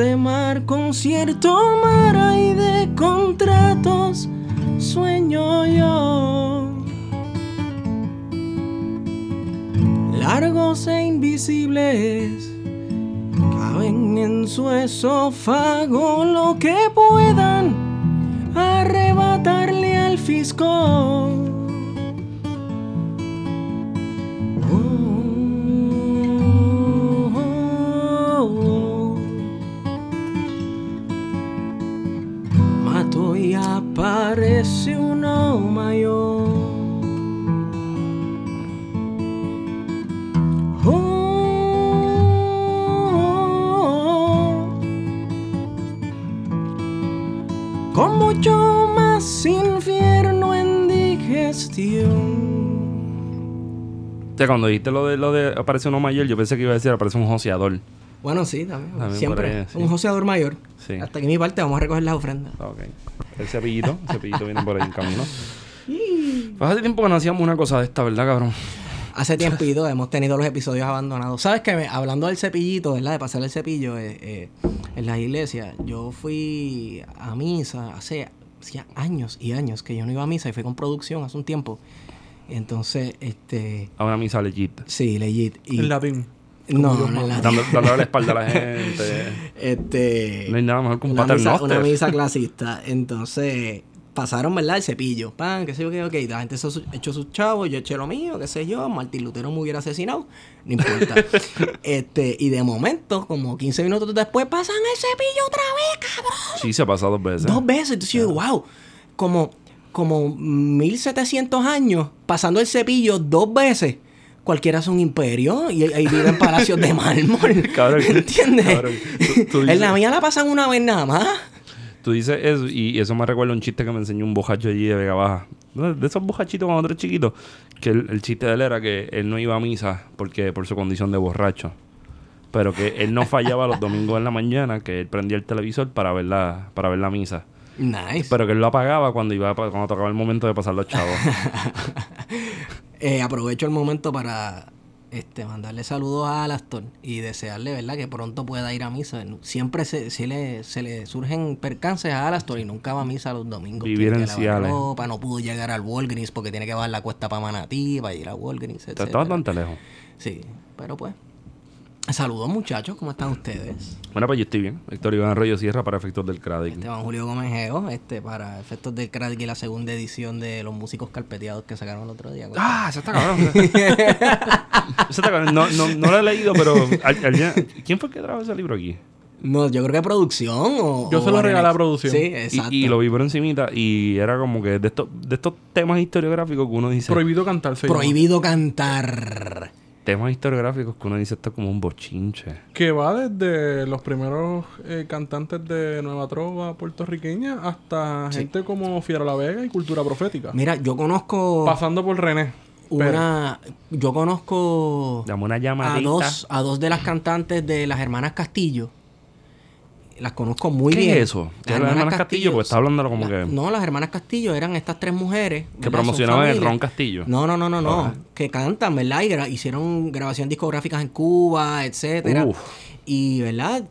De mar, concierto mar y de contratos sueño yo. Largos e invisibles, caben en su esófago lo que puedan arrebatarle al fisco. Y aparece uno mayor. Oh, con mucho más infierno en digestión. O sea, cuando dijiste lo de, lo de aparece uno mayor, yo pensé que iba a decir aparece un joseador. Bueno, sí, también. Siempre. ahí, sí. Un joseador mayor. Sí. Hasta aquí mi parte vamos a recoger las ofrendas. Ah, Ok. El cepillito, el cepillito viene por ahí en camino. Pues hace tiempo que no hacíamos una cosa de esta, ¿verdad, cabrón? Hace tiempito hemos tenido los episodios abandonados. ¿Sabes que Hablando del cepillito, ¿verdad? De pasar el cepillo eh, eh, en las iglesias. Yo fui a misa hace, años y años que yo no iba a misa y fui con producción hace un tiempo. Entonces, este... A una misa legit. Sí, legit. Y, En latín. No, no, latín. Dando, dándole la espalda a la gente. Este... No hay nada mejor que un una misa, una misa clasista. Entonces, pasaron, ¿verdad? El cepillo. Pan, qué sé yo, qué, ok. La gente se echó sus chavos, yo eché lo mío, qué sé yo. Martín Lutero me hubiera asesinado. No importa. este, y de momento, como 15 minutos después, pasan el cepillo otra vez, cabrón. Sí, se ha pasado dos veces. Dos veces. Entonces yo digo, wow. Como, como 1700 años pasando el cepillo dos veces. Cualquiera es un imperio y ahí viven palacios de mármol. Cabrón, ¿Entiendes? cabrón. Tú- tú en la mía la pasan una vez nada más. Tú dices eso y eso me recuerda un chiste que me enseñó un bojacho allí de Vega Baja. De esos bojachitos cuando otros chiquitos. Que el, el chiste de él era que él no iba a misa porque por su condición de borracho. Pero que él no fallaba los domingos en la mañana, que él prendía el televisor para ver la, para ver la misa. Nice. Pero que él lo apagaba cuando iba cuando tocaba el momento de pasar los chavos. Eh, aprovecho el momento para este, mandarle saludos a Alastor y desearle, ¿verdad?, que pronto pueda ir a misa. Siempre se, se le, se le surgen percances a Alastor y nunca va a misa los domingos. Vivir Tiene en ropa, no pudo llegar al Walgreens porque tiene que bajar la cuesta para Manatí, para ir a Walgreens, etc. está bastante lejos. Sí, pero pues. Saludos muchachos, ¿cómo están ustedes? Bueno, pues yo estoy bien. Héctor Iván Arroyo Sierra para efectos del Cradic. Esteban Julio Gómez Geo, este, para efectos del Crack y la segunda edición de los músicos carpeteados que sacaron el otro día. Ah, ese está cabrón. ese está cabrón. No, no, no lo he leído, pero... al- al- ¿Quién fue el que trajo ese libro aquí? No, yo creo que producción o... Yo o se lo regalé a producción. Sí, exacto. Y, y lo vi por encimita y era como que de estos, de estos temas historiográficos que uno dice... Prohibido cantar. llama. Prohibido cantar. Temas historiográficos que uno dice esto es como un bochinche. Que va desde los primeros eh, cantantes de Nueva Trova puertorriqueña hasta gente como Fiera La Vega y Cultura Profética. Mira, yo conozco Pasando por René. Pérez. una... Yo conozco Dame una a llamadita. dos, a dos de las cantantes de las hermanas Castillo. Las conozco muy ¿Qué bien. es eso? ¿Qué es las hermanas Castillo? Porque está hablándolo como La- que- No, las hermanas Castillo eran estas tres mujeres. Que promocionaban el. Ron Castillo. No, no, no, no, no. Ah. Que cantan, ¿verdad? Y gra- hicieron grabación discográficas en Cuba, etcétera. Uf. Y, ¿verdad?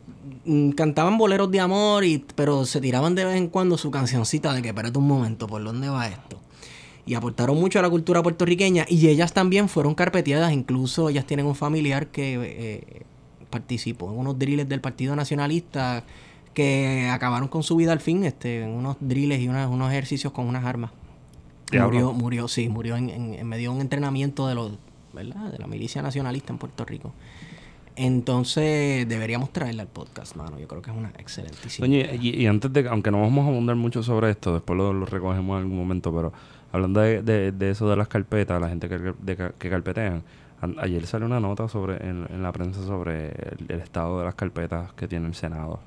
Mm, Cantaban boleros de amor, y, pero se tiraban de vez en cuando su cancioncita de que espérate un momento, ¿por dónde va esto? y aportaron mucho a la cultura puertorriqueña y ellas también fueron carpeteadas, incluso ellas tienen un familiar que eh, participó en unos drills del Partido Nacionalista que acabaron con su vida al fin, este, en unos drills y unas- unos ejercicios con unas armas. Murió, murió, sí, murió en, en- en medio de un entrenamiento de los, ¿verdad? De la milicia nacionalista en Puerto Rico. Entonces, deberíamos traerla al podcast, mano. Yo creo que es una excelentísima. Doña, y, y antes de, aunque no vamos a abundar mucho sobre esto, después lo, lo recogemos en algún momento, pero hablando de, de- de eso de las carpetas, la gente que, de que carpetean, an- ayer salió una nota sobre en, en la prensa sobre el, el estado de las carpetas que tiene el Senado.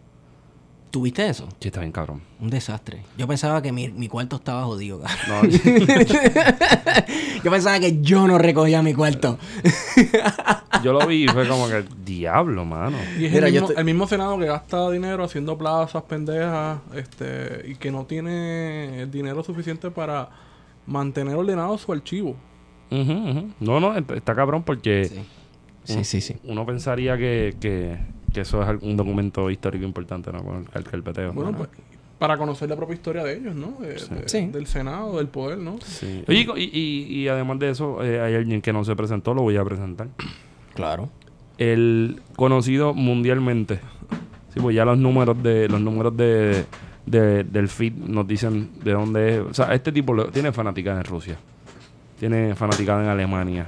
¿Tuviste eso? Sí, está bien cabrón. Un desastre. Yo pensaba que mi, mi cuarto estaba jodido, cabrón. No, Yo pensaba que yo no recogía mi cuarto. yo lo vi y fue como que, diablo, mano. Y es Mira, el, mismo, estoy- el mismo Senado que gasta dinero haciendo plazas pendejas este y que no tiene el dinero suficiente para mantener ordenado su archivo. Ujú. No, no, está cabrón porque Sí. Sí, sí, sí. uno pensaría que, que, que eso es un documento histórico importante, ¿no? Con el, el carpeteo. Bueno, pues para conocer la propia historia de ellos, ¿no? De- de- Sí. Del Senado, del poder, ¿no? Sí. Oye, y, y- y además de eso, eh, hay alguien que no se presentó, lo voy a presentar. Claro. El conocido mundialmente. Sí, pues ya los números de los números de, de- del feed nos dicen de dónde es. O sea, este tipo lo- tiene fanaticada en Rusia. Tiene fanaticada en Alemania.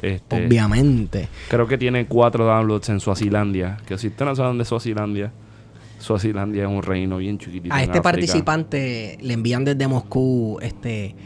Este, Obviamente. Creo que tiene cuatro downloads en Suazilandia. Que si usted no sabe dónde es Suazilandia, Suazilandia es un reino bien chiquitito. A este África. participante le envían desde Moscú este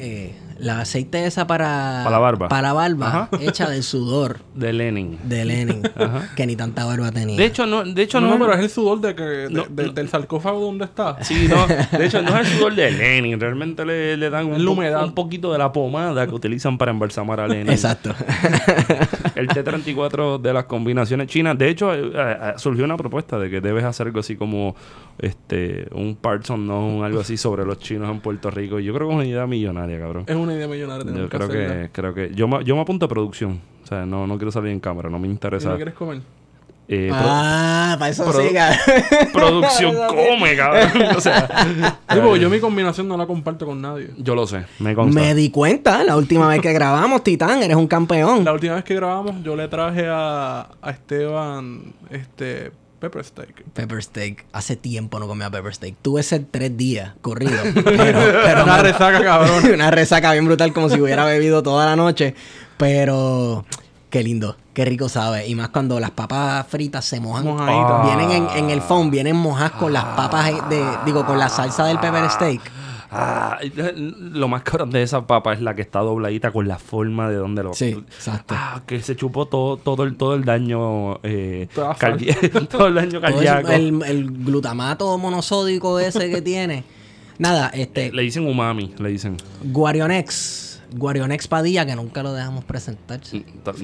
eh, la aceite esa para Para la barba. para la barba Ajá. hecha del sudor De Lenin. de Lenin Ajá. que ni tanta barba tenía. De hecho, no, de hecho, No, pero es el sudor de que, de- No, de- no. del sarcófago donde está. Sí, no, de hecho no es el sudor de Lenin, realmente le, le dan un, humedad. un poquito de la pomada que utilizan para embalsamar a Lenin. Exacto. El T-34 de las combinaciones chinas, de hecho eh, eh, surgió una propuesta de que debes hacer algo así como este un parts unknown, algo así sobre los chinos en Puerto Rico. Yo creo que es una idea millonaria, cabrón. Es una idea millonaria. Yo creo que, creo que yo me, yo me apunto a producción, o sea, no, no quiero salir en cámara, no me ¿Y interesa. no quieres comer? Eh, ah, para eso produ- sí, cabrón. producción come, cabrón. O sea, yo mi combinación no la comparto con nadie. yo lo sé, me consta. Me di cuenta la última vez que grabamos, Titán, eres un campeón. La última vez que grabamos, yo le traje a, a Esteban este pepper steak. Pepper steak. Hace tiempo no comía pepper steak. Tuve ese tres días corrido. Pero, pero Una resaca, cabrón. una resaca bien brutal, como si hubiera bebido toda la noche. Pero qué lindo, qué rico sabe. Y más cuando las papas fritas se mojan. Mojaditas. Vienen en, en el phone, vienen mojadas con las papas de, digo, con la salsa del pepper steak. Ah, lo más cabrón de esa papa es la que está dobladita con la forma de donde lo. Sí, exacto. Ah, que se chupó todo, todo el, todo el daño. Eh, todo el daño Todo eso, cardíaco. el, el glutamato monosódico ese que tiene. Nada, este, Le dicen umami, le dicen. Guarionex. Guarionex Padilla, que nunca lo dejamos presentar.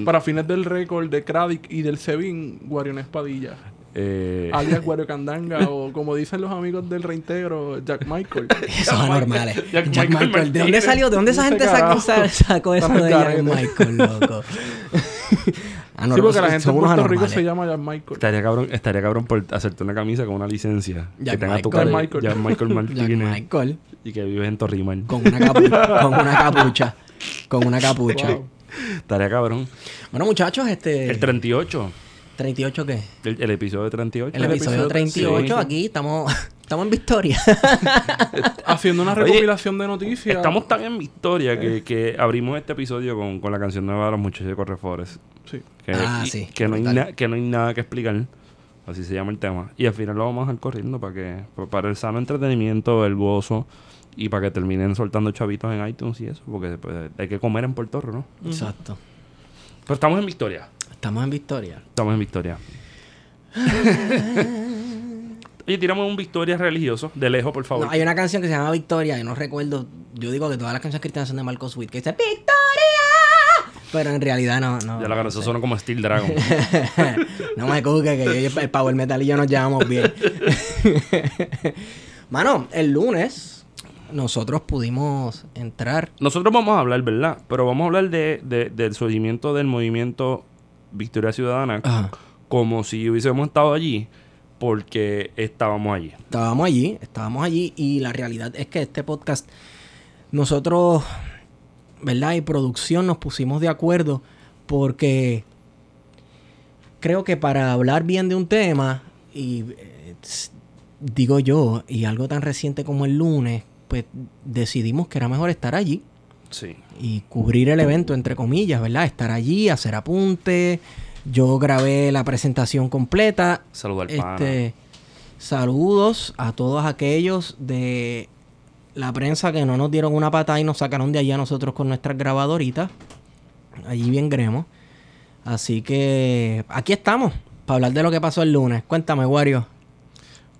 Para fines del récord de Kradic y del Sebin, Guarion Espadilla. Eh, Alias Guario Candanga o como dicen los amigos del reintegro, Jack Michael. Esos anormales. Jack Jack, Michael Michael. ¿De dónde salió? ¿De dónde esa gente sacó, sacó eso de Jack carete. Michael, loco? sí, porque la gente en Puerto Rico se llama Jack Michael. estaría cabrón, estaría cabrón por hacerte una camisa con una licencia. Jack que tenga tu cara. Michael. Jack Michael Martínez. Michael. Y que vive en Torrimal. Con una, capu- con una capucha. Con una capucha. Wow. Estaría cabrón. Bueno, muchachos, este... El 38. ¿38 qué? El, el episodio 38. El episodio episodio 38, sí. aquí estamos, estamos en victoria. Haciendo una Oye, recopilación de noticias. Estamos tan en victoria que, que abrimos este episodio con, con la canción nueva de los muchachos de Correfores. Sí. Que, Ah, y- sí, que, no hay na- que no hay nada que explicar. Así se llama el tema. Y al final lo vamos a dejar corriendo para que pa- para el sano entretenimiento, el gozo y para que terminen soltando chavitos en iTunes y eso. Porque pues, hay que comer en Puerto Rico, ¿no? Exacto. Pero estamos en victoria. Estamos en victoria. Estamos en victoria. Oye, tiramos un victoria religioso. De lejos, por favor. No, hay una canción que se llama Victoria, y no recuerdo. Yo digo que todas las canciones cristianas son de Marcos Witt, que dice ¡Victoria! Pero en realidad no, no. ya la. Eso suena como Steel Dragon. no me cuque, que yo el Power Metal y yo nos llevamos bien. Mano, el lunes nosotros pudimos entrar. Nosotros vamos a hablar, ¿verdad? Pero vamos a hablar de, de- del surgimiento del movimiento Victoria Ciudadana Ajá. como si hubiésemos estado allí porque estábamos allí. Estábamos allí, estábamos allí y la realidad es que este podcast nosotros, ¿verdad? Y producción nos pusimos de acuerdo porque creo que para hablar bien de un tema, y eh, digo yo, y algo tan reciente como el lunes, pues decidimos que era mejor estar allí Sí. y cubrir el evento, entre comillas, ¿verdad? Estar allí, hacer apuntes. Yo grabé la presentación completa. Saludar al pana. Este, saludos a todos aquellos de la prensa que no nos dieron una patada y nos sacaron de allí a nosotros con nuestras grabadoritas. Allí bien gremos. Así que aquí estamos para hablar de lo que pasó el lunes. Cuéntame, Wario.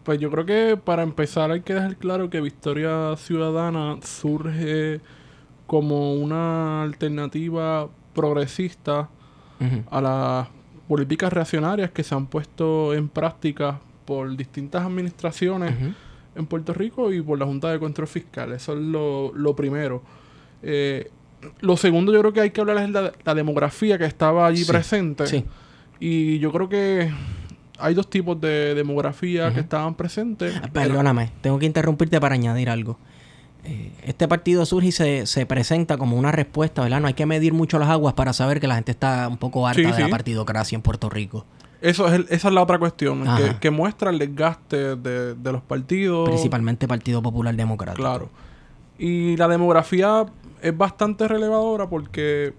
Pues yo creo que para empezar hay que dejar claro que Victoria Ciudadana surge como una alternativa progresista a las políticas reaccionarias que se han puesto en práctica por distintas administraciones en Puerto Rico y por la Junta de Control Fiscal. Eso es lo, lo primero. Eh, lo segundo yo creo que hay que hablar es la, la demografía que estaba allí Sí, presente. sí. Y yo creo que hay dos tipos de demografía que estaban presentes. Perdóname, tengo que interrumpirte para añadir algo. Eh, este partido surge y se, se presenta como una respuesta, ¿verdad? No hay que medir mucho las aguas para saber que la gente está un poco harta Sí, de la partidocracia en Puerto Rico. Eso es el- esa es la otra cuestión, que, que muestra el desgaste de, de los partidos. Principalmente Partido Popular Democrático. Claro. Y la demografía es bastante relevadora porque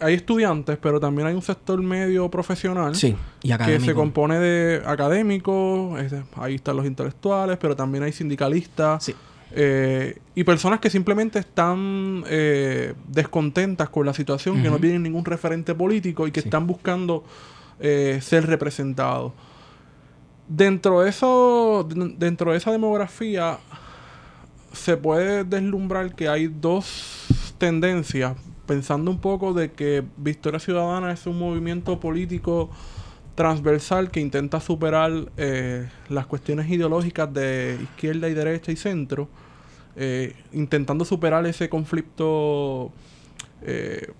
hay estudiantes, pero también hay un sector medio profesional Sí, y que se compone de académicos, ahí están los intelectuales, pero también hay sindicalistas Sí. Eh, y personas que simplemente están eh, descontentas con la situación, que no tienen ningún referente político y que Sí. están buscando eh, ser representados. Dentro de eso, dentro de esa demografía, se puede deslumbrar que hay dos tendencias, pensando un poco de que Victoria Ciudadana es un movimiento político transversal que intenta superar eh, las cuestiones ideológicas de izquierda y derecha y centro, eh, intentando superar ese conflicto. eh,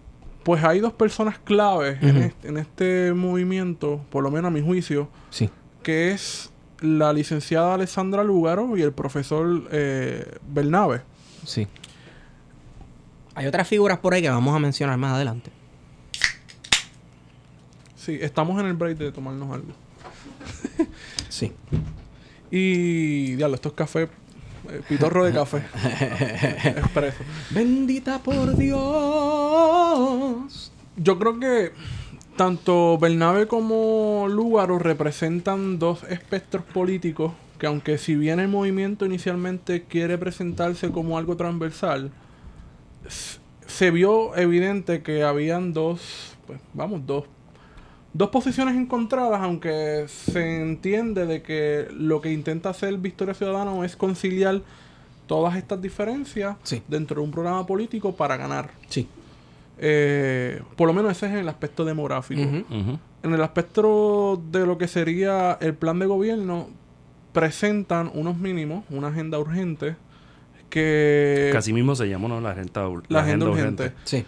pues hay dos personas claves en, este, en este movimiento, por lo menos a mi juicio, Sí. que es la licenciada Alessandra Lúgaro y el profesor eh, Bernabe. Sí. Hay otras figuras por ahí que vamos a mencionar más adelante. Sí, estamos en el break de tomarnos algo. Sí. Y, diablo, esto es café, eh, pitorro de café. Expreso. Bendita por Dios. Yo creo que tanto Bernabe como Lúgaro representan dos espectros políticos que aunque si bien el movimiento inicialmente quiere presentarse como algo transversal, se vio evidente que habían dos, pues vamos, dos, dos posiciones encontradas, aunque se entiende de que lo que intenta hacer Victoria Ciudadana es conciliar todas estas diferencias Sí. dentro de un programa político para ganar. Sí. Eh, por lo menos ese es en el aspecto demográfico. En el aspecto de lo que sería el plan de gobierno, presentan unos mínimos, una agenda urgente, que, así mismo se llama, ¿no? La agenda, ur- la agenda urgente, Sí.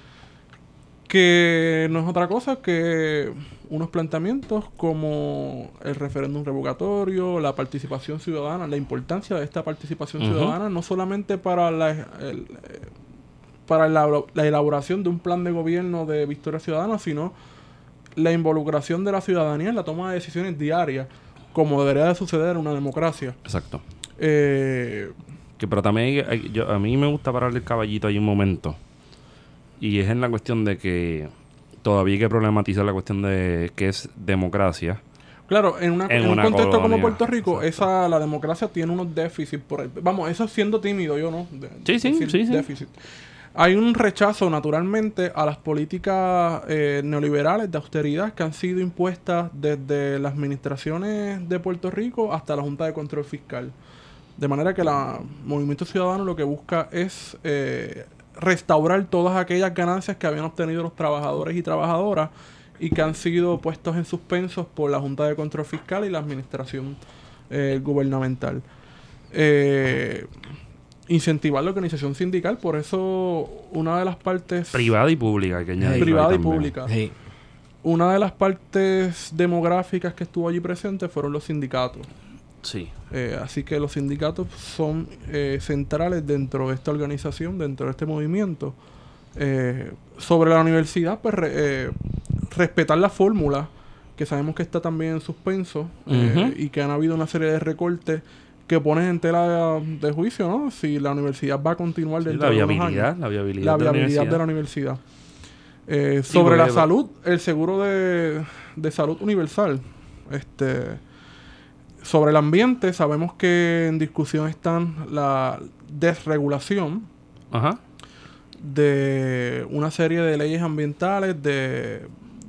Que no es otra cosa que unos planteamientos como el referéndum revocatorio, la participación ciudadana, la importancia de esta participación ciudadana, no solamente para la, el- eh, para la, la elaboración de un plan de gobierno de Victoria Ciudadana, sino la involucración de la ciudadanía en la toma de decisiones diarias, como debería de suceder en una democracia. Exacto. Eh, Que, pero también hay- hay- yo- a mí me gusta pararle el caballito ahí un momento. Y es en la cuestión de que todavía hay que problematizar la cuestión de qué es democracia. Claro, en, una- En en un contexto como Puerto Rico, exacto. esa la democracia tiene unos déficits por ahí. Vamos, eso siendo tímido, yo no. de- Sí, sí, decir sí, sí. déficit. Hay un rechazo naturalmente a las políticas eh, neoliberales de austeridad que han sido impuestas desde las administraciones de Puerto Rico hasta la Junta de Control Fiscal. De manera que el Movimiento Ciudadano lo que busca es eh, restaurar todas aquellas ganancias que habían obtenido los trabajadores y trabajadoras y que han sido puestos en suspensos por la Junta de Control Fiscal y la administración eh, gubernamental. Eh, incentivar la organización sindical, por eso una de las partes Privada y pública, que añadirlo ahí privada y también. pública. Sí. Una de las partes demográficas que estuvo allí presente fueron los sindicatos. Sí. Eh, así que los sindicatos son eh, centrales dentro de esta organización, dentro de este movimiento. Eh, sobre la universidad, pues re- eh, respetar la fórmula, que sabemos que está también en suspenso y que han habido una serie de recortes que ponen en tela de juicio, ¿no? Si la universidad va a continuar Sí, dentro la de unos viabilidad, años la viabilidad, la de la viabilidad de la universidad. universidad. Eh, Sí, sobre la salud, el seguro de, de salud universal. Este, sobre el ambiente, sabemos que en discusión están la desregulación Ajá. de una serie de leyes ambientales, de,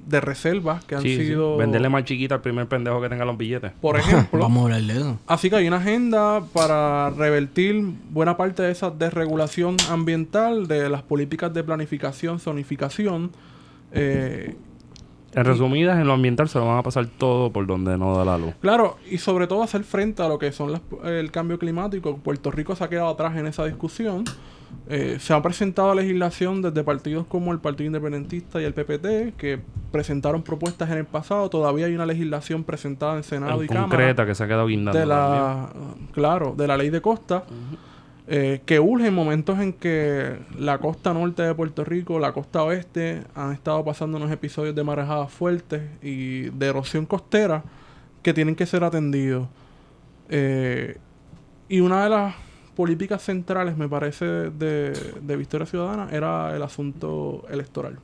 de reservas que han Sí, sí. sido... Venderle más chiquita al primer pendejo que tenga los billetes. Por ejemplo, Vamos a hablar de eso. Así que hay una agenda para revertir buena parte de esa desregulación ambiental, de las políticas de planificación, zonificación. eh, En resumidas, en lo ambiental se lo van a pasar todo por donde no da la luz. claro, y sobre todo hacer frente a lo que son las- el cambio climático. Puerto Rico se ha quedado atrás en esa discusión. Eh, se ha presentado legislación desde partidos como el Partido Independentista y el PPT, que presentaron propuestas en el pasado. Todavía hay una legislación presentada en Senado En y Cámara. concreta, que se ha quedado guindando. de la claro de la ley de costa eh, que urge en momentos en que la costa norte de Puerto Rico la costa oeste han estado pasando unos episodios de marejadas fuertes y de erosión costera que tienen que ser atendidos Eh, y una de las políticas centrales me parece de, de Victoria Ciudadana era el asunto electoral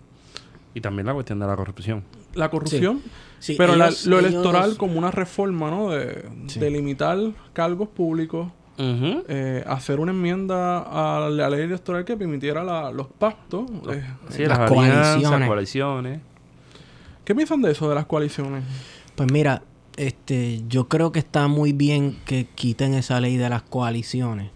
Y también la cuestión de la corrupción. la corrupción Sí, pero la- ellos- lo ellos- electoral como una reforma, ¿no? De, Sí. de limitar cargos públicos, Eh, hacer una enmienda a la ley electoral que permitiera la- los pactos. eh, Sí, eh, las, coaliciones. coaliciones. ¿Qué piensan de eso, de las coaliciones? Pues mira, este, yo creo que está muy bien que quiten esa ley de las coaliciones.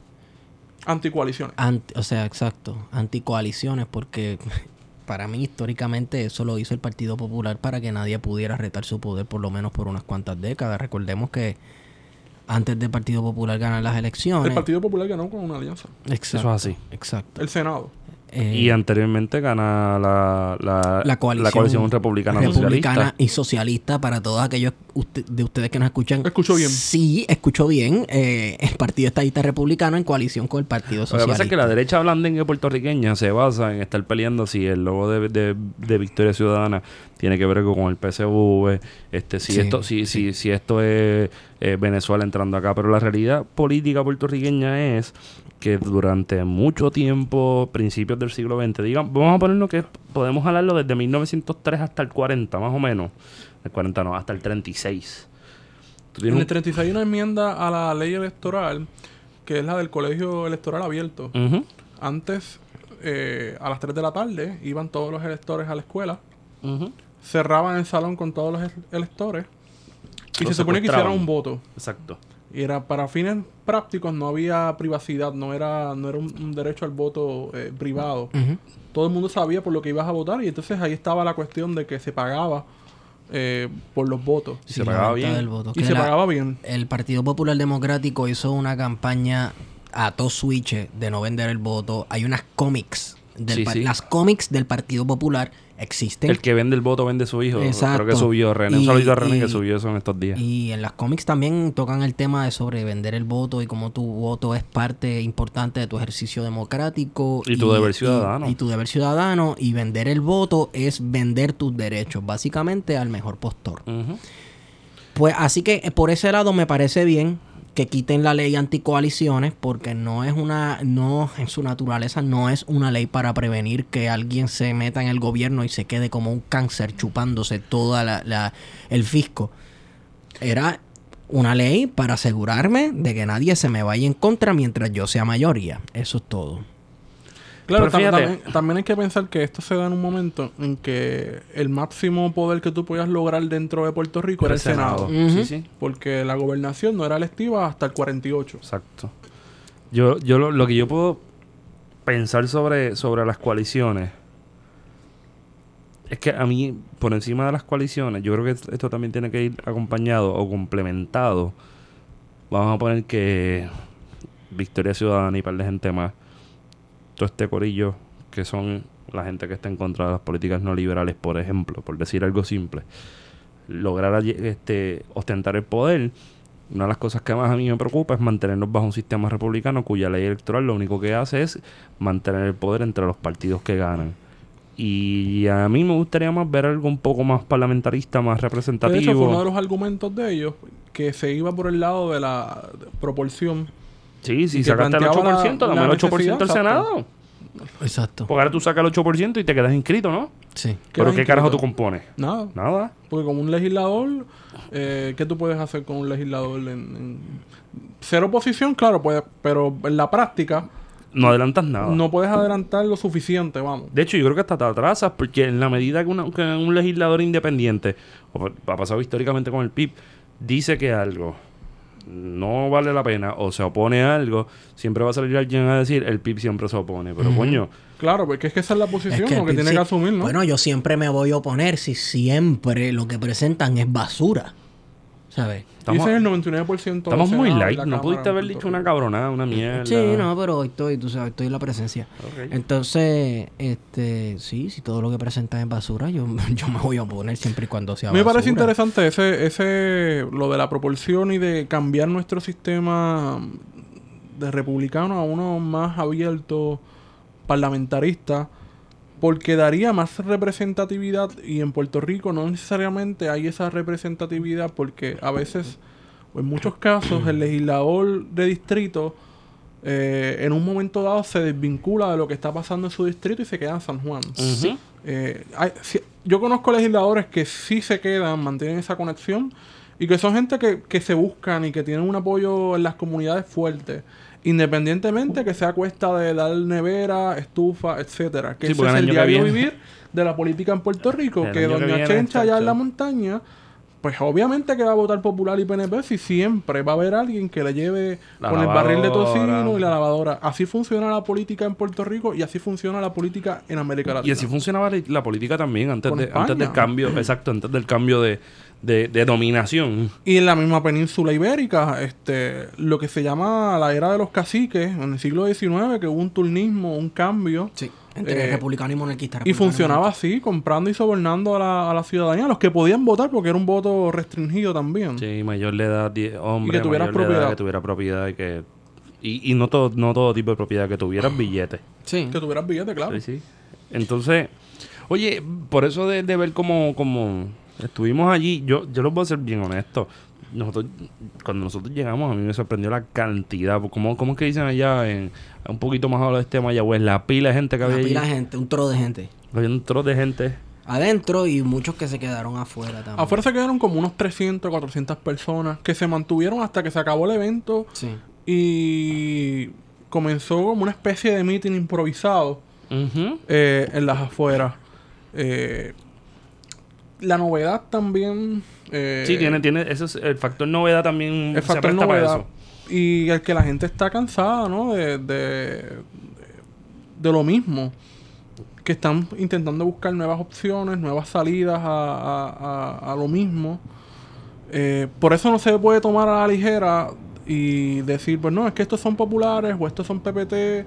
Anticoaliciones. Anti- o sea, exacto, anticoaliciones, porque para mí históricamente eso lo hizo el Partido Popular para que nadie pudiera retar su poder por lo menos por unas cuantas décadas. Recordemos que antes del Partido Popular ganar las elecciones. El Partido Popular ganó con una alianza. Exacto, Eso es así. Exacto. El Senado. Eh, y anteriormente gana la, la, la coalición, republicana, republicana socialista. y socialista para todos aquellos usted- de ustedes que nos escuchan. Escuchó bien. Sí, escuchó bien. eh, el Partido Estadista Republicano en coalición con el Partido Lo que Socialista. pasa es que la derecha blandengue puertorriqueña se basa en estar peleando si el logo de, de- de Victoria Ciudadana tiene que ver con el PSV, este, si Sí, esto, si, si, si esto es eh, Venezuela entrando acá. Pero la realidad política puertorriqueña es que durante mucho tiempo, principios del siglo XX, digamos, vamos a ponerlo que podemos hablarlo desde 1903 hasta el 40, más o menos. El 40 no, hasta el 36. Tú En el un- 36 hay una enmienda a la ley electoral, que es la del colegio electoral abierto. Antes, eh, a las 3 de la tarde, iban todos los electores a la escuela. cerraban el salón con todos los ele- electores y Los se supone que hicieran un voto. Exacto. Y era para fines prácticos no había privacidad, no era, no era un, un derecho al voto eh, privado. Todo el mundo sabía por lo que ibas a votar y entonces ahí estaba la cuestión de que se pagaba eh, por los votos. Y Sí, se pagaba bien. del voto. Y Que se la- pagaba bien. El Partido Popular Democrático hizo una campaña a todo switch de no vender el voto. Hay unas cómics. del Sí, par- sí. Las cómics del Partido Popular existen. El que vende el voto vende su hijo. Exacto. Creo que subió René. Y- un saludito a René y- que subió eso en estos días. Y en las cómics también tocan el tema de sobre vender el voto y cómo tu voto es parte importante de tu ejercicio democrático. Y tu deber ciudadano. Y, tu deber ciudadano. Y vender el voto es vender tus derechos, básicamente al mejor postor. Pues así que eh, por ese lado me parece bien que quiten la ley anticoaliciones porque no es una, no, en su naturaleza no es una ley para prevenir que alguien se meta en el gobierno y se quede como un cáncer chupándose toda la, la- el fisco. Era una ley para asegurarme de que nadie se me vaya en contra mientras yo sea mayoría. Eso es todo. Claro, tam- también, también hay que pensar que esto se da en un momento en que el máximo poder que tú podías lograr dentro de Puerto Rico era el Senado. Sí, sí. Porque la gobernación no era electiva hasta el 48. Exacto. Yo, yo lo, lo que yo puedo pensar sobre, sobre las coaliciones es que a mí, por encima de las coaliciones, yo creo que esto esto también tiene que ir acompañado o complementado. Vamos a poner que Victoria Ciudadana y par de gente más, todo este corillo que son la gente que está en contra de las políticas no liberales, por ejemplo, por decir algo simple, lograr este, ostentar el poder una de las cosas que más a mí me preocupa es mantenernos bajo un sistema republicano cuya ley electoral lo único que hace es mantener el poder entre los partidos que ganan. Y a mí me gustaría más ver algo un poco más parlamentarista, más De representativo. hecho, fue uno de los argumentos de ellos que se iba por el lado de la proporción. Sí, si sacaste el planteaba 8%, la- dame el la 8% del necesidad, Senado. Exacto. Porque ahora tú sacas el 8% y te quedas inscrito, ¿no? Sí. Pero ¿qué carajo tú compones? Nada. Nada. Porque como un legislador, eh, ¿qué tú puedes hacer con un legislador? En, en- Ser oposición, claro, puede, pero en la práctica No adelantas nada. no puedes adelantar lo suficiente, vamos. De hecho, yo creo que hasta te atrasas porque en la medida que, una- que un legislador independiente, o ha pasado históricamente con el PIB, dice que algo no vale la pena o se opone a algo, siempre va a salir alguien a decir el PIB siempre se opone. Pero coño, Claro, porque es que esa es la posición Es que tiene sí- que asumir, ¿no? Bueno, yo siempre me voy a oponer si siempre lo que presentan es basura. ¿Sabes? Estamos, ese es el 99% del estamos muy light. No pudiste haber dicho una cabronada, una mierda. Sí, no, pero hoy estoy, tú sabes, estoy en la presencia. Entonces, este, sí, si todo lo que presentan es basura, yo, yo me voy a oponer siempre y cuando sea Me basura. parece interesante ese, ese, lo de la proporción y de cambiar nuestro sistema de republicano a uno más abierto, parlamentarista, porque daría más representatividad y en Puerto Rico no necesariamente hay esa representatividad porque a veces, o en muchos casos, el legislador de distrito eh, en un momento dado se desvincula de lo que está pasando en su distrito y se queda en San Juan. Eh, hay- si- yo conozco legisladores que sí se quedan, mantienen esa conexión y que son gente que, que se buscan y que tienen un apoyo en las comunidades fuerte, independientemente que sea a cuesta de dar nevera, estufa, etcétera. Que Sí, ese es el que diario vivir de la política en Puerto Rico, El que que doña viene, Chencha allá en la montaña, pues obviamente que va a votar popular y PNP si siempre va a haber alguien que le lleve La con el barril de tocino y la lavadora. Así funciona la política en Puerto Rico y así funciona la política en América Latina. Y así funcionaba la, la política también antes, Con de, España. antes del cambio, exacto, antes del cambio de, de, de dominación. Y en la misma península ibérica, este, lo que se llama la era de los caciques, en el siglo XIX, que hubo un turnismo, un cambio. Sí, entre Eh, republicano y monarquista. Y funcionaba así, comprando y sobornando a la, a la ciudadanía, los que podían votar, porque era un voto restringido también. Sí, mayor de edad, hombre, Y que tuvieras mayor de edad, propiedad. que tuviera propiedad y que... Y, y no, todo, no todo tipo de propiedad, que tuvieras billetes. Sí. Que tuvieras billete, claro. Sí, sí. Entonces, oye, por eso de, de ver cómo, cómo estuvimos allí, yo, yo los voy a ser bien honesto. Nosotros, cuando nosotros llegamos, a mí me sorprendió la cantidad. ¿Cómo, cómo es que dicen allá, en, un poquito más al este de Mayagüez, la pila de gente que había pila de gente, un tro de gente. Había un trozo de gente. Adentro y muchos que se quedaron afuera también. Afuera se quedaron como unos 300, 400 personas que se mantuvieron hasta que se acabó el evento Sí. y comenzó como una especie de meeting improvisado. Ujú. eh, en las afueras. Eh, la novedad también. eh, Sí, tiene, tiene, ese es el factor novedad también el se presta para novedad. eso. Y el que la gente está cansada, ¿no? De, de, de lo mismo. Que están intentando buscar nuevas opciones, nuevas salidas a, a- a- a lo mismo. Eh, por eso no se puede tomar a la ligera y decir, pues no, es que estos son populares o estos son PPT.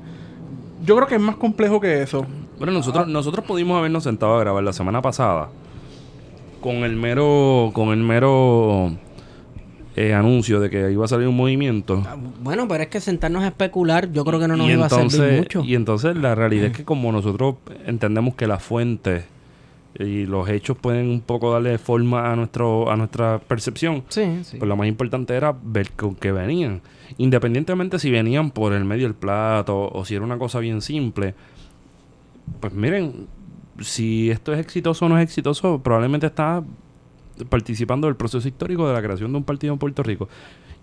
Yo creo que es más complejo que eso. Bueno, nosotros, Ah. nosotros pudimos habernos sentado a grabar la semana pasada con el mero, con el mero eh, anuncio de que iba a salir un movimiento. Ah, Bueno, pero es que sentarnos a especular, yo creo que no nos y iba a servir mucho. y entonces la realidad es que como nosotros entendemos que las fuentes y los hechos pueden un poco darle forma a nuestro, a nuestra percepción, Sí, sí. pues lo más importante era ver con qué venían. Independientemente si venían por el medio del plato o si era una cosa bien simple. Pues miren, si esto es exitoso o no es exitoso, probablemente está participando del proceso histórico de la creación de un partido en Puerto Rico.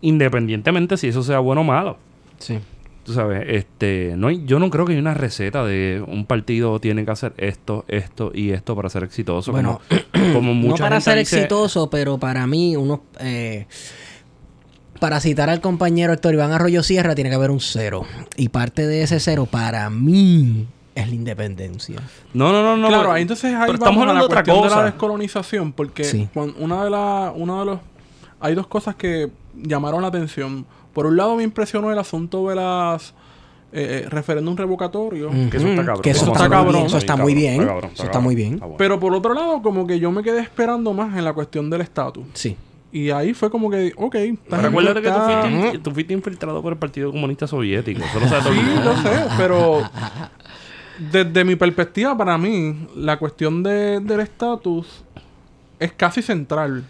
Independientemente si eso sea bueno o malo. Sí. Tú sabes, este, no hay, yo no creo que hay una receta de un partido tiene que hacer esto, esto y esto para ser exitoso. Bueno, como, como no para gente ser dice- exitoso, pero para mí, uno. eh, para citar al compañero Héctor Iván Arroyo Sierra, tiene que haber un cero. Y parte de ese cero, para mí, es la independencia. No, no, no, no. claro, pero- ahí entonces ahí pero vamos estamos a la hablando de otra cuestión de la cosa. descolonización, porque Sí. una de las, una de los, hay dos cosas que llamaron la atención. Por un lado me impresionó el asunto de las eh, eh, referéndum revocatorio, Que eso está cabrón. Que eso está, muy bien. cabrón. Eso está muy bien. Eso está muy bien. bueno. pero por otro lado como que yo me quedé esperando más en la cuestión del estatus. Sí. Y ahí fue como que, ok, Recuerda que tú fuiste, tú fuiste infiltrado por el Partido Comunista Soviético. Eso lo sabe todo el Sí, lo sé, pero desde mi perspectiva, para mí, la cuestión de- del estatus es casi central.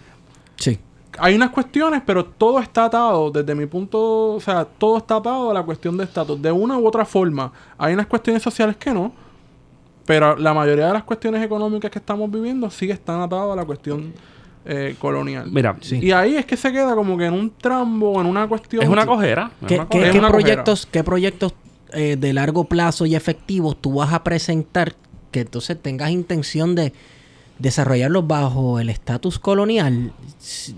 Sí. Hay unas cuestiones, pero todo está atado, desde mi punto, o sea, todo está atado a la cuestión de estatus, de una u otra forma. Hay unas cuestiones sociales que no, pero la mayoría de las cuestiones económicas que estamos viviendo sí están atadas a la cuestión eh, colonial. Mira, Sí. Y ahí es que se queda como que en un trambo, en una cuestión... es una cojera. es ¿Qué, una qué- cojera. Es qué una proyectos, qué proyectos eh, de largo plazo y efectivos tú vas a presentar que entonces tengas intención de desarrollarlos bajo el estatus colonial?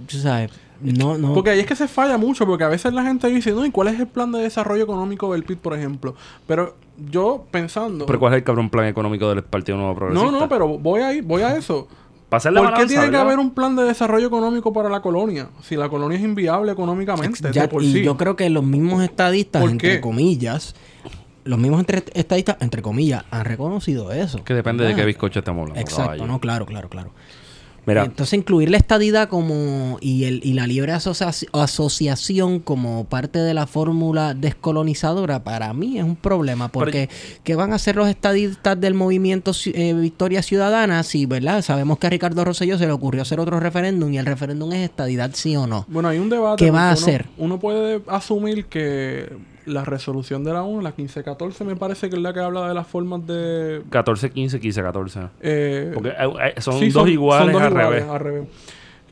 Sabes, no, no. Porque ahí es que se falla mucho, porque a veces la gente dice, no, ¿y cuál es el plan de desarrollo económico del PIB, por ejemplo? Pero yo pensando... Pero ¿cuál es el cabrón plan económico del Partido Nuevo Progresista? no, no, pero voy a, ir- voy a eso. ¿Por qué balanza, tiene que haber un plan de desarrollo económico para la colonia? Si la colonia es inviable económicamente, Ya- de por y sí. yo creo que los mismos estadistas, ¿Por entre qué? comillas, los mismos entre- estadistas, entre comillas, han reconocido eso. Que depende de qué bizcocho estamos hablando. Exacto, caballo. no, claro, claro, claro. Mira, Entonces incluir la estadidad como y, el, y la libre asocia- asociación como parte de la fórmula descolonizadora para mí es un problema porque ¿qué van a hacer los estadistas del movimiento eh, Victoria Ciudadana si, verdad? Sabemos que a Ricardo Rosselló se le ocurrió hacer otro referéndum y el referéndum es estadidad sí o no. Bueno, hay un debate. ¿Qué va a uno- hacer? Uno puede asumir que la resolución de la ONU, la 1514, me parece que es la que habla de las formas de... 14, 15, 15, 14. eh, Porque eh, eh, son Sí, dos iguales son dos al iguales, revés.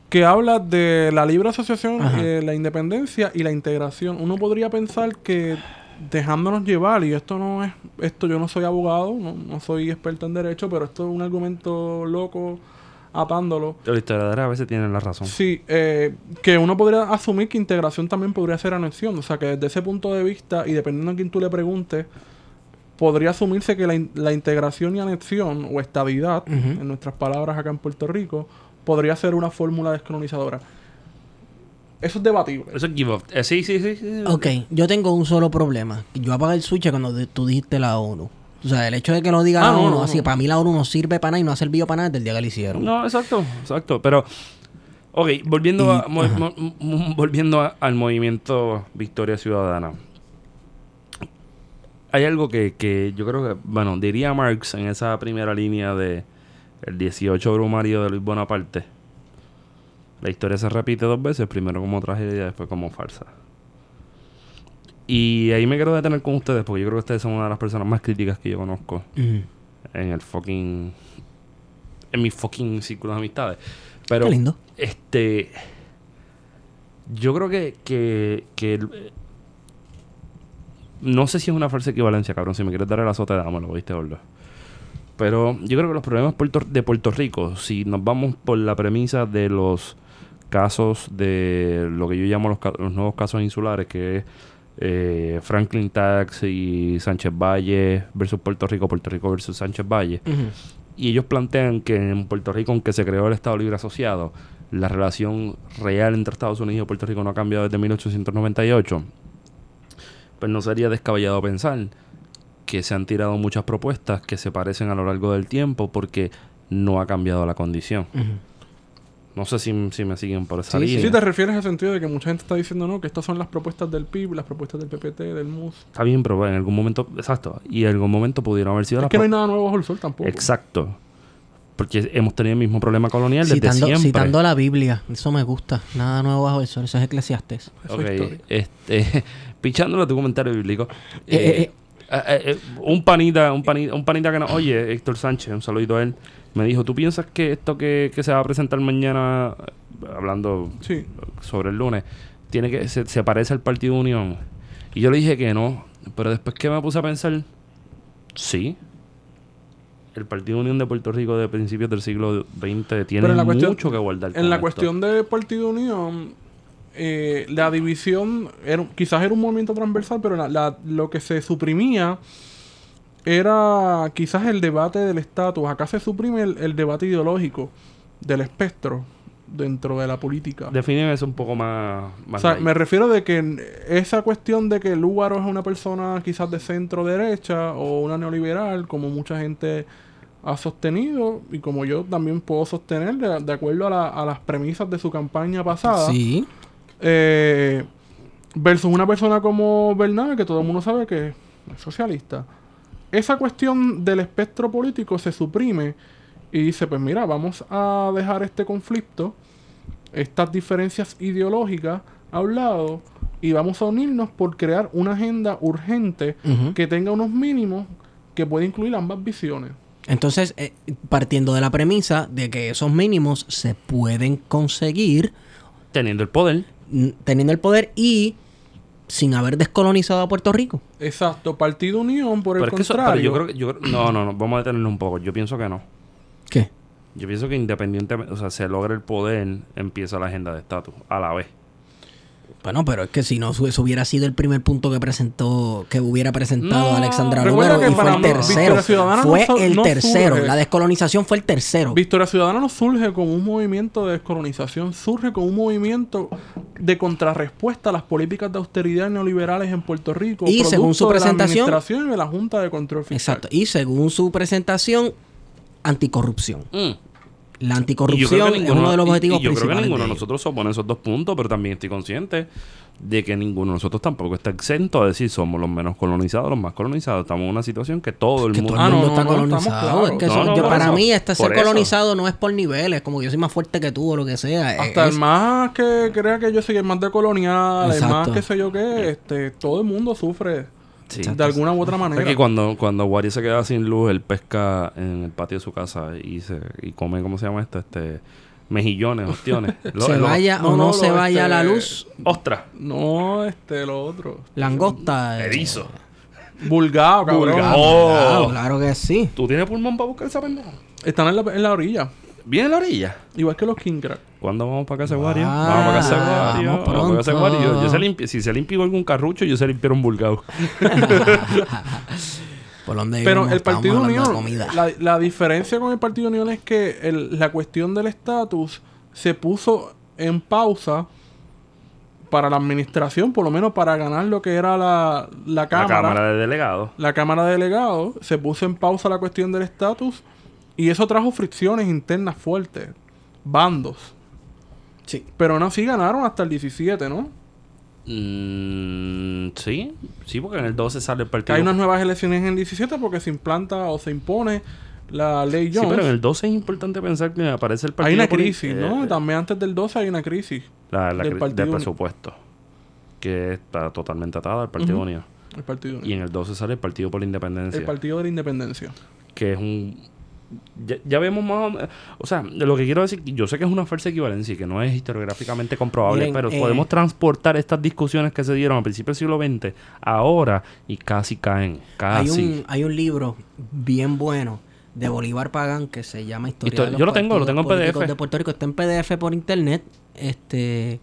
Que habla de la libre asociación, eh, la independencia y la integración. Uno podría pensar que dejándonos llevar, y esto no es, esto yo no soy abogado, no, no soy experto en derecho, pero esto es un argumento loco atándolo. Los historiadores a veces tienen la razón. Sí, eh, que uno podría asumir que integración también podría ser anexión. O sea, que desde ese punto de vista, y dependiendo a quién tú le preguntes, podría asumirse que la, in- la integración y anexión, o estabilidad, en nuestras palabras acá en Puerto Rico, podría ser una fórmula descolonizadora. Eso es debatible. Eso es give up. Eh, sí, sí, sí. sí. Ok, yo tengo un solo problema. Yo apagué el switch cuando tú dijiste la ONU. O sea, el hecho de que lo diga Ah, la no, ONU, no, así, no. para mí la ONU no sirve para nada y no ha servido para nada desde el día que la hicieron. No, exacto, exacto. Pero, ok, volviendo, Y- a, mo- mo- volviendo a- al movimiento Victoria Ciudadana. Hay algo que, que yo creo que, bueno, diría Marx en esa primera línea de el 18 brumario de Luis Bonaparte. La historia se repite dos veces, primero como tragedia y después como farsa. Y ahí me quiero detener con ustedes porque yo creo que ustedes son una de las personas más críticas que yo conozco en el fucking. En mis fucking círculos de amistades. Pero. Qué lindo. Este. Yo creo que. que, que no sé si es una falsa equivalencia, cabrón. Si me quieres dar el azote, dámelo, ¿viste, gordo? Pero yo creo que los problemas Puerto- de Puerto Rico, si nos vamos por la premisa de los casos de lo que yo llamo los, los nuevos casos insulares, que es eh, Franklin Tax y Sánchez Valle versus Puerto Rico, Puerto Rico versus Sánchez Valle. Y ellos plantean que en Puerto Rico, aunque se creó el Estado Libre Asociado, la relación real entre Estados Unidos y Puerto Rico no ha cambiado desde 1898. Pues no sería descabellado pensar que se han tirado muchas propuestas que se parecen a lo largo del tiempo porque no ha cambiado la condición. No sé si, si me siguen por esa Sí, sí. línea. Sí, te refieres al sentido de que mucha gente está diciendo no, que estas son las propuestas del PIB, las propuestas del PPT, del MUS. Está bien, pero en algún momento, exacto, y en algún momento pudieron haber sido Es las que no hay nada nuevo bajo el sol tampoco. Exacto. Porque hemos tenido el mismo problema colonial desde Citando, siempre. citando la Biblia, eso me gusta. Nada nuevo bajo el sol, eso es Eclesiastes. Eso Ok, es historia. este, pichándolo a tu comentario bíblico. Eh, eh, eh, eh, eh, eh, un panita, un panita, un panita que no, oye, Héctor Sánchez, un saludito a él, me dijo, ¿tú piensas que esto que, que se va a presentar mañana, hablando Sí. sobre el lunes, tiene que se, se parece al Partido Unión? Y yo le dije que no, pero después que me puse a pensar, sí. El Partido Unión de Puerto Rico de principios del siglo XX tiene cuestión- mucho que guardar. En la cuestión de Partido Unión, eh, la división era, quizás era un movimiento transversal, pero la- la- lo que se suprimía era quizás el debate del estatus. Acá se suprime el, el debate ideológico del espectro dentro de la política. Definen eso un poco más... O más sea, light. me refiero de que esa cuestión de que Lúgaro es una persona quizás de centro derecha o una neoliberal, como mucha gente ha sostenido, y como yo también puedo sostener, de, de acuerdo a, la- a las premisas de su campaña pasada, Sí. eh, versus una persona como Bernal, que todo el mundo sabe que es socialista. Esa cuestión del espectro político se suprime y dice, pues mira, vamos a dejar este conflicto, estas diferencias ideológicas a un lado y vamos a unirnos por crear una agenda urgente que tenga unos mínimos que pueda incluir ambas visiones. Entonces, eh, partiendo de la premisa de que esos mínimos se pueden conseguir Teniendo el poder. teniendo el poder y sin haber descolonizado a Puerto Rico. Exacto, Partido Unión, por Pero el es que eso- pero contrario. yo creo que... yo creo- no, no, no. Vamos a detenernos un poco. Yo pienso que no. ¿Qué? Yo pienso que independientemente... O sea, se logra el poder, empieza la agenda de estatus. A la vez. Bueno, pero es que si no, eso hubiera sido el primer punto que presentó, que hubiera presentado No, Alexandra Lugaro y fue el tercero. No Fue el no tercero. surge. La descolonización fue el tercero. Victoria Ciudadana no surge como un movimiento de descolonización, surge como un movimiento de contrarrespuesta a las políticas de austeridad neoliberales en Puerto Rico. Y según su producto de la presentación- administración y de la Junta de Control Fiscal. Exacto. Y según su presentación, anticorrupción. Mm. La anticorrupción que es ninguno- uno de los objetivos y yo creo que ninguno de nosotros se opone a esos dos puntos, pero también estoy consciente de que ninguno de nosotros tampoco está exento a decir somos los menos colonizados, los más colonizados. Estamos en una situación que todo el que mundo... todo el Ah, no, mundo está no, estamos colonizado. claros. Es que No, eso- no, yo- por para eso, mí, este ser eso. colonizado no es por niveles, como que yo soy más fuerte que tú o lo que sea. Hasta es- el más que crea que yo soy el más de colonial, el más que sé yo qué, este, todo el mundo sufre Sí. de alguna u otra Es manera. que cuando, cuando Wari se queda sin luz, él pesca en el patio de su casa y se y come, ¿cómo se llama esto? Este, mejillones, ostiones. Lo- se lo- vaya no, o no, no, se lo- vaya este- la luz, ¡Ostras! No, este, lo otro. langosta. eh, Erizo. Vulgado, cabrón. Vulgado. Claro, ¡Oh! claro que sí. ¿Tú tienes pulmón para buscar esa pendeja? Están en la, en la orilla. ¿Bien en la orilla? Igual que los King Crack. ¿Cuándo vamos para casa de Wario? Ah, vamos para casa de Wario. vamos Vamos para casa de pronto. Wario. Yo, yo sé limpi- si se limpió algún carrucho, yo sé limpiar un vulgado. Por donde Pero el Partido Unión, la, la diferencia con el Partido Unión es que el- la cuestión del estatus se puso en pausa para la administración, por lo menos para ganar lo que era la, la La Cámara. Cámara de Delegados. La Cámara de Delegados se puso en pausa la cuestión del estatus y eso trajo fricciones internas fuertes, bandos. Sí. Pero aún así ganaron hasta el 17, ¿no? Mm, sí, sí, porque en el 12 sale el partido. hay unas nuevas elecciones en el 17 porque se implanta o se impone la ley Sí, Jones. pero en el 12 es importante pensar que aparece el partido. hay una crisis, eh, ¿no? También antes del 12 hay una crisis. La, la del cri- Partido del Uni- presupuesto. Que está totalmente atada al Partido Ujú. Unido. El Partido Y en el 12 sale el Partido por la Independencia. El Partido de la Independencia. que es un ya, ya vemos más o menos- o sea lo que quiero decir yo sé que es una falsa equivalencia y que no es historiográficamente comprobable Miren, pero eh, podemos transportar estas discusiones que se dieron a principios del siglo XX ahora y casi caen Hay casi un, hay un libro bien bueno de Bolívar Pagán que se llama Historia Histo- de los yo lo tengo, lo tengo en PDF. de Puerto Rico. Está en PDF por internet. Este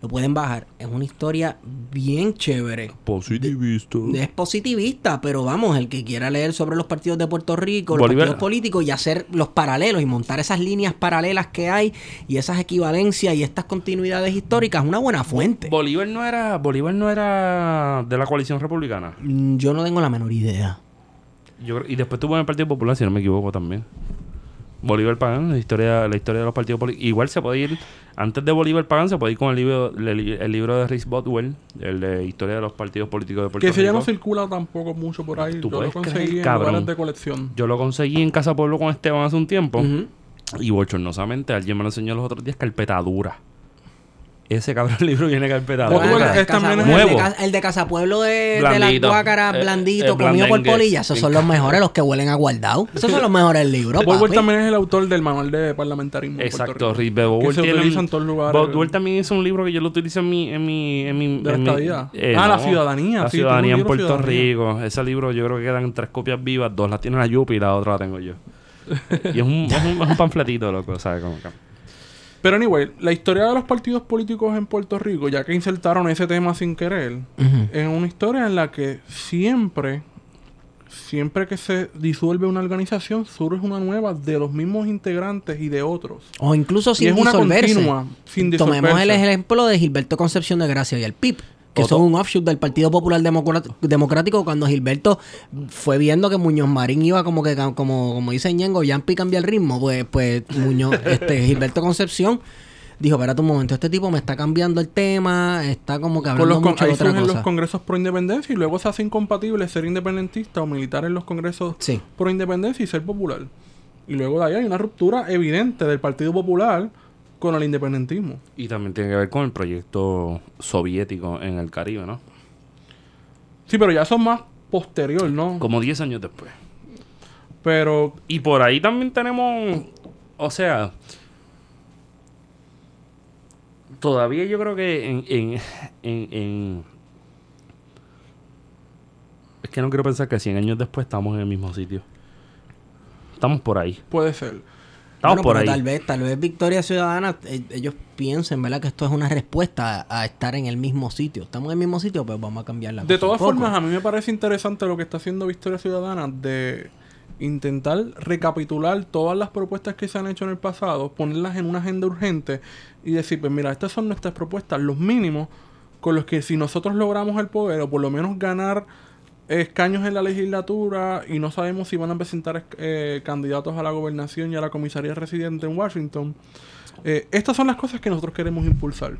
lo pueden bajar. Es una historia bien chévere. positivista Es positivista, pero vamos, el que quiera leer sobre los partidos de Puerto Rico, los partidos políticos y hacer los paralelos y montar esas líneas paralelas que hay y esas equivalencias y estas continuidades históricas, es una buena fuente. Bolívar no era Bolívar no era de la coalición republicana Mm, Yo no tengo la menor idea. Yo y después tuvo en el Partido Popular si no me equivoco también Bolívar Pagán, la historia, la historia de los partidos políticos. Igual se puede ir, antes de Bolívar Pagán, se puede ir con el libro, el, el libro de Rhys Botwell, el de Historia de los Partidos Políticos de Puerto Que ese ya no circula tampoco mucho por ahí. Tú Yo lo puedes creer, conseguí en cabrón. lugares de colección. Yo lo conseguí en Casa Pueblo con Esteban hace un tiempo. Y bochornosamente, alguien me lo enseñó los otros días, carpeta dura. Ese cabrón libro viene carpeta Botwell dura. es también Casa- nuevo. El de, el de Casa Pueblo de, las guácaras, Eh, blandito, eh, comido por blandengue. polilla. Esos son los mejores, los que huelen a guardado. Esos son los mejores libros, papi. también es el autor del manual de parlamentarismo. Exacto, utiliza en todos lugares. También hizo un libro que yo lo utilizo en mi... En mi, en mi ¿De la en mi- estadía? Ah, la ciudadanía, La sí, ciudadanía en Puerto Ciudadanía. Rico. Ese libro yo creo que quedan tres copias vivas. Dos las tiene la Yupi y la otra la tengo yo. y es un, es un, es un panfletito, loco, ¿sabes? Como que- Pero anyway, la historia de los partidos políticos en Puerto Rico, ya que insertaron ese tema sin querer, es una historia en la que siempre, siempre que se disuelve una organización, surge una nueva de los mismos integrantes y de otros. O incluso Y sin es una disolverse. continua, sin Tomemos el disolverse. ejemplo de Gilberto Concepción de Gracia y el PIB. Que Otto. son un offshoot del Partido Popular Democrático cuando Gilberto fue viendo que Muñoz Marín iba como que como, como dice Ñengo, Yampi cambia el ritmo, pues, pues Muñoz, este, Gilberto Concepción dijo, espérate un momento, este tipo me está cambiando el tema, está como que Con hablando los con- mucho de otra cosa. los congresos pro independencia y luego se hace incompatible ser independentista o militar en los congresos Sí. pro independencia y ser popular. Y luego de ahí hay una ruptura evidente del Partido Popular con el independentismo. Y también tiene que ver con el proyecto soviético en el Caribe, ¿no? Sí, pero ya son más posterior, ¿no? Como 10 años después. Pero Y por ahí también tenemos, o sea, todavía yo creo que en, en, en, en- Es que no quiero pensar que 100 años después estamos en el mismo sitio. Estamos por ahí. puede ser. Estamos Bueno, por pero ahí. Tal vez, tal vez Victoria Ciudadana, eh, ellos piensen, ¿verdad? Que esto es una respuesta a, a estar en el mismo sitio. Estamos en el mismo sitio, pues vamos a cambiar la De todas formas, a mí me parece interesante lo que está haciendo Victoria Ciudadana de intentar recapitular todas las propuestas que se han hecho en el pasado, ponerlas en una agenda urgente y decir, pues mira, estas son nuestras propuestas, los mínimos con los que si nosotros logramos el poder o por lo menos ganar escaños en la legislatura y no sabemos si van a presentar eh, candidatos a la gobernación y a la comisaría residente en Washington, eh, estas son las cosas que nosotros queremos impulsar.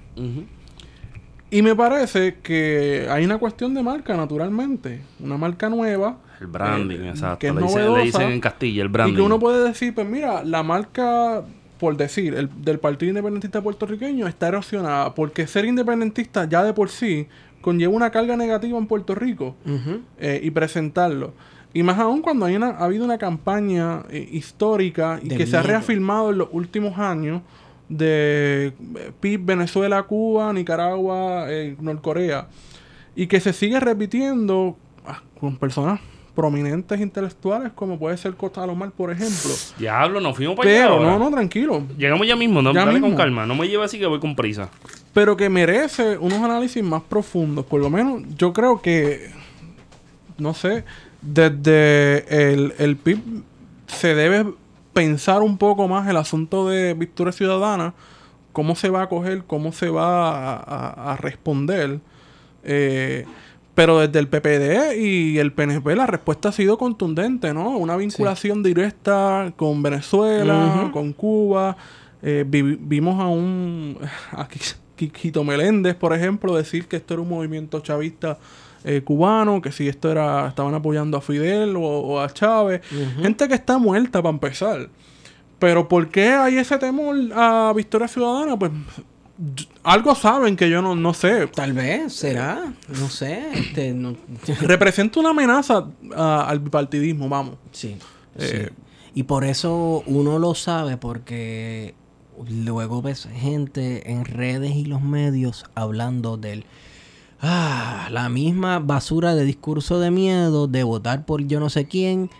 Y me parece que hay una cuestión de marca, naturalmente. Una marca nueva. El branding, eh, exacto. Que es le, dicen, le dicen en Castilla, el branding. Y que uno puede decir, pues mira, la marca, por decir, el, del Partido Independentista Puertorriqueño está erosionada. Porque ser independentista ya de por sí conlleva una carga negativa en Puerto Rico. Eh, y presentarlo. Y más aún cuando hay una, ha habido una campaña eh, histórica y De que se ha reafirmado en los últimos años de eh, PIB, Venezuela, Cuba, Nicaragua, eh, Norcorea. Y que se sigue repitiendo ah, con personas prominentes intelectuales como puede ser Costa Lomar, por ejemplo. Diablo, nos fuimos para allá. Pero ahora. no, no, tranquilo. Llegamos ya mismo, no, Ya dale con calma. No me lleve así que voy con prisa. Pero que merece unos análisis más profundos. Por lo menos yo creo que, no sé, desde el, el PIB se debe pensar un poco más el asunto de Victoria Ciudadana, cómo se va a coger, cómo se va a, a- a responder. Eh, pero desde el PPD y el PNP la respuesta ha sido contundente, ¿no? Una vinculación directa con Venezuela, con Cuba. Eh, vi- vimos a un a Qui- Quiquito Meléndez, por ejemplo, decir que esto era un movimiento chavista eh, cubano, que si esto era estaban apoyando a Fidel o, o a Chávez. Gente que está muerta para empezar. Pero ¿por qué hay ese temor a Victoria Ciudadana? Pues algo saben que yo no, no sé. Tal vez, será, no sé, este, no- Representa una amenaza a- al bipartidismo, vamos. sí, Eh, sí. Y por eso uno lo sabe porque luego ves gente en redes y los medios hablando del ah, la misma basura de discurso de miedo de votar por yo no sé quién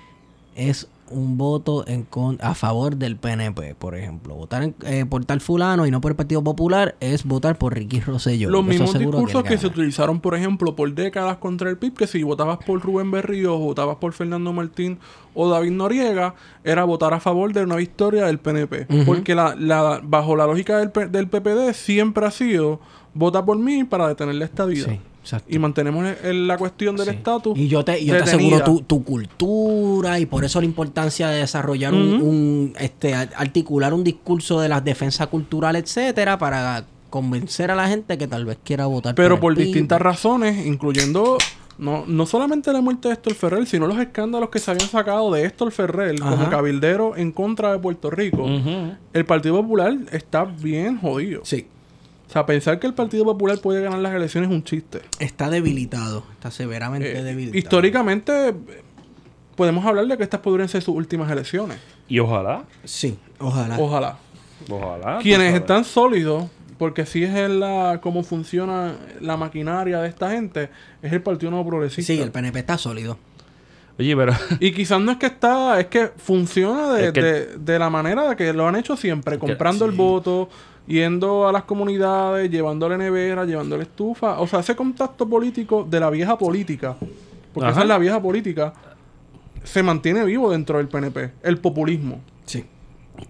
es un voto en con- a favor del PNP, por ejemplo. Votar en- eh, por tal fulano y no por el Partido Popular es votar por Ricky Rosselló. Los mismos discursos él que, se utilizaron, por ejemplo, por décadas contra el PIB, que si votabas por Rubén Berrío votabas por Fernando Martín o David Noriega, era votar a favor de una victoria del PNP. Porque la, la- bajo la lógica del, del PPD siempre ha sido vota por mí para detener la estadía. Sí, exacto. Y mantenemos el- el- la cuestión del Sí. estatus. Y yo te, yo te aseguro tu, tu cultura y por eso la importancia de desarrollar un, un, este, articular un discurso de la defensa cultural, etcétera, para convencer a la gente que tal vez quiera votar Pero por distintas razones, incluyendo no, no solamente la muerte de Héctor Ferrer, sino los escándalos que se habían sacado de Héctor Ferrer como cabildero en contra de Puerto Rico. El Partido Popular está bien jodido. Sí, O sea, pensar que el Partido Popular puede ganar las elecciones es un chiste. está debilitado, está severamente Eh, debilitado. históricamente, podemos hablar de que estas podrían ser sus últimas elecciones. Y ojalá, Sí, ojalá. Ojalá. ojalá. Quienes están sólidos, porque así es la cómo funciona la maquinaria de esta gente, es el Partido Nuevo Progresista. Sí, el PNP está sólido. Oye, pero Y quizás no es que está, es que funciona de, Es que- de- de la manera de que lo han hecho siempre, comprando el voto, yendo a las comunidades, llevándole nevera, llevándole estufa, o sea, ese contacto político de la vieja política, porque Ajá. esa es la vieja política, se mantiene vivo dentro del PNP, el populismo. Sí.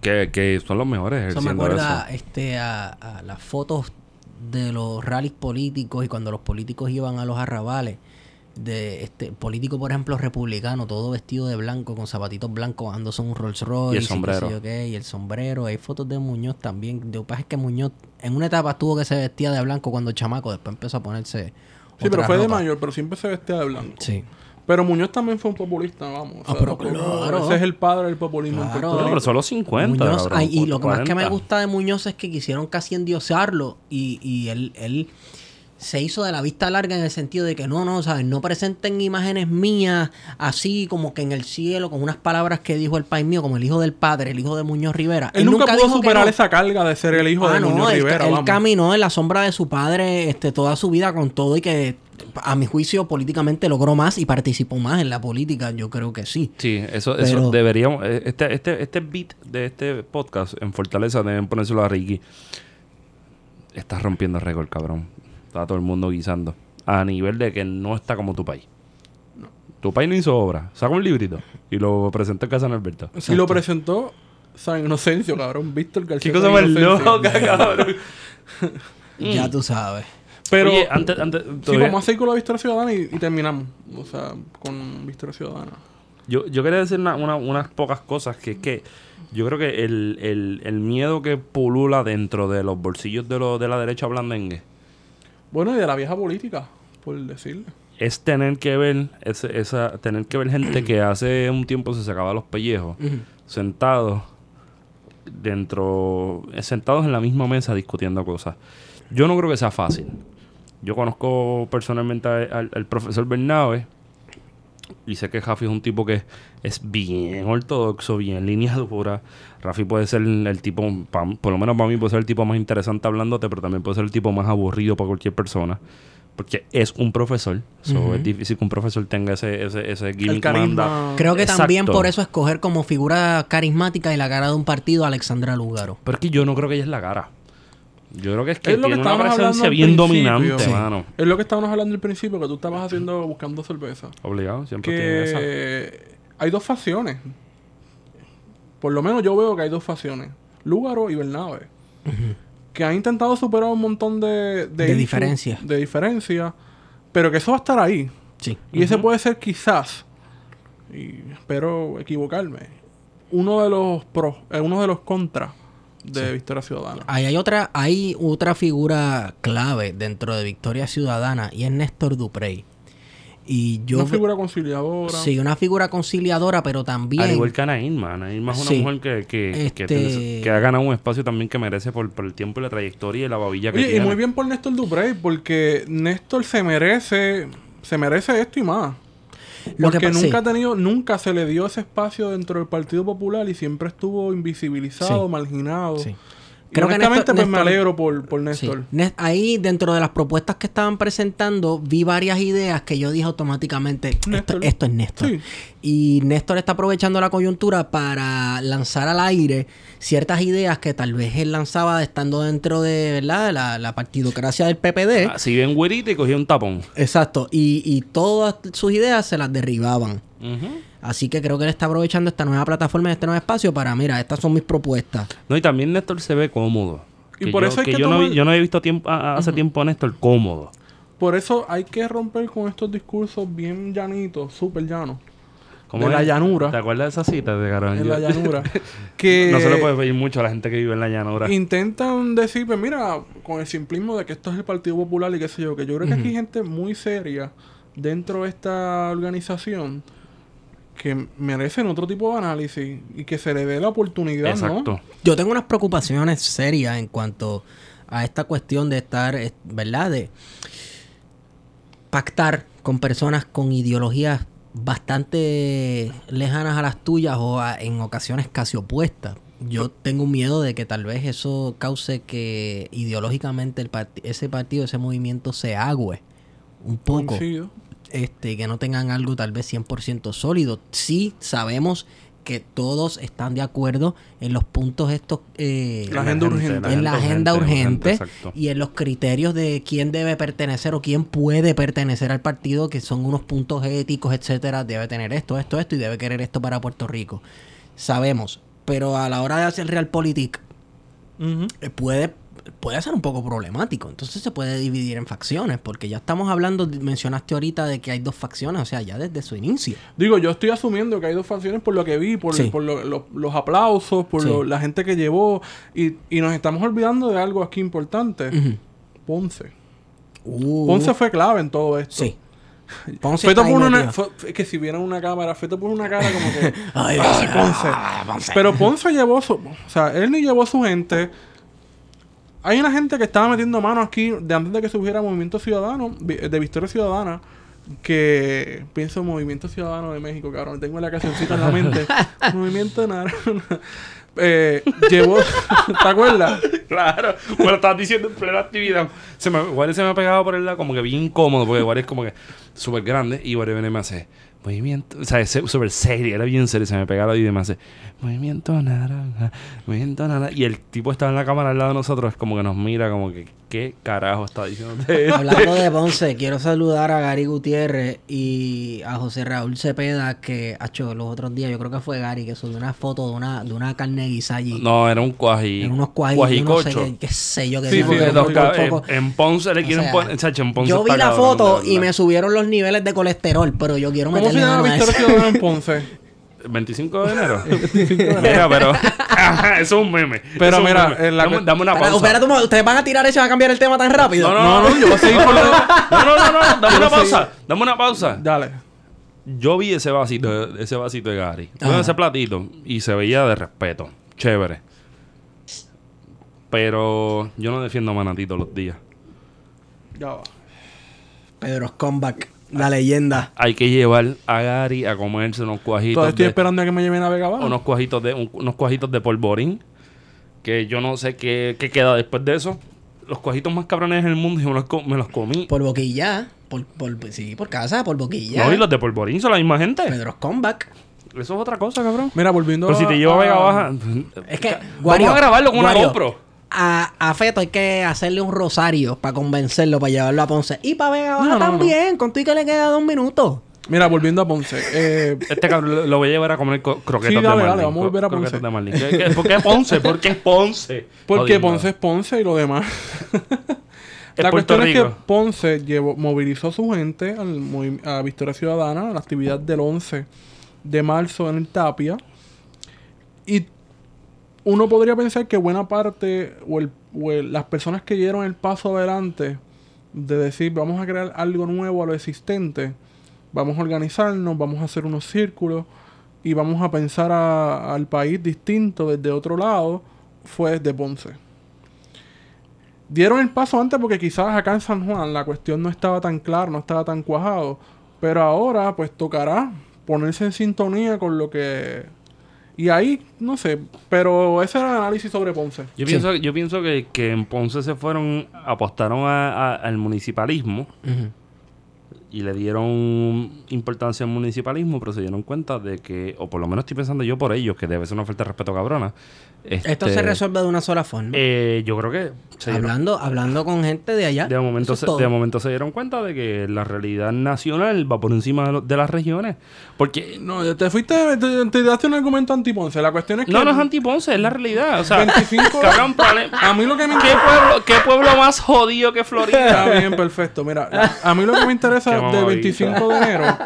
que, que son los mejores Eso me acuerda eso. este, a, a las fotos de los rallies políticos y cuando los políticos iban a los arrabales, de este político, por ejemplo, republicano, todo vestido de blanco, con zapatitos blancos, dándose un Rolls Royce. Y el sombrero. y el sombrero. Hay fotos de Muñoz también. Lo que pasa es que Muñoz en una etapa estuvo que se vestía de blanco cuando chamaco, después empezó a ponerse. Sí, pero fue de mayor, pero siempre se vestía de blanco. Sí. Pero Muñoz también fue un populista, vamos. o Ah, sea, claro. Ese es el padre del populismo en Claro. No, Rico. pero solo 50. Muñoz, cabrón, ay, y lo que más que me 40. gusta de Muñoz es que quisieron casi endiosarlo y, y él, él se hizo de la vista larga en el sentido de que no, no, ¿sabes? No presenten imágenes mías así como que en el cielo con unas palabras que dijo el país mío, como el hijo del padre, el hijo de Muñoz Rivera. Él, nunca, pudo dijo que superar no. esa carga de ser el hijo Ah, de no, Muñoz él, Rivera, él vamos. caminó en la sombra de su padre este, toda su vida con todo y que a mi juicio políticamente logró más y participó más en la política, yo creo que sí. Sí, eso, Pero- eso deberíamos. eh, Este, este, este beat de este podcast en Fortaleza deben ponérselo a Ricky. Estás rompiendo récord, cabrón. Está todo el mundo guisando. A nivel de que no está como tu país. Tu país no hizo obra. Saca un librito y lo presenta en casa en Alberto. Y lo presentó San Inocencio, cabrón. Víctor García. ¿Qué cosa más loca, cabrón? Ya tú sabes. Pero, Oye, antes, antes, sí, vamos a seguir con la Victoria Ciudadana y, y terminamos. O sea, con Victoria Ciudadana. Yo, yo quería decir una- una- unas pocas cosas que es que yo creo que el, el, el miedo que pulula dentro de los bolsillos de, los de la derecha blandengue Bueno, y de la vieja política, por decirle. es tener que ver esa tener que ver gente que hace un tiempo se sacaba los pellejos sentados dentro sentados en la misma mesa discutiendo cosas. Yo no creo que sea fácil. Yo conozco personalmente al, al profesor Bernabe y sé que Rafi es un tipo que es bien ortodoxo, bien línea dura. Rafi puede ser el, tipo, pa- por lo menos para mí puede ser el tipo más interesante hablándote, pero también puede ser el tipo más aburrido para cualquier persona. Porque es un profesor. So, Es difícil que un profesor tenga ese, ese, ese El gimmick carisma. manda. Creo que Exacto. también por eso escoger como figura carismática y la cara de un partido a Alexandra Lugaro. Pero es que yo no creo que ella es la cara. Yo creo que es que Es lo que tiene una presencia bien dominante, Sí. mano. Es lo que estábamos hablando al principio, que tú estabas haciendo buscando cerveza. Obligado, siempre tiene esa. Que hay dos facciones. Por lo menos yo veo que hay dos facciones. Lúgaro y Bernabe. Que han intentado superar un montón de... De issues, diferencia. De diferencia. Pero que eso va a estar ahí. Sí. Y ese puede ser quizás, y espero equivocarme, uno de los pros, eh, uno de los contras de Victoria Ciudadana. Ahí hay otra, hay otra figura clave dentro de Victoria Ciudadana y es Néstor Duprey. Y yo Una figura conciliadora. sí, una figura conciliadora, pero también Al igual que Ana Irma. Ana Irma es una Sí. mujer que, que, que, Este- tiene- que ha ganado un espacio también que merece por, por el tiempo y la trayectoria y la babilla que Oye, y tiene. muy bien por Néstor Duprey, porque Néstor se merece, se merece esto y más. Lo que Porque pa- nunca sí. ha tenido, nunca se le dio ese espacio dentro del Partido Popular y siempre estuvo invisibilizado, Sí. marginado. Sí. Creo que honestamente, Néstor- pues me alegro por, por. Néstor. Ahí dentro de las propuestas que estaban presentando vi varias ideas que yo dije automáticamente, esto, Néstor. esto es Néstor. Sí. Y Néstor está aprovechando la coyuntura para lanzar al aire ciertas ideas que tal vez él lanzaba estando dentro de ¿verdad? La, la partidocracia del PPD. Así bien güerita y cogía un tapón. Exacto. Y, y todas sus ideas se las derribaban. Ujú. Así que creo que él está aprovechando esta nueva plataforma y este nuevo espacio para, mira, estas son mis propuestas. No, y también Néstor se ve cómodo. Y por yo, eso hay que yo, no, tomar- yo no he visto tiempo, hace tiempo a Néstor cómodo. Por eso hay que romper con estos discursos bien llanitos, súper llanos. ¿Cómo De la es? llanura. ¿Te acuerdas de esa cita de Carol? En la llanura. que No se le puede pedir mucho a la gente que vive en la llanura. intentan decir, pues mira, con el simplismo de que esto es el Partido Popular y qué sé yo, que yo creo que aquí hay gente muy seria dentro de esta organización que merecen otro tipo de análisis y que se le dé la oportunidad, Exacto. ¿no? Yo tengo unas preocupaciones serias en cuanto a esta cuestión de estar, ¿verdad? De pactar con personas con ideologías bastante lejanas a las tuyas o a- en ocasiones casi opuestas. Yo tengo un miedo de que tal vez eso cause que ideológicamente el parti- ese partido, ese movimiento se agüe un poco Coincido. Este, que no tengan algo tal vez 100% sólido. Sí sabemos que todos están de acuerdo en los puntos estos... eh, La agenda urgente. en la agenda urgente, y en los criterios de quién debe pertenecer o quién puede pertenecer al partido, que son unos puntos éticos, etcétera, debe tener esto, esto, esto y debe querer esto para Puerto Rico. Sabemos, pero a la hora de hacer realpolitik eh, puede puede ser un poco problemático. Entonces se puede dividir en facciones, porque ya estamos hablando, mencionaste ahorita de que hay dos facciones, o sea, ya desde su inicio. Digo, yo estoy asumiendo que hay dos facciones por lo que vi, por, Sí. por lo- lo- los aplausos, por Sí. lo- la gente que llevó. Y, y nos estamos olvidando de algo aquí importante. Ponce. Uh, Ponce fue clave en todo esto. Sí. Ponce Feto puso una, fue- que si vieran una cámara, Feto puso una cara como que. Ay, "Ay, Ponce. ah, Ponce. Pero Ponce llevó su. O sea, él ni llevó su gente. Hay una gente que estaba metiendo mano aquí de antes de que surgiera Movimiento Ciudadano, vi- de Victoria Ciudadana, que pienso Movimiento Ciudadano de México, cabrón. Tengo la cancioncita en la mente. Movimiento Naranja. Eh, llevó. ¿Te acuerdas? Claro, me lo estabas diciendo en plena actividad. Se me, Wally se me ha pegado por el lado como que bien incómodo, porque Wally es como que súper grande y y me hace movimiento, o sea, súper serio, era bien serio, se me pegaba y me hace movimiento naranja, movimiento naranja. Y el tipo estaba en la cámara al lado de nosotros, como que nos mira, como que, ¿qué carajo está diciendo? Hablando de Ponce, quiero saludar a Gary Gutiérrez y a José Raúl Cepeda, que ha hecho los otros días, yo creo que fue Gary, que subió una foto de una, de una carne guisada allí. No, era un cuaji. en unos cuajitos, yo no sé cuajicocho. qué, qué sé yo, que Sí, sí, que Los poco- en, en Ponce le O quieren sea, poner. chacho, en Ponce yo vi la foto y me subieron los niveles de colesterol, pero yo quiero ¿Cómo se meterle llama Victoria. Ciudadana en Ponce? 25 de enero. Mira, pero. Ajá, eso es un meme. Pero mira, meme. en la- dame, dame una pausa. ¿ustedes van a tirar eso y van a cambiar el tema tan rápido? No, no, No, no, yo voy a seguir no, por no, lo- no, no, no, no, dame Yo una seguir. pausa. Dame una pausa. Dale. Yo vi ese vasito, ese vasito de Gary. Bueno, ese platito. Y se veía de respeto. Chévere. Pero yo no defiendo a Manatí todos los días. Ya va. Pedro Comeback, la leyenda. Hay que llevar a Gary a comerse unos cuajitos Todavía estoy de, esperando a que me lleven a Vega Baja. unos cuajitos de un- unos cuajitos de polvorín. Que yo no sé qué, qué queda después de eso. Los cuajitos más cabrones del mundo y me los, co- me los comí. Por boquilla. Por, por, sí, por casa, por boquilla. No, y los de polvorín son la misma gente. Pedro Comeback. Eso es otra cosa, cabrón. Mira, volviendo Pero si te llevo a Vega Baja. Es que, Vamos a grabarlo con una GoPro. A, a Feto hay que hacerle un rosario para convencerlo, para llevarlo a Ponce. Y para Vega Baja No, no, no. también, con tu y que le queda dos minutos. Mira, volviendo a Ponce. Eh, Este cabrón lo, lo voy a llevar a comer co- croquetas Sí, dale, de dale, Marlin. vamos a volver a Ponce. ¿Qué- qué- ¿Por qué Ponce? ¿Por qué Ponce? porque. Ponce es Ponce y lo demás. Es la Puerto cuestión es que. Ponce llevó, movilizó a su gente al a Victoria Ciudadana, a la actividad del 11 de marzo en el Tapia. Y uno podría pensar que buena parte, o, el- o las personas que dieron el paso adelante de decir, vamos a crear algo nuevo a lo existente, vamos a organizarnos, vamos a hacer unos círculos y vamos a pensar al país distinto desde otro lado, fue desde Ponce. Dieron el paso antes porque quizás acá en San Juan la cuestión no estaba tan clara, no estaba tan cuajado. Pero ahora pues tocará ponerse en sintonía con lo que... Y ahí, no sé, pero ese era el análisis sobre Ponce. Yo Sí. pienso, yo pienso que, que en Ponce se fueron, apostaron a- a- al municipalismo y le dieron importancia al municipalismo, pero se dieron cuenta de que, o por lo menos estoy pensando yo por ellos, que debe ser una falta de respeto cabrona. Esto Este, se resuelve de una sola forma. eh, yo creo que se dieron- hablando, hablando con gente de allá. de momento, se, de momento se dieron cuenta de que la realidad nacional va por encima de, lo- de las regiones. Porque No, te fuiste, te, te daste un argumento anti-Ponce. La cuestión es que... no, no es anti-Ponce, es la realidad. O sea, 25 cabrón, plane- A mí lo que me ¿Qué pueblo, ¿Qué pueblo más jodido que Florida? Está bien, perfecto. Mira, a mí lo que me interesa mamadita. 25 de enero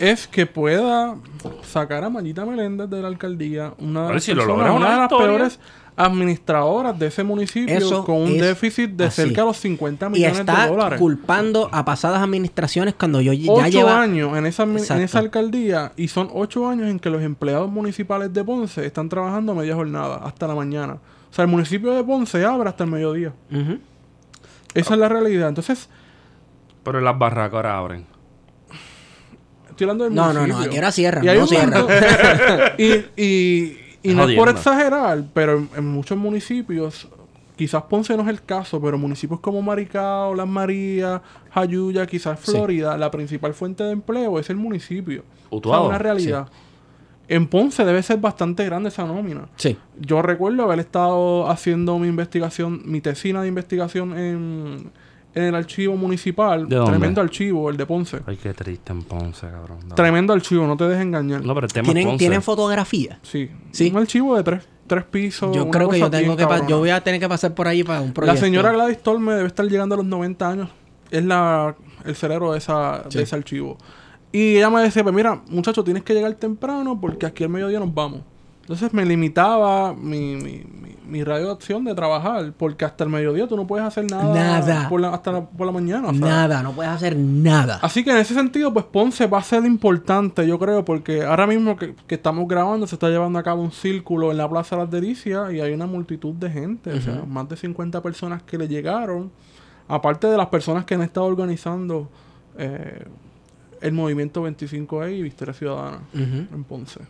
es que pueda sacar a Mayita Meléndez de la alcaldía, una de las, si lo personas- logra, una una de las victoria. peores administradoras de ese municipio Eso con un déficit de así. cerca de los 50 y millones está de dólares. culpando a pasadas administraciones cuando yo ya Ocho lleva años en esa, en alcaldía y son ocho años en que los empleados municipales de Ponce están trabajando a media jornada, hasta la mañana. O sea, el municipio de Ponce abre hasta el mediodía. Esa es la realidad. Entonces, Pero las barracas ahora abren. Estoy hablando del No, no, no, municipio. aquí ahora cierran, Y no cierran. y y, y no es por exagerar, pero en, en muchos municipios, quizás Ponce no es el caso, pero municipios como Maricao, Las Marías, Jayuya, quizás Sí. Florida, la principal fuente de empleo es el municipio. Utuado. O sea, una realidad. En Ponce debe ser bastante grande esa nómina. Sí. Yo recuerdo haber estado haciendo mi investigación, mi tesina de investigación en, en el archivo municipal. ¿De dónde? Tremendo archivo, el de Ponce. Ay, qué triste en Ponce, cabrón. No, Tremendo archivo, no te dejes engañar. No, pero el tema es ¿Tienen, Ponce. ¿Tienen fotografía? Sí. Sí. Un archivo de tres, tres pisos. Yo creo que yo tengo bien que yo voy a tener que pasar por ahí para un La proyecto. señora Gladys Torme debe estar llegando a los 90 años. Es la, el cerebro de, esa, Sí. de ese archivo. Y ella me decía, pues mira, muchacho, tienes que llegar temprano porque aquí al mediodía nos vamos. Entonces me limitaba mi, mi, mi, mi radio de acción de trabajar porque hasta el mediodía tú no puedes hacer nada, Nada. Por la, hasta la- por la mañana. ¿sabes? Nada, no puedes hacer nada. Así que en ese sentido, pues Ponce va a ser importante, yo creo, porque ahora mismo que, que estamos grabando, se está llevando a cabo un círculo en la Plaza de las Delicias y hay una multitud de gente, o sea, más de 50 personas que le llegaron, aparte de las personas que han estado organizando eh, el movimiento 25E y Victoria Ciudadana Ujú. en Ponce.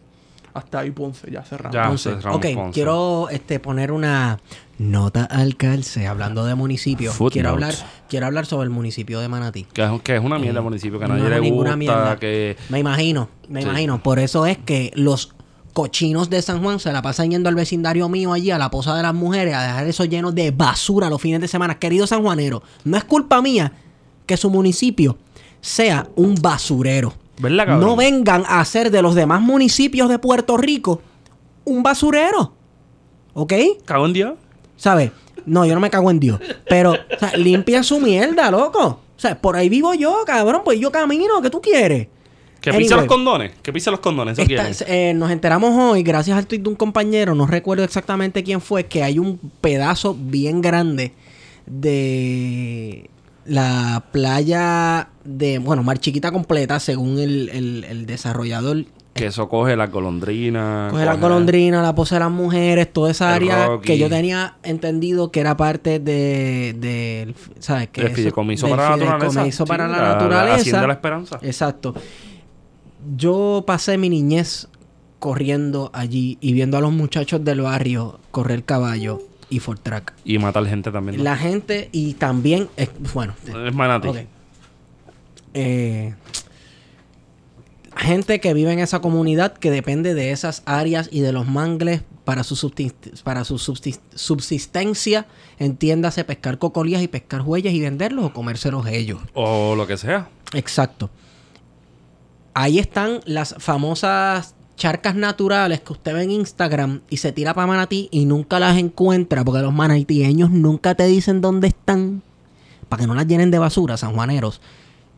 Hasta ahí Ponce, ya cerramos. Ya. Ponce. cerramos Ok, Ponce. quiero este, poner una nota al calce hablando de municipios. Footnotes. Quiero hablar, quiero hablar sobre el municipio de Manatí. Que es, que es una mierda Eh, municipio, que a no nadie es le gusta, mierda. que... Me imagino, me Sí. imagino. Por eso es que los cochinos de San Juan se la pasan yendo al vecindario mío allí, a la posa de las mujeres, a dejar eso lleno de basura los fines de semana. Querido sanjuanero, no es culpa mía que su municipio sea un basurero. ¿Verdad, cabrón? No vengan a hacer de los demás municipios de Puerto Rico un basurero. ¿Ok? Cago en Dios. ¿Sabes? No, yo no me cago en Dios. Pero, o sea, limpia su mierda, loco. O sea, por ahí vivo yo, cabrón. Pues yo camino, ¿qué tú quieres? Que pise Anyway. los condones. Que pise los condones. Esta- eh, nos enteramos hoy, gracias al tweet de un compañero, no recuerdo exactamente quién fue, que hay un pedazo bien grande de la playa de, bueno, Mar Chiquita completa, según el, el- el desarrollador. Que eso coge las golondrinas. Coge la golondrina, la pose de las mujeres, toda esa área Rocky. que yo tenía entendido que era parte de, del, ¿sabes? Que El eso- fideicomiso del para la naturaleza. fideicomiso para Sí, la, naturaleza. De la Esperanza. Exacto. Yo pasé mi niñez corriendo allí y viendo a los muchachos del barrio correr caballo y for track. Y matar gente también. ¿no? La gente y también, bueno, Es manatí. ok. Eh, gente que vive en esa comunidad que depende de esas áreas y de los mangles para su, subsist- para su subsist- subsistencia, entiéndase pescar cocolías y pescar huellas y venderlos o comérselos ellos. O lo que sea. Exacto. Ahí están las famosas charcas naturales que usted ve en Instagram y se tira para Manatí y nunca las encuentra porque los manatieños nunca te dicen dónde están para que no las llenen de basura, sanjuaneros.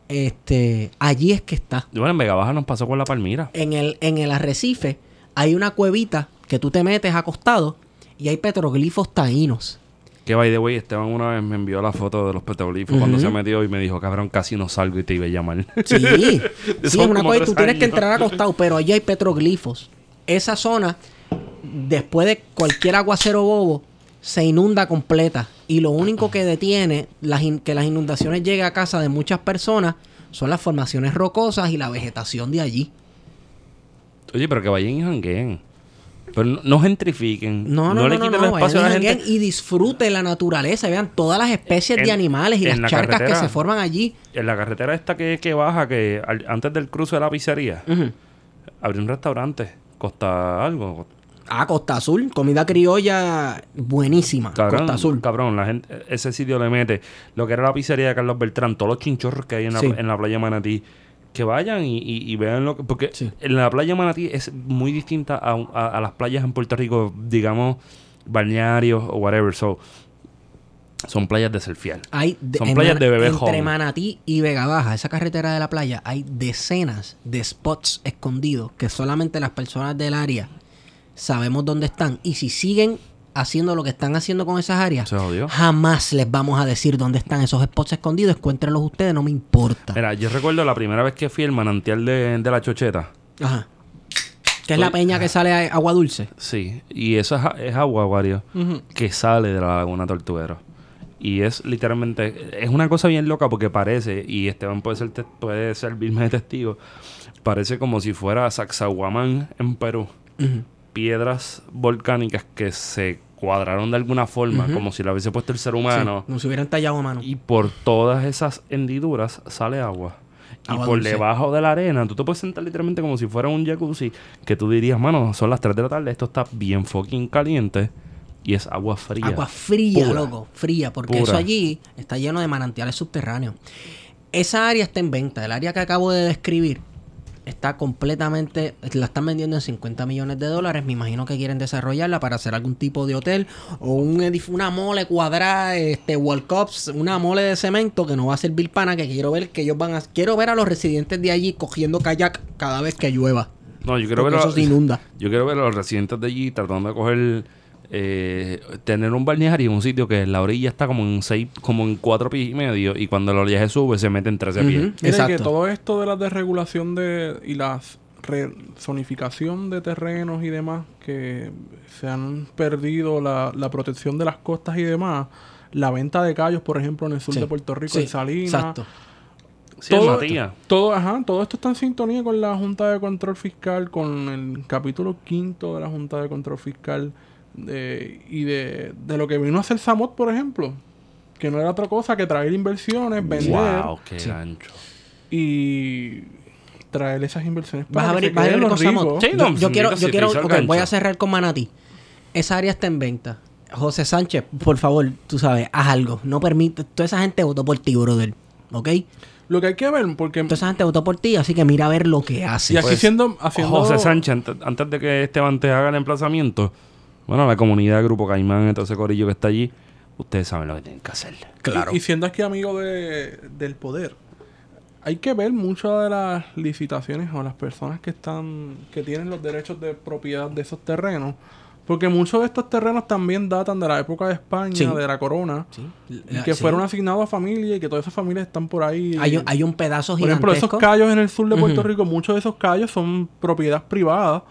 Este, allí es que está. Bueno, en Vega Baja nos pasó con la Palmira. En el, en el arrecife hay una cuevita que tú te metes acostado y hay petroglifos taínos. Que by the way, Esteban una vez me envió la foto de los petroglifos cuando se metió y me dijo, cabrón, casi no salgo y te iba a llamar. Sí, sí, es una cosa, tres tú tienes que entrar acostado, pero allí hay petroglifos. Esa zona, después de cualquier aguacero bobo, se inunda completa. Y lo único que detiene las que las inundaciones lleguen a casa de muchas personas son las formaciones rocosas y la vegetación de allí. Oye, pero que vayan y jangueen. Pero no, no gentrifiquen. No, no, no, le no, quiten espacio a la gente. y disfrute la naturaleza. Vean todas las especies En- de animales y las la charcas que se forman allí. En la carretera esta que, que baja, que al- antes del cruce de la pizzería, Ujú. abrió un restaurante. Costa algo. Ah, Costa Azul, comida criolla buenísima. Cabrón, Costa Azul. cabrón, la gente, ese sitio le mete lo que era la pizzería de Carlos Beltrán, todos los chinchorros que hay en la, Sí. en la playa Manatí, que vayan y, y- y vean lo que... Porque Sí. en la playa Manatí es muy distinta a, a- a las playas en Puerto Rico, digamos, balnearios o whatever. So, son playas de surfear. Hay de- Son playas Man- de bebé Entre. Manatí y Vega Baja, esa carretera de la playa, hay decenas de spots escondidos que solamente las personas del área sabemos dónde están. Y si siguen haciendo lo que están haciendo con esas áreas, Se jodió. jamás les vamos a decir dónde están esos spots escondidos. Encuéntrenlos ustedes, no me importa. Mira, yo recuerdo la primera vez que fui al manantial de, de la chocheta. Ajá. Que es la peña que sale a- agua dulce. Sí, y eso es, a- es agua, Wario, que sale de la laguna Tortuguero. Y es literalmente, es una cosa bien loca porque parece, y Esteban puede, ser te- puede servirme de testigo, parece como si fuera Sacsayhuamán en Perú. Piedras volcánicas que se cuadraron de alguna forma, como si la hubiese puesto el ser humano. Sí, como si hubieran tallado a mano. Y por todas esas hendiduras sale agua. Y por dulce. debajo de la arena, tú te puedes sentar literalmente como si fuera un jacuzzi, que tú dirías, mano, son las 3 de la tarde, esto está bien fucking caliente. Y es agua fría. Agua fría, Pura. loco, fría, porque Pura. eso allí está lleno de manantiales subterráneos. Esa área está en venta, el área que acabo de describir está completamente, la están vendiendo en 50 millones de dólares, me imagino que quieren desarrollarla para hacer algún tipo de hotel o un edif- una mole cuadrada, este World Cups, una mole de cemento que no va a servir pana, que quiero ver que ellos van a, quiero ver a los residentes de allí cogiendo kayak cada vez que llueva. No, yo quiero ver a- eso se inunda. Yo quiero ver a los residentes de allí tratando de coger. Eh, tener un balneario en un sitio que la orilla está como en seis, como en cuatro pies y medio. Y cuando el oleaje sube, se mete en 13 pies. Ujú. Mira, Exacto. que todo esto de la desregulación de y la zonificación de terrenos y demás, que se han perdido la, la protección de las costas y demás, la venta de callos, por ejemplo, en el sur Sí. de Puerto Rico, Sí, en Salinas. Exacto. Sí, todo, todo, ajá, todo esto está en sintonía con la Junta de Control Fiscal, con el capítulo quinto de la Junta de Control Fiscal de- y de, de lo que vino a hacer Samot, por ejemplo. Que no era otra cosa que traer inversiones, vender Wow, qué Sí. gancho. y traer esas inversiones Vas a que abrir, se vas a abrir los con Samot. Sí, yo, no, yo quiero, yo quiero, voy a cerrar con Manatí. Esa área está en venta. José Sánchez, por favor, tú sabes, haz algo. No permite, toda esa gente votó por ti, brother. ¿Ok? Lo que hay que ver, porque... Toda esa gente votó por ti, así que mira a ver lo que hace. Y aquí Pues, siendo, haciendo... José Sánchez, antes, antes de que Esteban te haga el emplazamiento, bueno, la comunidad Grupo Caimán, todo ese corillo que está allí, ustedes saben lo que tienen que hacer. Claro. Y, y siendo aquí amigo de, del poder, hay que ver muchas de las licitaciones o las personas que están que tienen los derechos de propiedad de esos terrenos, porque muchos de estos terrenos también datan de la época de España, Sí. de la corona, Sí. y que Sí. fueron asignados a familias y que todas esas familias están por ahí. Hay, un- hay un pedazo por ejemplo, gigantesco. esos callos en el sur de Puerto. Rico, muchos de esos callos son propiedad privada,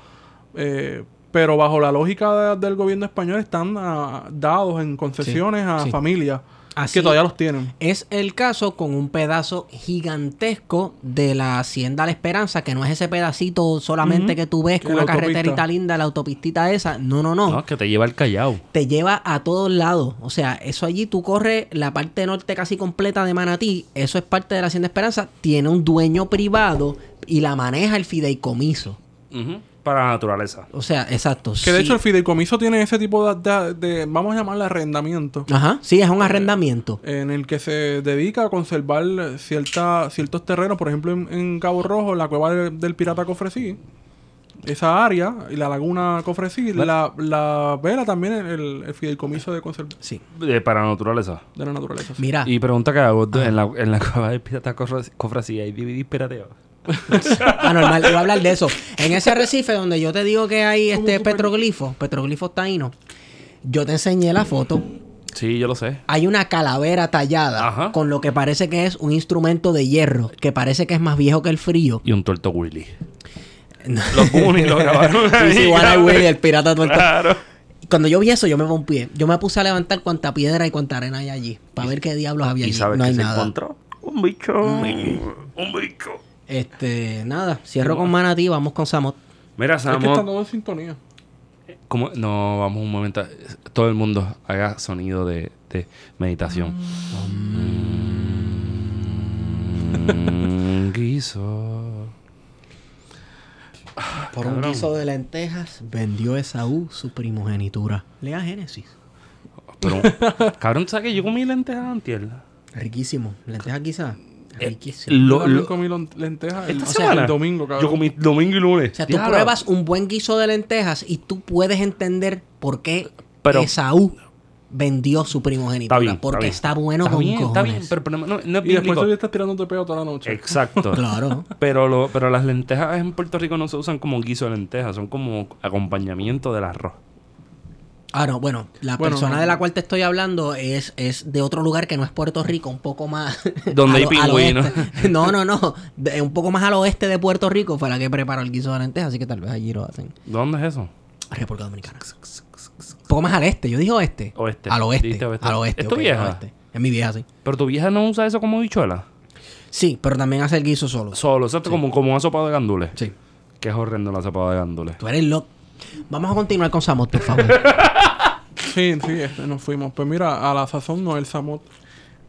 eh, pero bajo la lógica de- del gobierno español están ah, dados en concesiones a sí. familias Así- que todavía los tienen. Es el caso con un pedazo gigantesco de la Hacienda La Esperanza, que no es ese pedacito solamente que tú ves con La una carreterita linda, la autopistita esa. No, no, no. No, que te lleva al Callao. te lleva a todos lados. O sea, eso allí tú corres la parte norte casi completa de Manatí. Eso es parte de la Hacienda Esperanza. Tiene un dueño privado y la maneja el fideicomiso. Ujú. Para la naturaleza. O sea, exacto. Que de sí. hecho el fideicomiso tiene ese tipo de, de- de- vamos a llamarle arrendamiento, Ajá, sí, es un arrendamiento. en el que se dedica a conservar cierta, ciertos terrenos, por ejemplo en, en Cabo Rojo, la cueva de- del pirata Cofresí, esa área, y la laguna Cofresí, la, la vela también el, el fideicomiso de conservación Sí. Eh, para la naturaleza. de la naturaleza. sí. Mira, Y pregunta que hago, en la, en la cueva de pirata cofresía hay DVD pirateo. Anormal, iba a hablar de eso. En ese arrecife donde yo te digo que hay este petroglifo, petroglifos taínos, yo te enseñé la foto. Sí, yo lo sé. Hay una calavera tallada Ajá. con lo que parece que es un instrumento de hierro, que parece que es más viejo que el frío. Y un tuerto Willy. Los Goonies lo grabaron Sí, sí, cabrón. Willy, el pirata tuerto. Claro. Cuando yo vi eso, yo me pompié. Yo me puse a levantar cuánta piedra y cuánta arena hay allí. Para ver qué diablos había ¿Y allí. sabes no qué hay se nada. encontró? Un bicho. Un bicho. Este, nada. Cierro con Manatí, vamos con Samot. Mira, Es que están en sintonía. ¿cómo? No, vamos un momento. Todo el mundo haga sonido de, de meditación. Mm, guiso. Por un guiso de lentejas, vendió Esaú su primogenitura. Lea Génesis. Pero, cabrón, ¿sabes que yo comí lentejas antier? Riquísimo. Lentejas quizás. Eh, Riquísimo. Yo Lo- comí lentejas el, esta o sea, semana, el domingo, cabrón. Yo comí domingo y lunes. O sea, tú Diablo. pruebas un buen guiso de lentejas y tú puedes entender por qué Pero- Esaú vendió su primogenitura. Está bien. porque está, bueno está con bien, Está cojones. bien, pero, pero no, no es Y después tú estás tirando de peo toda la noche. Exacto. Claro. Pero, lo, pero las lentejas en Puerto Rico no se usan como guiso de lentejas, son como acompañamiento del arroz. Ah, no, bueno, la Bueno, persona no. de la cual te estoy hablando es, es de otro lugar que no es Puerto Rico, un poco más. Donde hay pingüinos. oeste. No, no, no. de- un poco más al oeste de Puerto Rico fue la que preparó el guiso de lentejas, así que tal vez allí lo hacen. ¿Dónde es eso? República Dominicana. Un poco más al este, yo dije oeste. Oeste. Al oeste. Al oeste. ¿Es tu ok, vieja? oeste. Es mi vieja, sí. Pero tu vieja no usa eso como bichuela. Sí, pero también hace el guiso solo. Solo, exacto, como, como un sopado de gandules. Sí. Que es horrendo la sopa de gandules. Tú eres loco. Vamos a continuar con Samot, por favor. Sí, sí, este, nos fuimos. Pues mira, a la sazón no, el Samot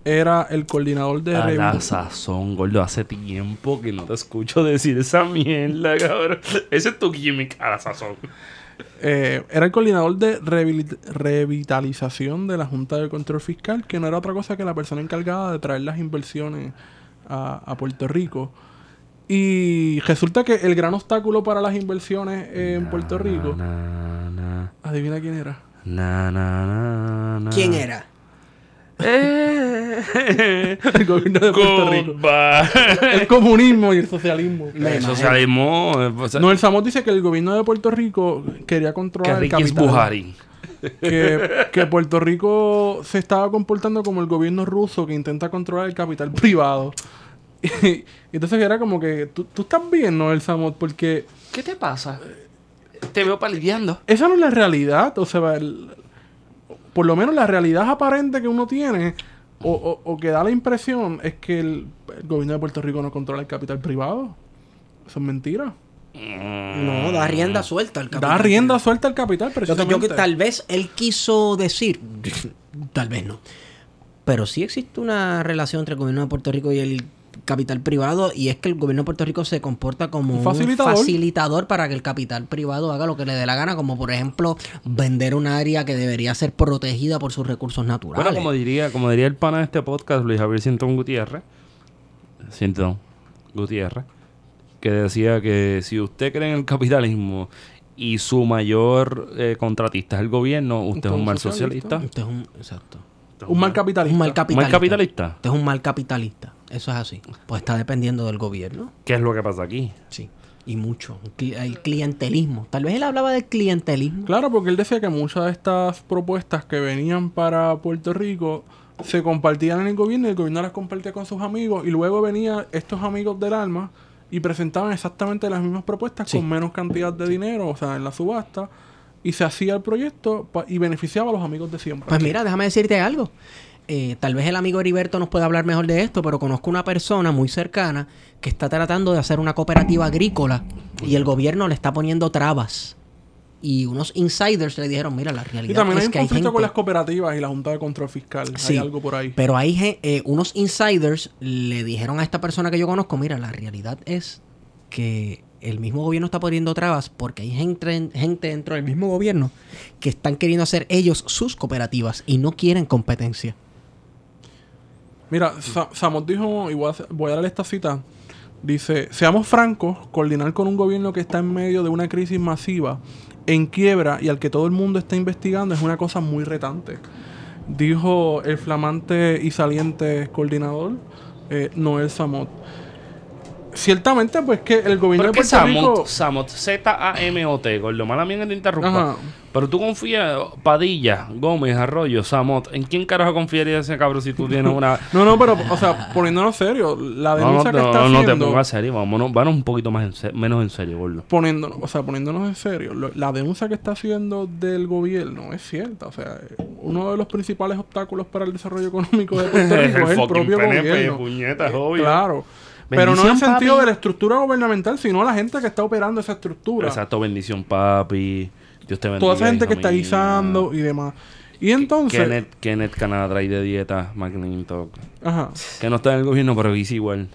era el coordinador de A la sazón, gordo. Hace tiempo que no te escucho decir esa mierda, cabrón. Ese es tu gimmick a la sazón. Eh, era el coordinador de revitalización de la Junta de Control Fiscal, que no era otra cosa que la persona encargada de traer las inversiones a, a Puerto Rico. Y resulta que el gran obstáculo para las inversiones en Puerto Rico, Na, na, adivina quién era. na, na, na, na. ¿Quién era? Eh. El gobierno de Puerto Rico. El comunismo y el socialismo. El socialismo. eh, o sea, No, el Samot dice que el gobierno de Puerto Rico quería que controlar el capital. Que, que Puerto Rico se estaba comportando como el gobierno ruso que intenta controlar el capital privado. Y, entonces era como que tú, tú estás bien, ¿no? El Samot, porque ¿Qué te pasa? Te veo palideando. esa no es la realidad. O sea, el- por lo menos la realidad aparente que uno tiene o, o- o que da la impresión es que el, el gobierno de Puerto Rico no controla el capital privado. Eso es mentira. No, da rienda suelta al Da capital. rienda suelta al capital, precisamente. yo que tal vez él quiso decir, tal vez no. Pero sí existe una relación entre el gobierno de Puerto Rico y el capital privado y es que el gobierno de Puerto Rico se comporta como Un un facilitador. para que el capital privado haga lo que le dé la gana, como por ejemplo vender un área que debería ser protegida por sus recursos naturales. Bueno, como diría, como diría el pana de este podcast, Luis Javier Cinton Gutiérrez, Cinton Gutiérrez, que decía que si usted cree en el capitalismo y su mayor eh, contratista es el gobierno, usted es un mal socialista. socialista. Usted es un, exacto. Un mal capitalista. Un mal capitalista. ¿Mal capitalista? Usted es un mal capitalista. Eso es así. Pues está dependiendo del gobierno. ¿Qué es lo que pasa aquí? Sí. Y mucho. El clientelismo. Tal vez él hablaba del clientelismo. Claro, porque él decía que muchas de estas propuestas que venían para Puerto Rico se compartían en el gobierno y el gobierno las compartía con sus amigos y luego venían estos amigos del alma y presentaban exactamente las mismas propuestas Sí. con menos cantidad de dinero, o sea, en la subasta y se hacía el proyecto y beneficiaba a los amigos de siempre. Pues mira, déjame decirte algo. Eh, tal vez el amigo Heriberto nos pueda hablar mejor de esto, pero conozco una persona muy cercana que está tratando de hacer una cooperativa agrícola y el gobierno le está poniendo trabas. Y unos insiders le dijeron, mira, la realidad y también es hay un que hay conflicto gente... con las cooperativas y la Junta de Control Fiscal. Sí, hay algo por ahí. Pero hay eh, unos insiders le dijeron a esta persona que yo conozco, mira, la realidad es que el mismo gobierno está poniendo trabas porque hay gente, dentro del mismo gobierno que están queriendo hacer ellos sus cooperativas y no quieren competencia. Mira, Sa- dijo, y voy a, hacer- voy a darle esta cita. Dice, seamos francos, coordinar con un gobierno que está en medio de una crisis masiva, en quiebra y al que todo el mundo está investigando es una cosa muy retante. Dijo el flamante y saliente coordinador eh, Noel Samot. Ciertamente, pues que el gobierno ¿Por qué de Puerto Rico... Samot? Samot, Z-A-M-O-T, gordo. Mala mía que te interrumpa. Ajá. Pero tú confías, Padilla, Gómez, Arroyo, Samot. ¿En quién carajo confiaría ese cabrón si tú tienes una. No, no, pero, o sea, poniéndonos serio, la No, no, denuncia que no, está no, no te haciendo... pongas serio. Vámonos, vámonos un poquito más en menos en serio, gordo. poniéndonos, o sea, poniéndonos en serio, lo- la denuncia que está haciendo del gobierno es cierta. O sea, eh, uno de los principales obstáculos para el desarrollo económico de Puerto Rico es el propio PNP, gobierno. puñeta, obvio. Claro. Pero no en el sentido papi. de la estructura gubernamental, sino la gente que está operando esa estructura. Exacto, bendición, papi. Dios te bendiga. Toda esa gente que está guisando y demás. Y entonces... Kenneth, Kenneth Canadá trae de dieta. Ajá. Que no está en el gobierno, pero guisa igual.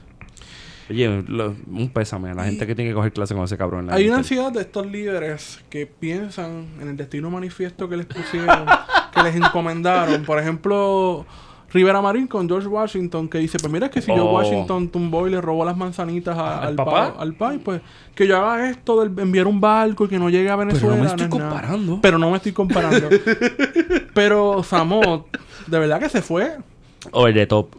Oye, lo- un pésame a la gente que tiene que coger clase con ese cabrón. en la Hay una ansiedad de estos líderes que piensan en el destino manifiesto que les pusieron, que les encomendaron. Por ejemplo, Rivera Marín con George Washington, que dice, pues mira, es que si George Oh. Washington tumbó y le robó las manzanitas a- ¿Al al, papá? pa- al país, pues que yo haga esto de enviar un barco y que no llegue a Venezuela. me estoy es nada. comparando. Pero no me estoy comparando. Pero Samot, de verdad que se fue. Over the Top.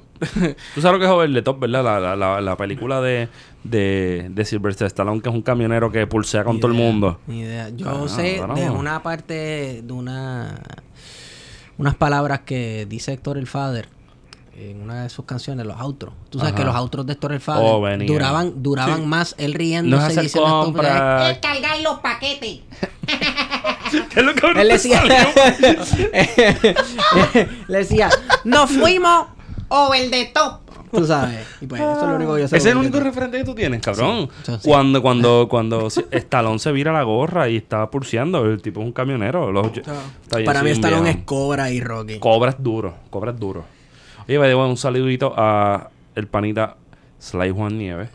Tú sabes lo que es Over the Top, ¿verdad? La, la, la, la película de, de, de Sylvester Stallone, que es un camionero que pulsea con todo el mundo. ni idea. Yo Ah, sé de una parte, de una unas palabras que dice Héctor el Father en una de sus canciones, los outros. Tú sabes Ajá. que los outros de Héctor el Father Oh, duraban, duraban Sí. más él riéndose y hacer diciendo compras. Descargar los paquetes. ¿Qué es lo que Él decía, le decía, nos fuimos Over the top. Tú sabes. Y pues eso es lo único que yo sé. Ese es el único referente que tú tienes, cabrón. Sí, eso sí. Cuando, cuando, cuando Stallone se vira la gorra y está pulseando, el tipo es un camionero. Los- está bien, Para mí Stallone es Cobra y Rocky. Cobra es duro, cobra es duro. Oye, me debo un saludito a el panita Sly Juan Nieves,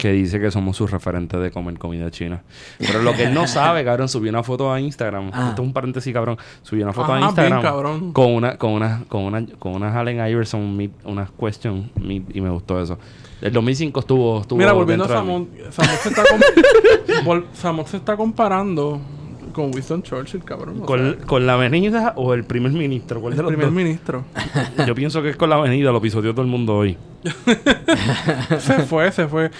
que dice que somos sus referentes de comer comida china. Pero lo que él no sabe, cabrón, subió una foto a Instagram. Ah. Esto es un paréntesis, cabrón. Subió una foto a Instagram bien, cabrón. con una con una con una con una Allen Iverson meet- unas question meet, y me gustó eso. El 2005 estuvo estuvo Mira, volviendo a. Samon, Samon se está com- vol- Samon se está comparando con Winston Churchill, cabrón. ¿Con, sea, con la avenida o el primer ministro? ¿Cuál de el los primer dos? ministro. Yo pienso que es con la avenida, lo pisoteó todo el mundo hoy. se fue, se fue.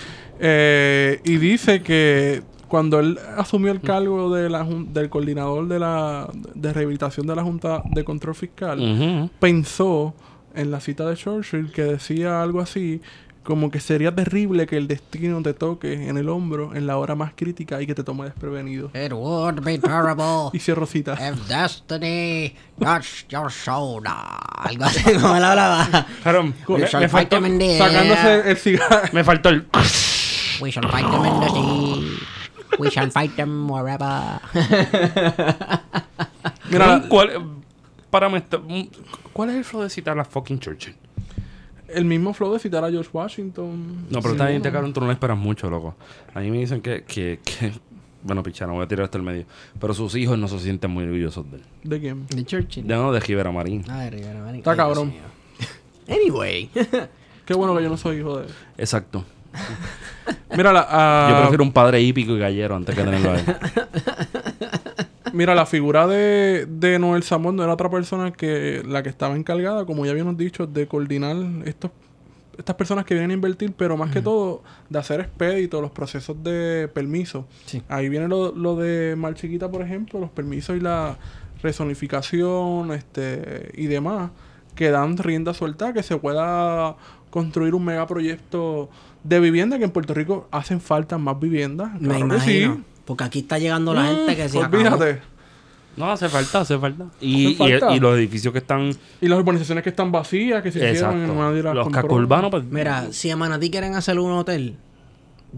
Eh, y dice que cuando él asumió el cargo de la del coordinador de la de rehabilitación de la Junta de Control Fiscal, pensó en la cita de Churchill que decía algo así como que sería terrible que el destino te toque en el hombro en la hora más crítica y que te tome desprevenido. It would be terrible Y cierro cita. if destiny touched your shoulder. Algo así como él hablaba. We me, faltó, Sacándose el cigarro. me faltó el... We shall fight them in the sea. We shall fight them wherever. Mira, ¿Cuál, párame. ¿Cuál es el flow de citar a fucking Churchill? el mismo flow de citar a George Washington. No, pero Sí, esta gente, cabrón, tú no esperas mucho, loco. A mí me dicen que... que, que bueno, picha, no voy a tirar esto al medio. Pero sus hijos no se sienten muy orgullosos de él. ¿De quién? De Churchill. De no, de Rivera Marín. Ay, Rivera Marín. Está cabrón. Anyway. Qué bueno que yo no soy hijo de él. Exacto. Mira, la, ah, Yo prefiero un padre hípico y gallero antes que tenerlo a él. mira, la figura de, de Noel Samón no era otra persona que la que estaba encargada, como ya habíamos dicho, de coordinar estos, estas personas que vienen a invertir, pero más que todo de hacer expedito, los procesos de permiso. Sí. Ahí viene lo, lo de Mar Chiquita, por ejemplo, los permisos y la resonificación este, y demás, que dan rienda suelta que se pueda construir un megaproyecto de vivienda, que en Puerto Rico hacen falta más viviendas. Me Claro sí. imagino. Porque aquí está llegando la gente que se acabó. Olvídate. No, hace falta, hace falta. Y, Hace falta. y- y los edificios que están... Y las urbanizaciones que están vacías, que se hicieron Los cascos urbanos, pues... Mira, si a Manatí quieren hacer un hotel,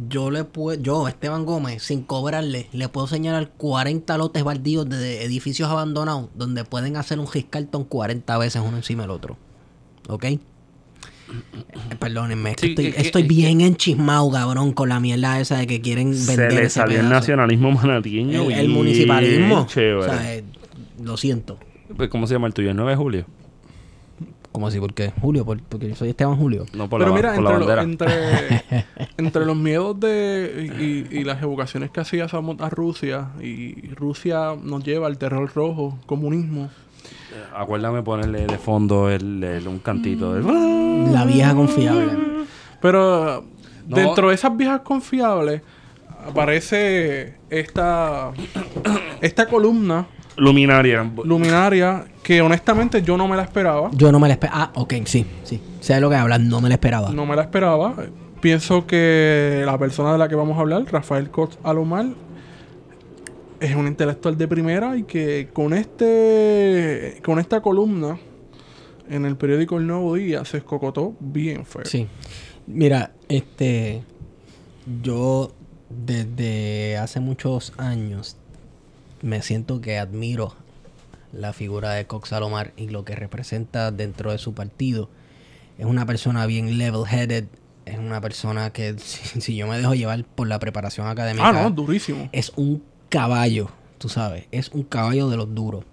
yo le puedo, yo, Esteban Gómez, sin cobrarle, le puedo señalar 40 lotes baldíos de edificios abandonados donde pueden hacer un Giscarton 40 veces uno encima del otro. ¿Ok? Eh, Perdónenme, que Sí, estoy, que- que- estoy que- bien enchismado, cabrón, con la mierda esa de que quieren Se vender le ese salió el nacionalismo manatieño. El, el municipalismo. Chévere. O sea, eh, lo siento. Pues, ¿Cómo se llama el tuyo? ¿El 9 de julio? ¿Cómo así? ¿Por qué? Julio, por- porque yo soy Esteban Julio. No, por, Pero la, mira, por la entre, lo- bandera. entre, entre los miedos de y, y las evocaciones que hacía Samot a Rusia, y Rusia nos lleva al terror rojo, comunismo. Acuérdame ponerle de fondo el, el- un cantito. del- La vieja confiable. Pero No. dentro de esas viejas confiables aparece esta, esta columna Luminaria. luminaria que honestamente yo no me la esperaba. Yo no me la esperaba. Ah, ok, sí, sí. Sé de lo que hablan, no me la esperaba. No me la esperaba. Pienso que la persona de la que vamos a hablar, Rafael Cox Alomar, es un intelectual de primera y que con este con esta columna en el periódico El Nuevo Día se escocotó bien feo. Sí. Mira, este. Yo desde hace muchos años me siento que admiro la figura de Cox Salomar y lo que representa dentro de su partido. Es una persona bien level-headed. Es una persona que, si, si yo me dejo llevar por la preparación académica, Ah, no, durísimo. es un caballo, tú sabes, es un caballo de los duros.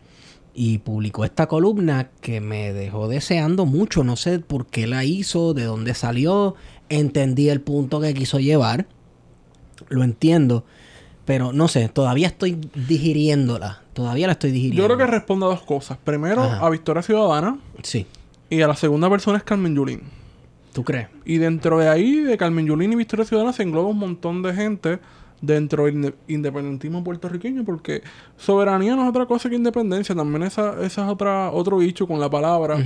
Y publicó esta columna que me dejó deseando mucho, no sé por qué la hizo, de dónde salió, entendí el punto que quiso llevar, lo entiendo, pero no sé, todavía estoy digiriéndola, todavía la estoy digiriendo. Yo creo que responde a dos cosas. Primero, Ajá. a Victoria Ciudadana Sí, y a la segunda persona es Carmen Yulín. ¿tú crees? Y dentro de ahí, de Carmen Yulín y Victoria Ciudadana, se engloba un montón de gente dentro del inde- independentismo puertorriqueño, porque soberanía no es otra cosa que independencia, también esa, esa es otra, otro bicho con la palabra,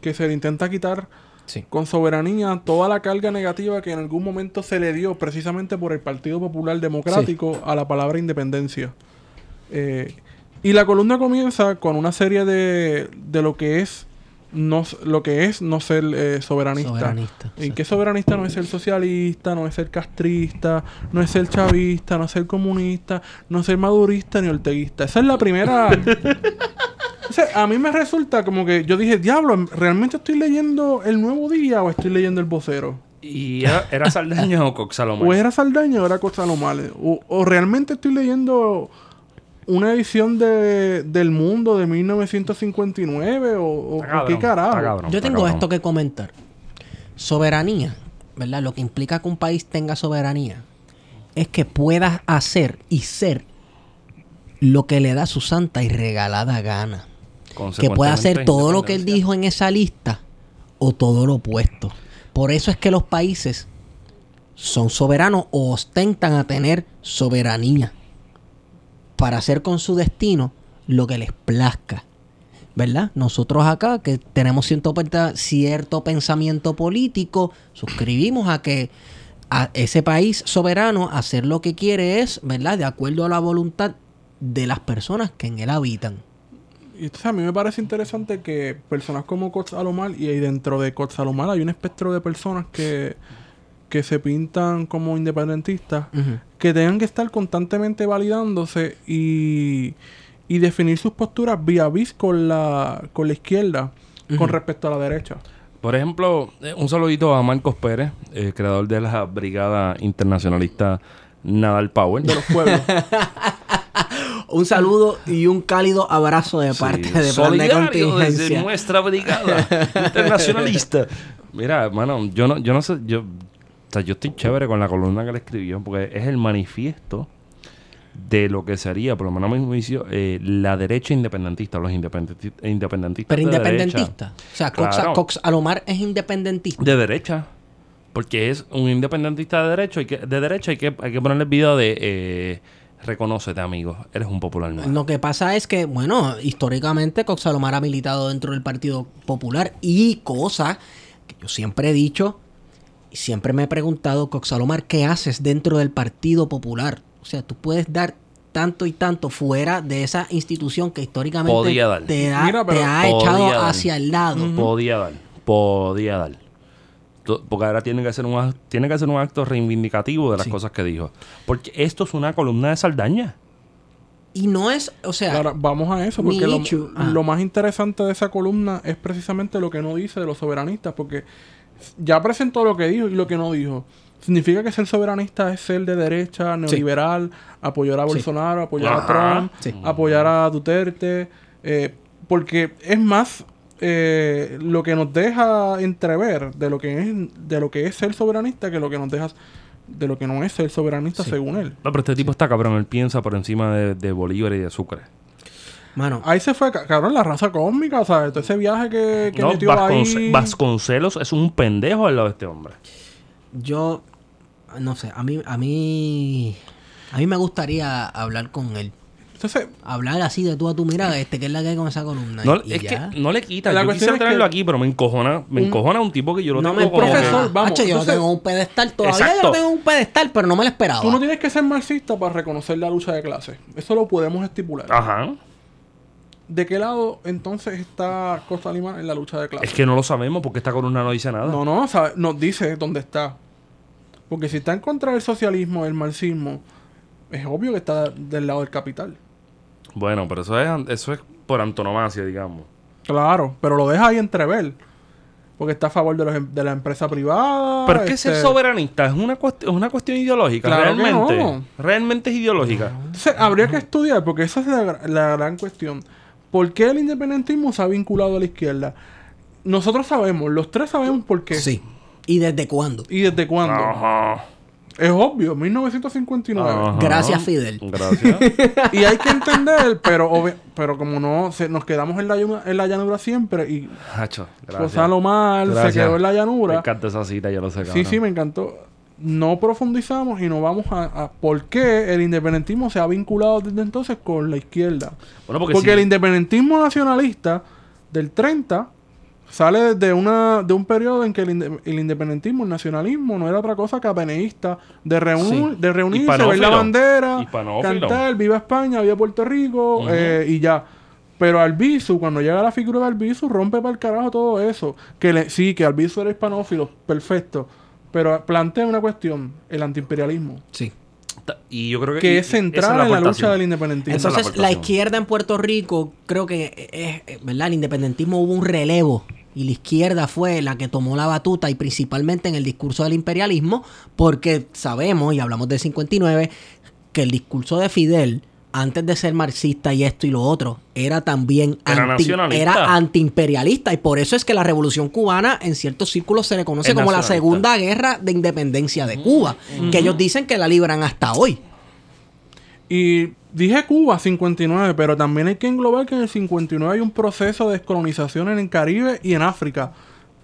que se le intenta quitar Sí. con soberanía toda la carga negativa que en algún momento se le dio precisamente por el Partido Popular Democrático a la palabra independencia. Eh, y la columna comienza con una serie de, de lo que es no, lo que es no ser eh, soberanista. Soberanista, ¿En qué soberanista no es ser socialista, no es ser castrista, no es ser chavista, no es ser comunista, no es ser madurista ni orteguista? Esa es la primera. O sea, a mí me resulta como que yo dije, diablo, ¿realmente estoy leyendo el nuevo día o estoy leyendo el vocero? ¿Y era, era Saldaña o Coxalomar? O era Saldaña o era Costa Lomales. O, o realmente estoy leyendo una edición de, del mundo de 1959 o, o- cabrón, qué carajo. cabrón, Yo tengo cabrón. esto que comentar. Soberanía, ¿verdad? Lo que implica que un país tenga soberanía es que puedas hacer y ser lo que le da su santa y regalada gana. Que pueda hacer todo lo que él dijo en esa lista o todo lo opuesto. Por eso es que los países son soberanos o ostentan a tener soberanía para hacer con su destino lo que les plazca. ¿Verdad? Nosotros acá que tenemos cierto, pe- cierto pensamiento político, suscribimos a que a ese país soberano hacer lo que quiere es, ¿verdad? De acuerdo a la voluntad de las personas que en él habitan. Y entonces a mí me parece interesante que personas como Coach Alomar y ahí dentro de Coach Alomar hay un espectro de personas que, que se pintan como independentistas que tengan que estar constantemente validándose y, y definir sus posturas vía vis con la, con la izquierda con respecto a la derecha. Por ejemplo, eh, un saludito a Marcos Pérez, eh, creador de la Brigada Internacionalista Nadal Power. De los pueblos. Un saludo y un cálido abrazo de parte Sí, de Plan de solidario desde Contingencia. nuestra brigada internacionalista. Mira, hermano, yo no, yo no sé, yo, sea, yo estoy chévere con la columna que le escribió, porque es el manifiesto de lo que sería, por lo menos a mi juicio, eh, la derecha independentista, los independenti- independentistas. Pero de independentista. derecha. O sea, Cox, Claro. Cox Alomar es independentista. De derecha. Porque es un independentista de derecho, hay que, de derecha hay que, hay que ponerle el video de eh, reconócete, amigo, eres un popular nuevo. Lo que pasa es que, bueno, históricamente Cox Alomar ha militado dentro del Partido Popular y cosa que yo siempre he dicho y siempre me he preguntado, Cox Alomar, ¿qué haces dentro del Partido Popular? O sea, tú puedes dar tanto y tanto fuera de esa institución que históricamente Podía dar. te Mira, pero te ha podía echado dar. hacia el lado. Podía dar, podía dar. Porque ahora tiene que hacer un, tiene que hacer un acto reivindicativo de las Sí. cosas que dijo. Porque esto es una columna de Saldaña. Y no es, o sea, Ahora, vamos a eso, porque lo, Michu, ah. lo más interesante de esa columna es precisamente lo que no dice de los soberanistas, porque ya presentó lo que dijo y lo que no dijo. Significa que ser soberanista es ser de derecha, neoliberal, apoyar a Sí. Bolsonaro, apoyar Ajá. a Trump, Sí. apoyar a Duterte, eh, porque es más eh, lo que nos deja entrever de lo que es de lo que es ser soberanista que lo que nos deja de lo que no es ser soberanista según él. No, pero este tipo está cabrón. Él piensa por encima de, de Bolívar y de Sucre. Mano, Ahí se fue, ca- cabrón, la raza cósmica, ¿sabes? Todo ese viaje que, que No, metió Vasconce- ahí. Vasconcelos es un pendejo al lado de este hombre. yo no sé, a mí a mí a mí me gustaría hablar con él. Entonces, Hablar así de tú a tu mira, este que es la que hay con esa columna. No, y es ya. que no le quita. La yo cuestión quisiera que- aquí, pero me encojona, me Un- encojona un tipo que yo lo no tengo me como que- profesor, vamos, Hacho, yo lo entonces- tengo en un pedestal. Todavía yo Exacto. lo tengo en un pedestal, pero no me lo esperaba. tú no tienes que ser marxista para reconocer la lucha de clases. Eso lo podemos estipular. Ajá. ¿De qué lado entonces está Costa Lima en la lucha de clases? Es que no lo sabemos porque esta columna no dice nada. No, no, sabe- nos dice dónde está. Porque si está en contra del socialismo, del marxismo, es obvio que está del lado del capital. Bueno, pero eso es, eso es por antonomasia, digamos. Claro, pero lo deja ahí entrever. Porque está a favor de, los em- de la empresa privada. Pero es que ser este- soberanista es una, es una cuestión ideológica, Claro realmente. no. Realmente es ideológica. Entonces, habría que estudiar, porque esa es la, la gran cuestión. ¿Por qué el independentismo se ha vinculado a la izquierda? Nosotros sabemos, los tres sabemos por qué. Sí. ¿Y desde cuándo? ¿Y desde cuándo? Ajá. Es obvio, 1959. Ajá. Gracias, Fidel. Gracias. Y hay que entender, pero pero como no se, nos quedamos en la, en la llanura siempre y Hacho, gracias. Gonzalo Mal se quedó en la Me llanura. encanta esa cita, ya lo sé, Sí, sí, me encantó. No profundizamos y no vamos a, a por qué el independentismo se ha vinculado desde entonces con la izquierda. Bueno, porque, Porque sí. el independentismo nacionalista del 30 sale de una de un periodo en que el, inde- el independentismo, el nacionalismo, no era otra cosa que apeneísta, de, reun- Sí. de reunirse, ver la bandera, cantar, viva España, viva Puerto Rico, eh, y ya. Pero Albizu, cuando llega la figura de Albizu, rompe para el carajo todo eso. Que le, sí, que Albizu era hispanófilo, perfecto. Pero plantea una cuestión, el antiimperialismo, Sí. Y yo creo que... que es central en la lucha del independentismo. Entonces, la la izquierda en Puerto Rico, creo que es, eh, ¿verdad? El independentismo hubo un relevo y la izquierda fue la que tomó la batuta y principalmente en el discurso del imperialismo, porque sabemos, y hablamos del 59, que el discurso de Fidel, antes de ser marxista y esto y lo otro, era también Era anti- nacionalista. era antiimperialista y por eso es que la revolución cubana en ciertos círculos se le conoce como la segunda guerra de independencia de Cuba, que ellos dicen que la libran hasta hoy. Y dije Cuba 59, pero también hay que englobar que en el 59 hay un proceso de descolonización en el Caribe y en África.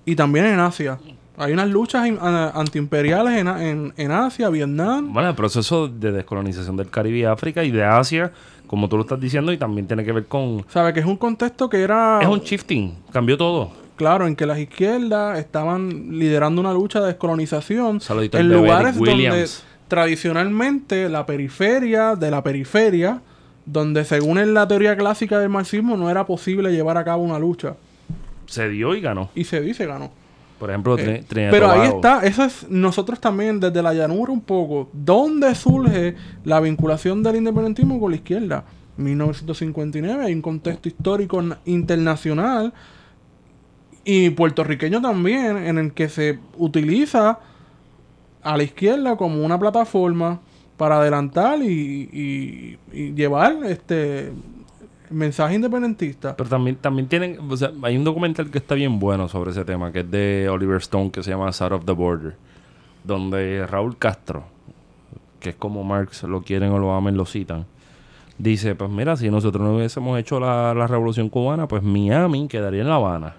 Y también en Asia. Hay unas luchas in- a- antiimperiales en, en, en Asia, Vietnam. Bueno, el proceso de descolonización del Caribe y África y de Asia, como tú lo estás diciendo, y también tiene que ver con... ¿Sabe? Que es un contexto que era... Es un shifting, cambió todo. Claro, en que las izquierdas estaban liderando una lucha de descolonización Saludito en lugares donde tradicionalmente la periferia de la periferia, donde según en la teoría clásica del marxismo no era posible llevar a cabo una lucha. Se dio y ganó. Y se dice ganó. Por ejemplo, Eh, pero ahí está, eso es nosotros también desde la llanura un poco. ¿Dónde surge la vinculación del independentismo con la izquierda? 1959, hay un contexto histórico na- internacional y puertorriqueño también, en el que se utiliza a la izquierda como una plataforma para adelantar y, y- y llevar este mensaje independentista. Pero también, también tienen, o sea, hay un documental que está bien bueno sobre ese tema, que es de Oliver Stone, que se llama South of the Border, donde Raúl Castro, que es como Marx lo quieren o lo amen, lo citan, dice, pues mira, si nosotros no hubiésemos hecho la, la revolución cubana, pues Miami quedaría en La Habana.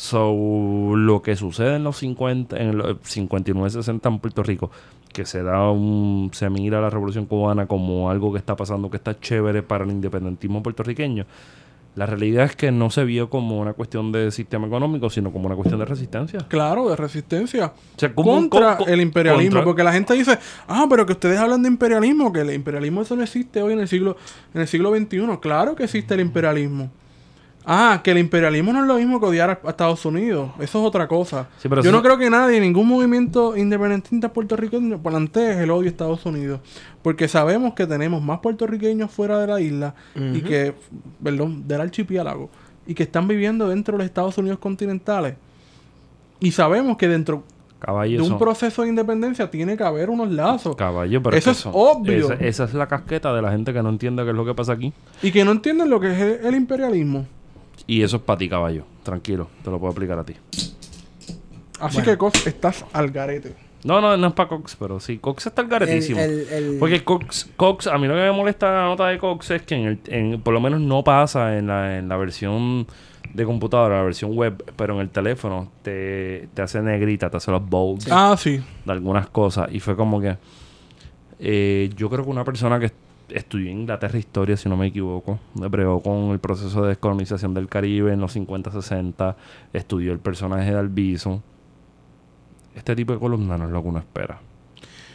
So, lo que sucede en los 50, en los 59, 60 en Puerto Rico, que se da un, se mira la revolución cubana como algo que está pasando, que está chévere para el independentismo puertorriqueño. La realidad es que no se vio como una cuestión de sistema económico, sino como una cuestión de resistencia. Claro, de resistencia. O sea, contra co- co- el imperialismo. contra- Porque la gente dice, ah, pero que ustedes hablan de imperialismo, que el imperialismo eso no existe hoy en el siglo, en el siglo XXI. Claro que existe el imperialismo. Ah, que el imperialismo no es lo mismo que odiar a, Estados Unidos. Eso es otra cosa. Sí, pero Yo no creo que nadie, ningún movimiento independentista puertorriqueño plantee el odio a Estados Unidos. Porque sabemos que tenemos más puertorriqueños fuera de la isla y que, perdón, del archipiélago. Y que están viviendo dentro de los Estados Unidos continentales. Y sabemos que dentro Caballo, de un eso- proceso de independencia tiene que haber unos lazos. caballo, pero Eso es obvio. Esa, esa es la casqueta de la gente que no entiende qué es lo que pasa aquí. Y que no entienden lo que es el imperialismo. Y eso es para ti, caballo. Tranquilo, te lo puedo explicar a ti. Así que, Cox, estás al garete. No, no, no es para Cox, pero sí, Cox está el garetísimo. El- el- el- Porque Cox, Cox, a mí lo que me molesta la nota de Cox es que en el, en- por lo menos no pasa en la, en la versión de computadora, la versión web, pero en el teléfono te, te hace negrita, te hace los bolds Ah, sí. de algunas cosas. Y fue como que eh, yo creo que una persona que estudió en Inglaterra historia, si no me equivoco, bregó con el proceso de descolonización del Caribe en los 50-60, estudió el personaje de Albizu. Este tipo de columna no es lo que uno espera.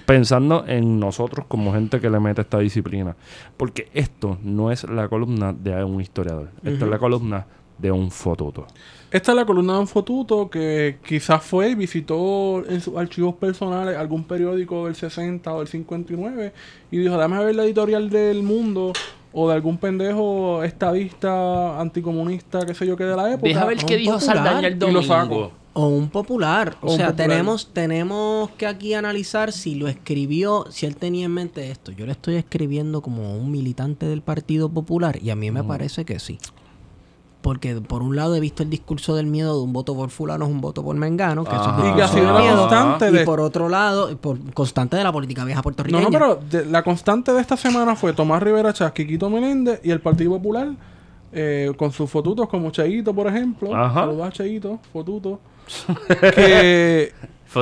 Pensando en nosotros como gente que le mete esta disciplina. Porque esto no es la columna de un historiador. Esto es la columna de un fotuto. Esta es la columna de un fotuto que quizás fue y visitó en sus archivos personales algún periódico del 60 o del 59 y dijo, dame ver la editorial del mundo o de algún pendejo estadista, anticomunista, qué sé yo qué de la época. Deja ver qué dijo popular, Saldaña el y lo domingo. saco. O un popular. O, O un sea, popular. tenemos tenemos que aquí analizar si lo escribió, si él tenía en mente esto. Yo le estoy escribiendo como un militante del Partido Popular y a mí me parece que sí. Porque por un lado he visto el discurso del miedo de un voto por fulano es un voto por mengano, que eso es. Y que ha sido la miedo. constante Y de... por otro lado, por constante de la política vieja No, puertorriqueña. no, pero de- la constante de esta semana fue Tomás Rivera Chas, Quiquito Meléndez y el Partido Popular eh, con sus fotutos como Cheito, por ejemplo. Ajá. Saludos a Cheito, fotuto. que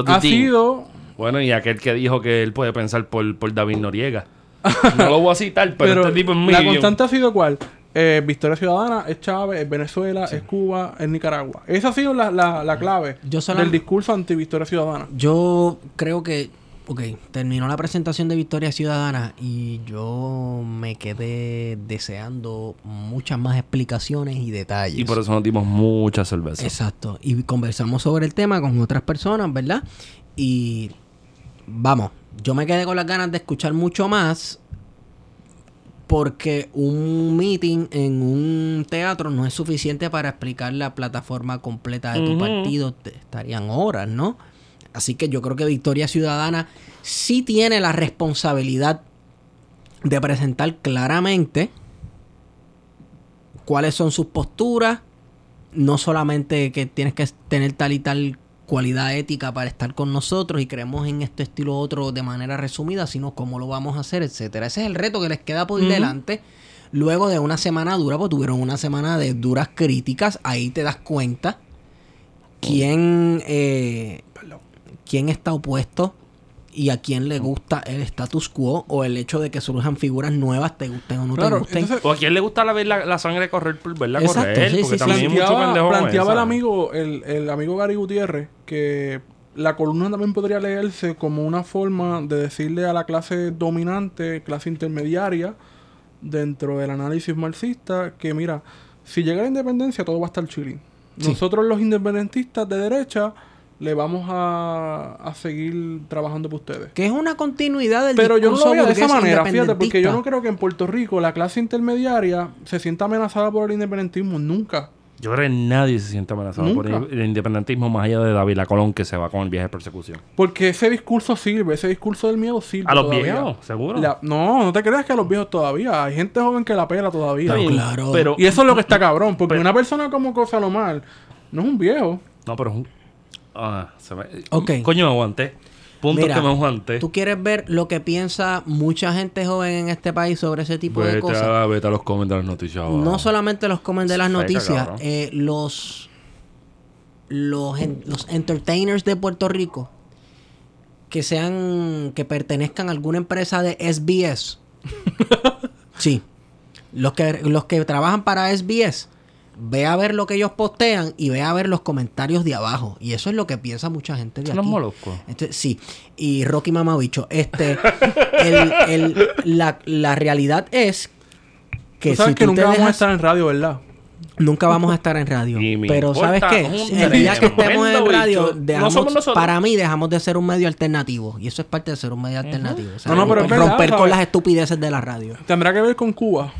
ha sido... Bueno, y aquel que dijo que él puede pensar por, por David Noriega. No lo voy a citar, pero, Pero este tipo es la medium. constante ha sido cuál? Eh, Victoria Ciudadana, es Chávez, es Venezuela, es Cuba, es Nicaragua. Esa ha sido la, la, la clave Yo sola- del discurso anti-Victoria Ciudadana. Yo creo que, ok, terminó la presentación de Victoria Ciudadana y yo me quedé deseando muchas más explicaciones y detalles. Y por eso nos dimos mucha cerveza. Exacto. Y conversamos sobre el tema con otras personas, ¿verdad? Y vamos, yo me quedé con las ganas de escuchar mucho más Porque un meeting en un teatro no es suficiente para explicar la plataforma completa de tu partido. Te- estarían horas, ¿no? Así que yo creo que Victoria Ciudadana sí tiene la responsabilidad de presentar claramente cuáles son sus posturas. No solamente que tienes que tener tal y tal cualidad ética para estar con nosotros y creemos en este estilo otro de manera resumida, sino cómo lo vamos a hacer, etcétera. Ese es el reto que les queda por delante. Luego de una semana dura, pues tuvieron una semana de duras críticas, ahí te das cuenta quién, eh, quién está opuesto y a quién le gusta el status quo o el hecho de que surjan figuras nuevas, te gusten o no Claro, te gusten. entonces- O a quién le gusta la, ver la, la sangre correr por verla Exacto, correr. sí, porque sí, también hay mucho planteaba, planteaba el amigo, el, el amigo Gary Gutiérrez, que la columna también podría leerse como una forma de decirle a la clase dominante, clase intermediaria, dentro del análisis marxista, que mira, si llega la independencia todo va a estar chilling. Nosotros los independentistas de derecha le vamos a, a seguir trabajando por ustedes. Que es una continuidad del Pero yo no lo veo de esa manera, fíjate, porque yo no creo que en Puerto Rico la clase intermediaria se sienta amenazada por el independentismo, nunca. Yo creo que nadie se siente amenazado por Nunca. el, el independentismo más allá de David Colón que se va con el viaje de persecución. Porque ese discurso sirve, ese discurso del miedo sirve. ¿A los todavía. viejos? ¿Seguro? La- no, no te creas que a los viejos todavía. Hay gente joven que la pela todavía. Bien, claro. Pero, Y eso es lo que está cabrón, porque Pero- una persona como Cosalomar no es un viejo. No, pero es un... Ah, se me... Ok. Coño, me aguanté. Punto Mira, que me aguanté. Tú quieres ver lo que piensa mucha gente joven en este país sobre ese tipo de cosas. a, vete a los comentarios de las noticias. abajo. No solamente los comen de las Feca, noticias, eh, los, los, en- los entertainers de Puerto Rico que sean, que pertenezcan a alguna empresa de SBS. sí. Los que, los que trabajan para SBS, ve a ver lo que ellos postean y ve a ver los comentarios de abajo. Y eso es lo que piensa mucha gente de Son los aquí. moluscos. Este, sí, y Rocky Mamabicho. Este, el- el- la, la realidad es que Tú sabes si que tú nunca te vamos a estar en radio, ¿verdad? Nunca vamos a estar en radio. Pero ¿sabes qué? El día que estemos en radio. No dejamos, nosotros. para mí dejamos de ser un medio alternativo. Y eso es parte de ser un medio alternativo. O sea, No, no, pero es romper, verdad, romper con ¿sabes? las estupideces de la radio. Tendrá que ver con Cuba.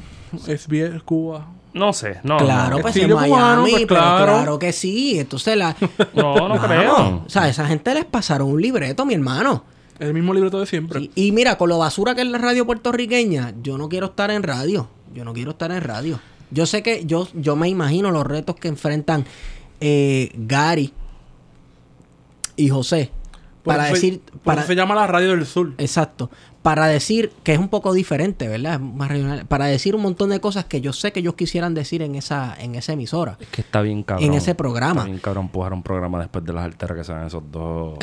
Es bien Cuba. No sé, no. claro, no. pues en cubano, Miami, pues, pero claro. claro que sí. Entonces la... No, no creo. O sea, esa gente les pasaron un libreto, mi hermano. Es el mismo libreto de siempre. Sí, Y mira, con lo basura que es la radio puertorriqueña, yo no quiero estar en radio. Yo no quiero estar en radio. Yo sé que yo, yo me imagino los retos que enfrentan eh, Gary y José. Por Para eso se- decir. por Para, eso se llama la radio del sur. exacto. Para decir que es un poco diferente, ¿verdad? Es más regional. Para decir un montón de cosas que yo sé que ellos quisieran decir en esa, en esa emisora. Es que está bien cabrón. En ese programa. Está bien cabrón empujar un programa después de las alteras que se dan esos dos.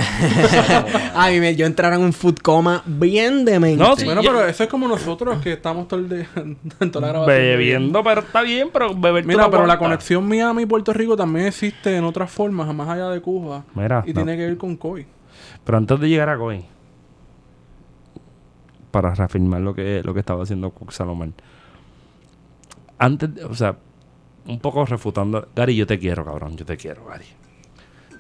Ay, me- yo entrara en un food coma bien demente. No, sí. Bueno, pero eso es como nosotros que estamos todo el día en toda la grabación. Bebiendo, pero está bien, pero beber Mira, pero la conexión Miami-Puerto Rico también existe en otras formas, más allá de Cuba. Mira, y no. tiene que ver con COI. Pero antes de llegar a Coy, para reafirmar lo que, lo que estaba haciendo Cook Salomón. Antes, o sea, un poco refutando. Gary, yo te quiero, cabrón. Yo te quiero, Gary.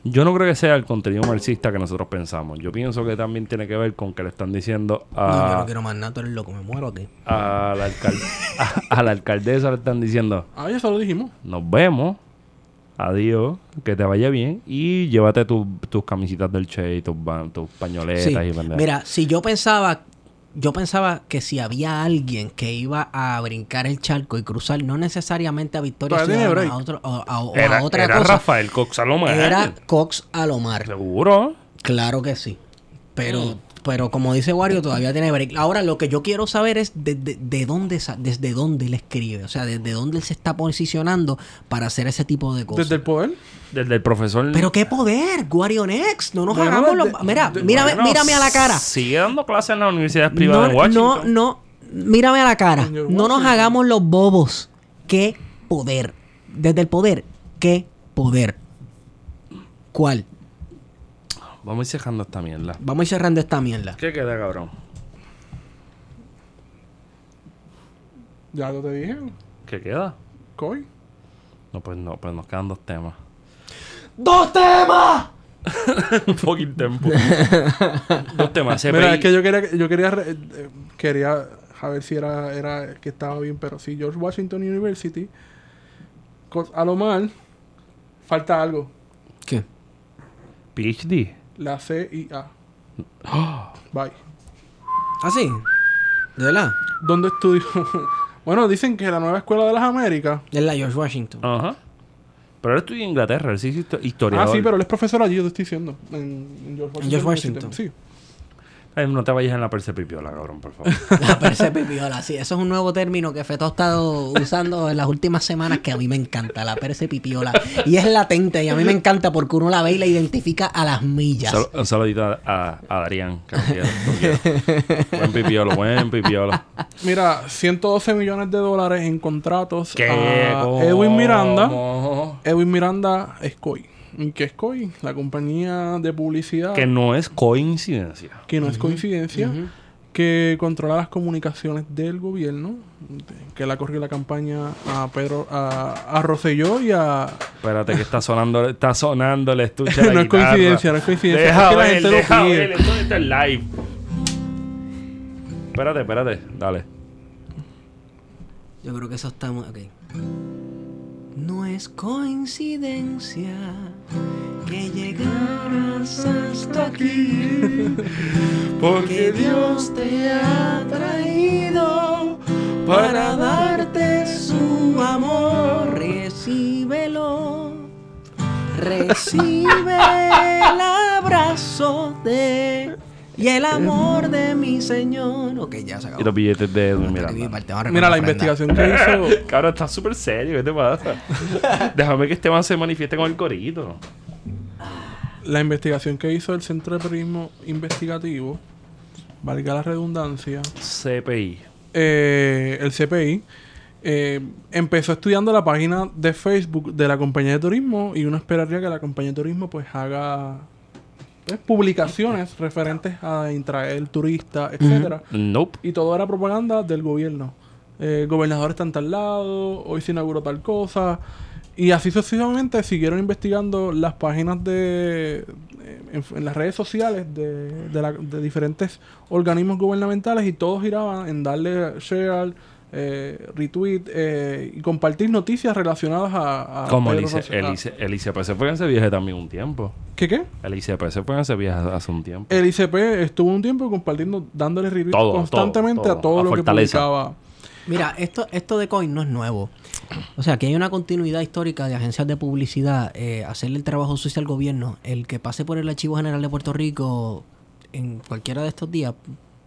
Yo no creo que sea el contenido marxista que nosotros pensamos. Yo pienso que también tiene que ver con que le están diciendo No, yo a, no quiero más nada, tú eres loco, me muero aquí. a la, alcal- a- a la alcaldesa, le están diciendo, Ah, ya eso lo dijimos. nos vemos, adiós, que te vaya bien y llévate tu- tus camisitas del Che y tus, tus pañoletas Sí. y pendejadas. Mira, si yo pensaba, yo pensaba que si había alguien que iba a brincar el charco y cruzar, no necesariamente a Victoria Ciudadana, a, otro- a- a- o Era, a otra era cosa, Rafael Cox Salomón. era Cox Alomar. Seguro. Claro que sí. Pero, Mm. Pero como dice Wario, todavía tiene break. Ahora, lo que yo quiero saber es de, de- de dónde, sa- desde dónde él escribe. O sea, desde dónde él se está posicionando para hacer ese tipo de cosas. Desde el poder. Desde el profesor. Pero qué poder, Wario Next. No nos Bueno, hagamos de- los... Mira, de- mírame, Bueno, mírame a la cara. Sigue dando clases en las universidades privadas No, en no, Washington. no. Mírame a la cara. No nos hagamos los bobos. Qué poder. Desde el poder, qué poder. ¿Cuál? Vamos a ir cerrando esta mierda. Vamos a ir cerrando esta mierda. ¿Qué queda, cabrón? Ya lo te dije. ¿Qué queda? COI. No, pues no, pues nos quedan dos temas. ¡Dos temas! Un fucking tempo. dos temas. CPI. Mira, es que yo quería, yo quería, eh, quería a ver si era, era que estaba bien, pero sí, George Washington University. A lo mal, falta algo. ¿Qué? PhD. La CIA. Bye. ¿Ah, sí? ¿De verdad? ¿Dónde estudió? bueno, dicen que la nueva escuela de las Américas. Es la George Washington. Ajá. Pero él estudia en Inglaterra, él sí es histo- historiador. Ah, sí, pero él es profesor allí, yo te estoy diciendo. En, en George Washington. En George Washington. Sí. Ay, no te vayas en la percepipiola, cabrón, por favor. La percepipiola, sí. Eso es un nuevo término que Feto ha estado usando en las últimas semanas que a mí me encanta, la percepipiola. Y es latente y a mí me encanta porque uno la ve y la identifica a las millas. Sal- un saludito a, a, a Darían, que lo quiero, lo quiero. Buen pipiolo, buen pipiolo. Mira, 112 millones de dólares en contratos ¿Qué? a Edwin Miranda. ¿Cómo? Edwin Miranda Scoy. ¿Y ¿Qué es Scoy? La compañía de publicidad Que no es coincidencia. que no es coincidencia, que controla las comunicaciones del gobierno, que la corrió la campaña a Pedro, a, a Rosselló y a... Espérate que está sonando, está sonando el estuche de la No es coincidencia, no es coincidencia, Deja es que la ver, gente lo deja pide. ver, esto está en live. Espérate, espérate, dale. Yo creo que eso está muy... Ok. No es coincidencia que llegaras hasta aquí, porque Dios te ha traído para darte su amor. Recíbelo, recibe el abrazo de y el amor de mi Señor. Ok, ya se acabó. Y los billetes de Edwin Miranda. Mira, la investigación que hizo... Cabrón, está súper serio, ¿qué te pasa? Déjame que Esteban se manifieste con el corito. La investigación que hizo el Centro de Periodismo Investigativo, valga la redundancia, CPI. eh, el CPI, eh, empezó estudiando la página de Facebook de la compañía de turismo y uno esperaría que la compañía de turismo pues haga pues, publicaciones referentes a intraer turistas, etcétera. Nope. Y todo era propaganda del gobierno. Eh, gobernador está en tal lado, hoy se inauguró tal cosa. Y así sucesivamente siguieron investigando las páginas de eh, en, en las redes sociales de, de la- de diferentes organismos gubernamentales y todos giraban en darle share, eh, retweet eh, y compartir noticias relacionadas a, a Como el, IC, el, IC el ICP se fue en ese viaje también un tiempo. ¿Qué qué? El ICP se fue en ese viaje hace un tiempo. El ICP estuvo un tiempo compartiendo, dándole retweet Todo, constantemente todo, a todo a lo fortaleza. que publicaba. Mira, esto, esto de Coin no es nuevo. O sea, que hay una continuidad histórica de agencias de publicidad, eh, hacerle el trabajo sucio al gobierno. El que pase por el Archivo General de Puerto Rico en cualquiera de estos días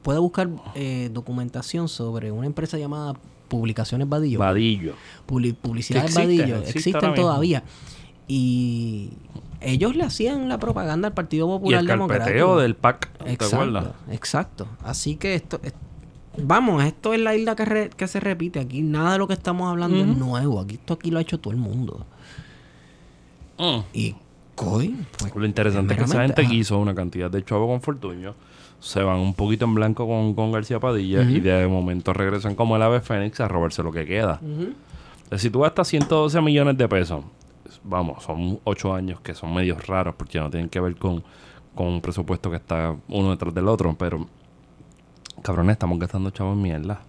puede buscar eh, documentación sobre una empresa llamada Publicaciones Vadillo. Vadillo. Publi- existe, Vadillo. existe Existen todavía. Y ellos le hacían la propaganda al Partido Y Popular el Democrático. del PAC. ¿Te Exacto, acuerdas? exacto. Así que esto, es- vamos, esto es la isla que, re- que se repite. Aquí nada de lo que estamos hablando es nuevo. Aquí esto aquí lo ha hecho todo el mundo. Mm. Y coy, pues, Lo interesante es que esa gente ajá. hizo una cantidad de chavos con Fortuño. Se van un poquito en blanco con, con García Padilla y de momento regresan como el ave Fénix a robarse lo que queda. Entonces, si tú gastas 112 millones de pesos, vamos, son 8 años que son medios raros porque no tienen que ver con, con un presupuesto que está uno detrás del otro, pero cabrones, estamos gastando chavos en mierda.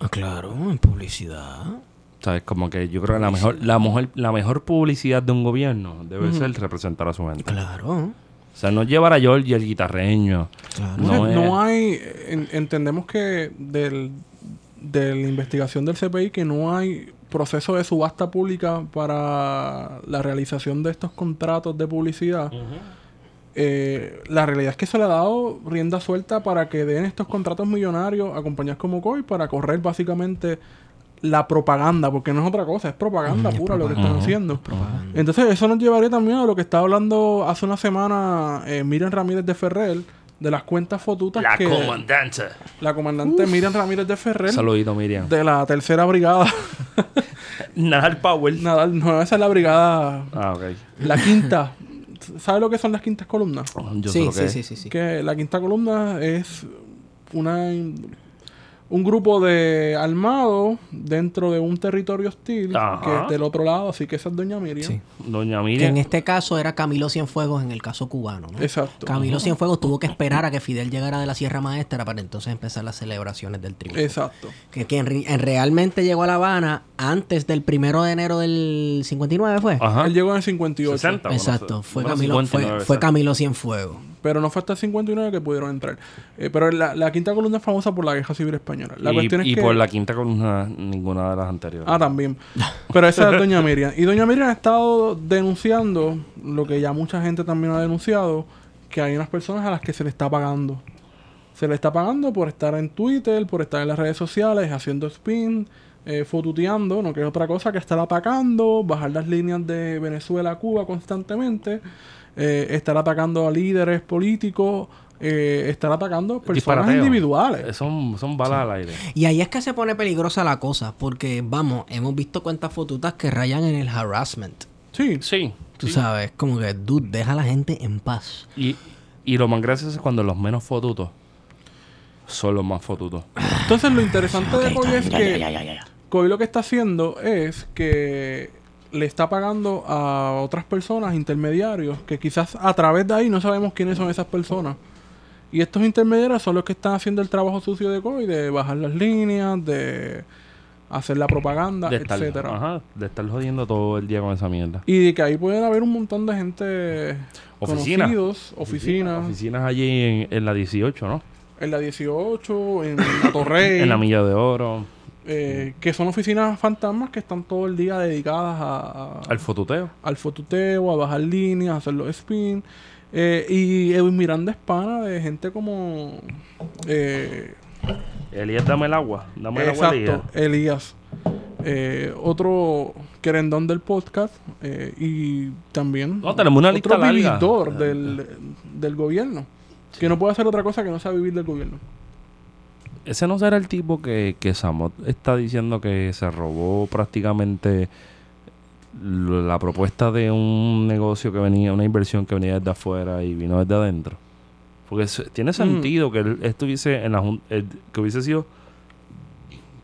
Ah, claro, en publicidad. ¿Sabes? Como que yo creo que la mejor, la mejor, la mejor publicidad de un gobierno debe ser representar a su gente. Claro, O sea, no llevar a George el guitarreño. claro. No Entonces, es- no hay, en- entendemos que del, de la investigación del CPI que no hay proceso de subasta pública para la realización de estos contratos de publicidad. Eh, la realidad es que se le ha dado rienda suelta para que den estos contratos millonarios a compañías como COI para correr básicamente la propaganda, porque no es otra cosa, es propaganda pura lo que están haciendo. Entonces, eso nos llevaría también a lo que estaba hablando hace una semana eh, Miriam Ramírez de Ferrer, de las cuentas fotutas La que comandante. la comandante Miriam Ramírez de Ferrer, Saludito, Miriam. de la tercera brigada. Nadal Power. Nada, no, esa es la brigada, Ah, ok. la quinta. ¿Sabes lo que son las quintas columnas? Yo sé sí, lo que sí, es. sí, sí, sí. Que la quinta columna es una un grupo de armados dentro de un territorio hostil Ajá. que es del otro lado, así que esa es Doña Miriam. Sí. Doña Que Miriam. en este caso era Camilo Cienfuegos en el caso cubano, ¿no? Exacto. Camilo Cienfuegos tuvo que esperar a que Fidel llegara de la Sierra Maestra para entonces empezar las celebraciones del triunfo. Exacto. Que, que en, re- en realmente llegó a La Habana antes del primero de enero del 59, ¿fue? Ajá. Él llegó en el 58. 60. bueno, Exacto, fue, bueno, Camilo, 59, fue, fue. Camilo Cienfuegos. Pero no fue hasta el 59 que pudieron entrar. Eh, pero la, la quinta columna es famosa por la guerra civil española. La y cuestión es y que... por la quinta columna, ninguna de las anteriores. Ah, también. Pero esa es Doña Miriam. Y Doña Miriam ha estado denunciando lo que ya mucha gente también ha denunciado, que hay unas personas a las que se le está pagando. Se le está pagando por estar en Twitter, por estar en las redes sociales, haciendo spin, eh, fotuteando, no que es otra cosa que estar atacando, bajar las líneas de Venezuela a Cuba constantemente, eh, estar atacando a líderes políticos, eh, estar atacando personas Disparateo. individuales. Eh, Son, son balas al aire. Y ahí es que se pone peligrosa la cosa, porque vamos, hemos visto cuentas fotutas que rayan en el harassment. Sí, Sí. Tú sí. sabes, como que, dude, deja a la gente en paz. Y, y lo más gracioso es cuando los menos fotutos son los más fotutos. Entonces lo interesante de Coy es Ya, que ya, ya, ya, ya. Coy lo que está haciendo es que le está pagando a otras personas, intermediarios, que quizás a través de ahí no sabemos quiénes son esas personas. Y estos intermediarios son los que están haciendo el trabajo sucio de Coy, de bajar las líneas, de hacer la propaganda, De estar, etcétera. ajá, de estar jodiendo todo el día con esa mierda. Y de que ahí pueden haber un montón de gente Oficinas. conocidos, oficinas, Oficinas allí en, en la 18, ¿no? en la 18, en la Torrey. En la Milla de Oro. Eh, que son oficinas fantasmas que están todo el día dedicadas a, a- Al fotuteo. al fotuteo, a bajar líneas, a hacer los spin. Eh, y Edwin Miranda es pana de gente como... eh, Elías, dame el agua. Dame el agua, Elías. exacto, Elías. Eh, otro querendón del podcast eh, y también No, tenemos una lista otro larga. vividor del, del gobierno. Que no puede hacer otra cosa que no sea vivir del gobierno. Ese no será el tipo que, que Samot está diciendo que se robó prácticamente la propuesta de un negocio que venía, una inversión que venía desde afuera y vino desde adentro. Porque es- Mm. tiene sentido que él estuviese en la el- que hubiese sido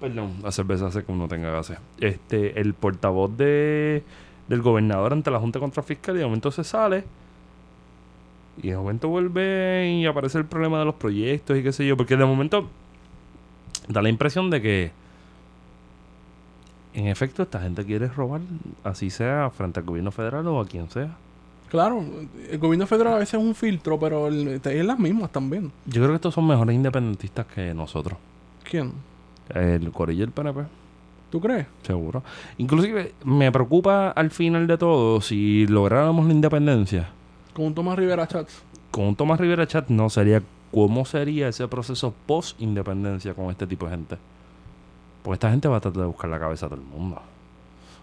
perdón, la cerveza hace que uno tenga gases. Este, el portavoz de del gobernador ante la Junta Contra Fiscal y de momento se sale y de momento vuelve y aparece el problema de los proyectos y qué sé yo, porque de momento da la impresión de que en efecto esta gente quiere robar, así sea frente al gobierno federal o a quien sea. Claro, el gobierno federal a veces es un filtro, pero el, es las mismas también. Yo creo que estos son mejores independentistas que nosotros. ¿Quién? El Corillo y el PNP, ¿Tú crees? seguro. Inclusive me preocupa al final de todo si lográramos la independencia. Con un Tomás Rivera Chats. Con un Tomás Rivera Chat no sería cómo sería ese proceso post independencia con este tipo de gente. Porque esta gente va a tratar de buscar la cabeza a todo el mundo.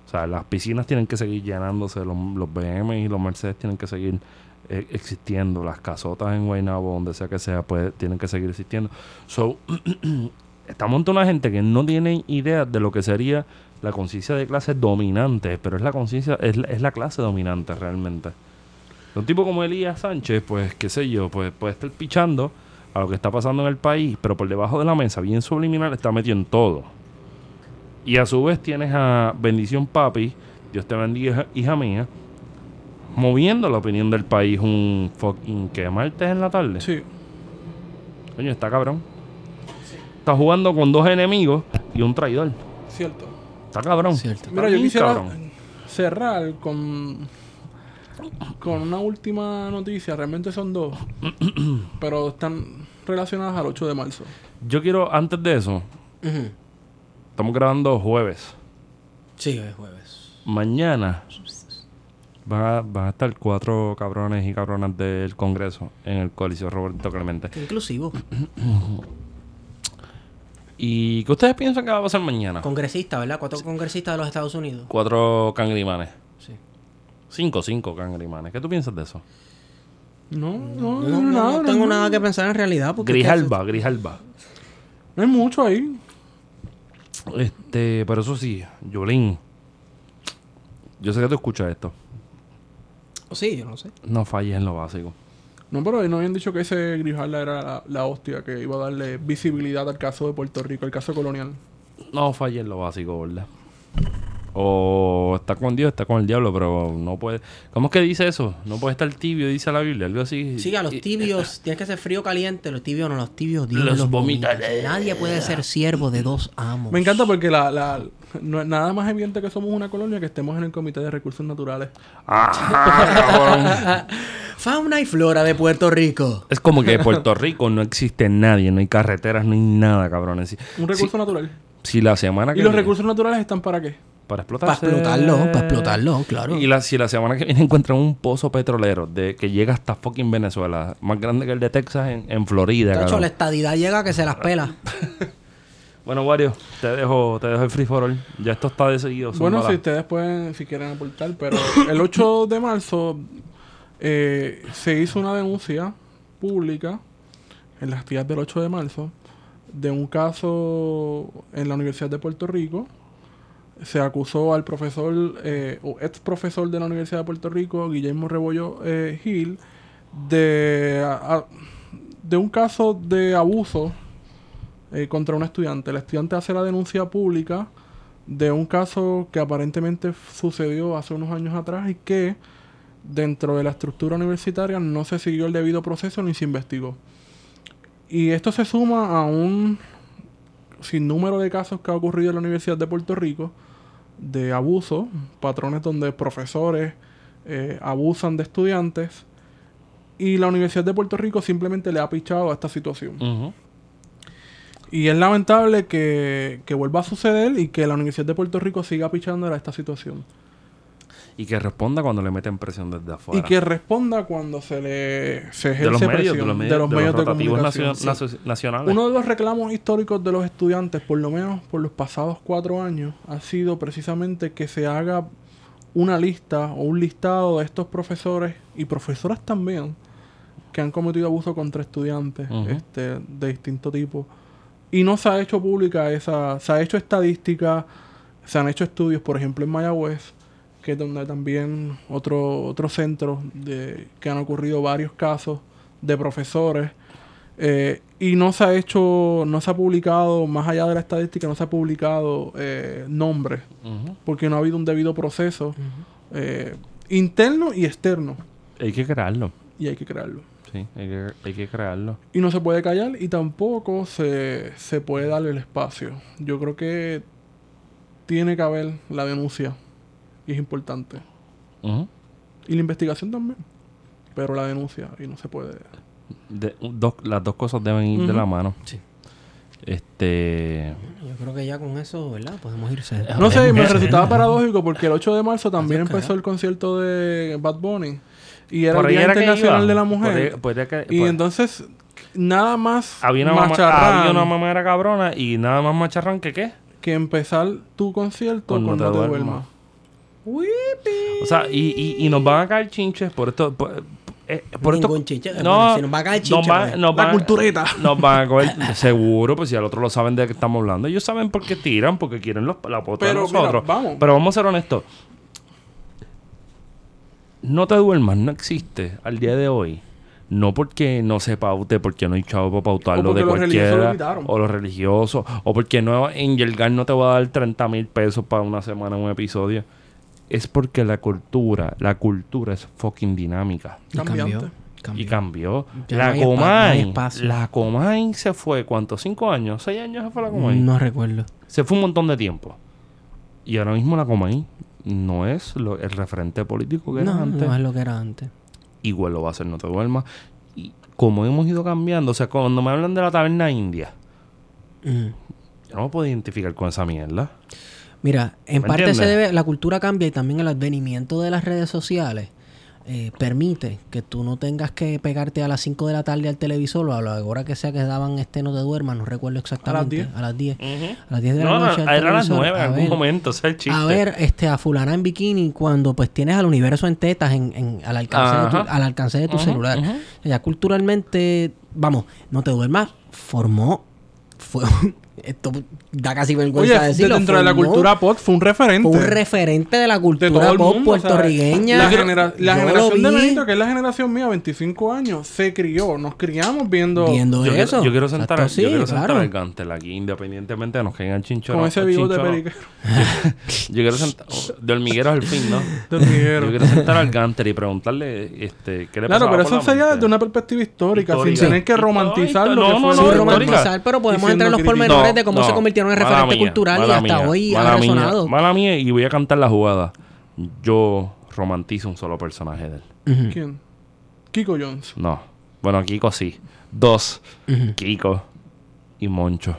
O sea, las piscinas tienen que seguir llenándose, los, los BM y los Mercedes tienen que seguir eh, existiendo, las casotas en Guaynabo, donde sea que sea, pues tienen que seguir existiendo. So, estamos ante una gente que no tiene idea de lo que sería la conciencia de clase dominante, pero es la conciencia, es la clase dominante realmente. Un tipo como Elías Sánchez, pues, qué sé yo, pues puede estar pichando a lo que está pasando en el país, pero por debajo de la mesa, bien subliminal, está metido en todo. Y a su vez tienes a Bendición Papi, Dios te bendiga, hija mía, moviendo la opinión del país un fucking que martes en la tarde. Sí. Coño, está cabrón. Está jugando con dos enemigos y un traidor. Cierto. Está cabrón. Cierto. Está Mira, yo quisiera cabrón. cerrar con con una última noticia. Realmente son dos. pero están relacionadas al 8 de marzo. Yo quiero, antes de eso, estamos grabando jueves. Sí, es jueves. Mañana van a, van a estar cuatro cabrones y cabronas del Congreso en el Coliseo Roberto Clemente. Qué inclusivo. ¿Y qué ustedes piensan que va a pasar mañana? Congresista, ¿verdad? Cuatro congresistas de los Estados Unidos. Cuatro cangrimanes. Sí. Cinco, cinco cangrimanes. ¿Qué tú piensas de eso? No, no, No, no, nada, no tengo no, nada que pensar en realidad. Porque Grijalba, Grijalba. No hay mucho ahí. Este, pero eso sí, Yolín. Yo sé que tú escuchas esto. Sí, yo no sé. No falles en lo básico. No, pero no habían dicho que ese Grijalda era la, la hostia que iba a darle visibilidad al caso de Puerto Rico, el caso colonial. No falla en lo básico, ¿verdad? O está con Dios, está con el diablo, pero no puede. ¿Cómo es que dice eso? No puede estar tibio, dice la Biblia, algo así. Sí, a los Y- tibios tienes que ser frío o caliente. Los tibios no, los tibios Dios Los los, vomita. Nadie puede ser siervo de dos amos. Me encanta porque la, la, no es nada más evidente que somos una colonia que estemos en el Comité de Recursos Naturales. Ajá, cabrón. Fauna y flora de Puerto Rico. Es como que en Puerto Rico no existe nadie, no hay carreteras, no hay nada, cabrón. Si, Un recurso natural. si la semana que ¿Y los viene- recursos naturales están para qué? Para explotar Para explotarlo, para explotarlo, claro. Y la, si la semana que viene encuentran un pozo petrolero de que llega hasta fucking Venezuela, más grande que el de Texas en, en Florida, Tacho, cabrón. la estadidad llega que se las pela. Bueno, Wario, te dejo, te dejo el free for all. Ya esto está decidido. Bueno, si ustedes pueden, si quieren aportar, pero el 8 de marzo eh, se hizo una denuncia pública en las días del 8 de marzo de un caso en la Universidad de Puerto Rico. Se acusó al profesor eh, o ex profesor de la Universidad de Puerto Rico, Guillermo Rebollo eh, Gil, de, de un caso de abuso eh, contra un estudiante. El estudiante hace la denuncia pública de un caso que aparentemente sucedió hace unos años atrás y que dentro de la estructura universitaria no se siguió el debido proceso ni se investigó. Y esto se suma a un sinnúmero de casos que ha ocurrido en la Universidad de Puerto Rico de abuso, patrones donde profesores eh, abusan de estudiantes y la Universidad de Puerto Rico simplemente le ha pichado a esta situación. Y es lamentable que, que vuelva a suceder y que la Universidad de Puerto Rico siga pichando a esta situación. Y que responda cuando le meten presión desde afuera. Y que responda cuando se le se de ejerce los medios, presión de los medios, de los medios de comunicación. sí. nacionales. Uno de los reclamos históricos de los estudiantes, por lo menos por los pasados cuatro años, ha sido precisamente que se haga una lista o un listado de estos profesores y profesoras también que han cometido abuso contra estudiantes este, de distinto tipo. Y no se ha hecho pública esa, se ha hecho estadística, se han hecho estudios, por ejemplo en Mayagüez, que es donde también otro, otro centro de, que han ocurrido varios casos de profesores. eh, y no se ha hecho, no se ha publicado, más allá de la estadística, no se ha publicado eh, nombres, porque no ha habido un debido proceso eh, interno y externo, Hay que crearlo. y hay que crearlo. Sí, hay que, hay que crearlo. Y no se puede callar y tampoco se, se puede darle el espacio. Yo creo que tiene que haber la denuncia, y es importante. Y la investigación también, pero la denuncia, y no se puede... De- dos- las dos cosas deben ir de la mano. Sí. Este. Yo creo que ya con eso, ¿verdad? Podemos irse. No sé, me es- resultaba paradójico porque el 8 de marzo también empezó el concierto de Bad Bunny. Y era por el ahí Día era Internacional de la Mujer. por y por- entonces, nada más había una, mamá, macharrán había una mamera cabrona y nada más macharrán que qué. que empezar tu concierto Con con, No No te te duermas. duermas. O sea, y, y, y nos van a caer chinches por esto. Por, eh, por esto. Bueno, si nos va a caer nos chinche, va- pues. nos La van- cultureta. Nos van a coger, seguro, pues si al otro lo saben de qué estamos hablando. Ellos saben por qué tiran, porque quieren los, la pota de Pero, mira, nosotros. vamos. Pero vamos a ser honestos. No te duermas, no existe al día de hoy. No porque no se paute, porque no hay chavo para pautarlo de los religiosos lo cualquiera. O los religiosos. O porque no, en Yelgar no te va a dar 30 mil pesos para una semana un episodio. Es porque la cultura, la cultura es fucking dinámica. Y cambió. cambió. Y cambió. Ya la no Comay. la Comay se fue, ¿cuántos? ¿Cinco años? ¿Seis años se fue la Comay? No recuerdo. Se fue un montón de tiempo. Y ahora mismo la Comay no es lo- el referente político que era antes. no es lo que era antes. Igual lo va a hacer, no te duermas. Y como hemos ido cambiando, o sea, cuando me hablan de la taberna india, Mm. yo no me puedo identificar con esa mierda. Mira, en ¿Me parte se debe, la cultura cambia y también el advenimiento de las redes sociales eh, permite que tú no tengas que pegarte a las 5 de la tarde al televisor o a la hora que sea que daban este no te duermas, no recuerdo exactamente. 10. A las 10. A las 10 de la No, no, noche. al era a las televisor, nueve en a algún momento, ese es el chiste. A ver, este, a fulana en bikini cuando pues tienes al universo en tetas en, en- al, alcance de tu, al alcance de tu celular. Ya culturalmente, vamos, no te duermas, formó, fue, Esto da casi Oye, vergüenza de- decirlo. dentro de la cultura pop fue un referente. Fue un referente de la de cultura el pop mundo. puertorriqueña. la genera- la generación de vi Benito, que es la generación mía, 25 años, se crió. Nos criamos viendo, viendo Yo eso. quiero, yo quiero sentar, Exacto, sí, yo quiero sentar al Gantel aquí, independientemente de nos caigan chinchones. con ese bigote periquero. Yo quiero sentar, de hormigueros al fin, ¿no? de hormiguero. Yo quiero sentar al Gantel y preguntarle este, qué le Claro, pero eso sería mente. desde una perspectiva histórica, Histórica. sin tener que romantizar No, lo no, que no, romantizar, pero podemos entrar en los pormenores De cómo se convirtieron en referente mía, cultural y hasta mía, hoy ha mía, resonado. Mala mía, y voy a cantar la jugada. Yo romantizo un solo personaje de él. ¿Quién? Kiko Jones. No. Bueno, Kiko sí. Dos. Kiko y Moncho.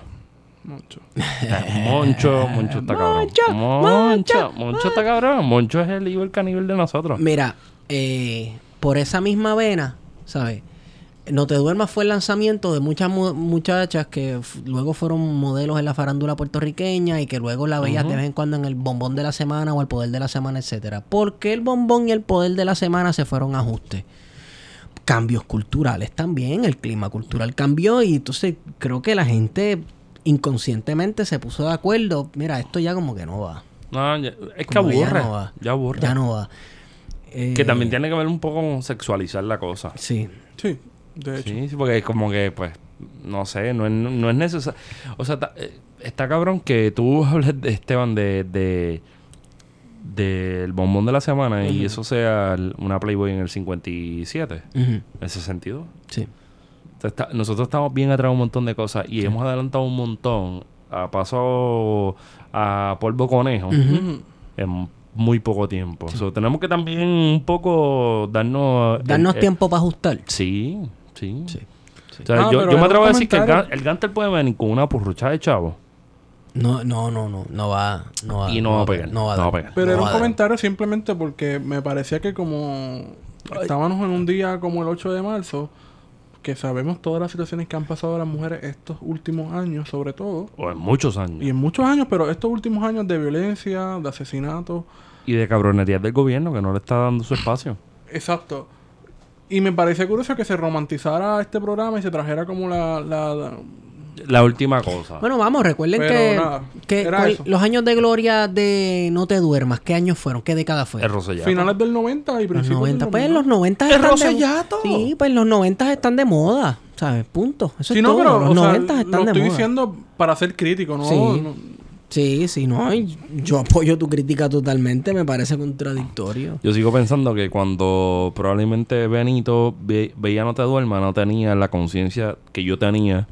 Eh, Moncho, Moncho está cabrón. Moncho, Moncho está cabrón. Moncho es el Evil caníbal de nosotros. Mira, eh, por esa misma vena, ¿sabes? No te duermas fue el lanzamiento de muchas mu- muchachas que luego fueron modelos en la farándula puertorriqueña y que luego la veías de vez en cuando en el bombón de la semana o el poder de la semana, etcétera. Porque el bombón y el poder de la semana se fueron a ajuste. Cambios culturales también, el clima cultural cambió y entonces creo que la gente inconscientemente se puso de acuerdo. Mira, esto ya como que no va. No, ya- es que Como que ya aburre. no va. Ya aburre. Ya no va. Eh, Que también tiene que ver un poco con sexualizar la cosa. Sí. Sí, de hecho. Sí, sí, porque es como que, pues, no sé, no es, no es necesario. O sea, ta- eh, está cabrón que tú hables de Esteban de. de del bombón de la semana y eso sea una Playboy en el 57, Ujú. en ese sentido. Sí. Está- nosotros estamos bien atrás de un montón de cosas y hemos adelantado un montón a paso a polvo conejo en muy poco tiempo. So, tenemos que también un poco darnos... el- Darnos el- tiempo para ajustar. Sí, sí. Sí, O sea, Ah, yo, yo me atrevo a decir que el, el Gantel puede venir con una purrucha de chavo. No, no, no, no. No va, no va. Y no va a pegar, No va a, no va dar, a pegar. Pero no era un comentario simplemente porque me parecía que como estábamos en un día como el 8 de marzo, que sabemos todas las situaciones que han pasado a las mujeres estos últimos años, sobre todo, O en muchos años. y en muchos años, pero estos últimos años de violencia, de asesinatos, Y de cabronerías del gobierno que no le está dando su espacio. exacto. Y me parece curioso que se romantizara este programa y se trajera como la... la- la- La última cosa. Bueno, vamos, recuerden Pero que, nada, que era cuál- eso. los años de gloria de No te duermas, ¿qué años fueron? ¿Qué década fue? el Rosellato. finales del 90 y Los principios 90. del Pues 2000. los 90 ¡El están de Rosellato! Sí, pues los 90 están de moda, ¿sabes? Punto. Eso Sí, es no, todo. pero los o sea, 90 lo están de estoy moda. diciendo para ser crítico, ¿no? Sí. no- Sí, sí, no. Yo apoyo tu crítica totalmente, me parece contradictorio. Yo sigo pensando que cuando probablemente Benito ve- veía No te duermas, no tenía la conciencia que yo tenía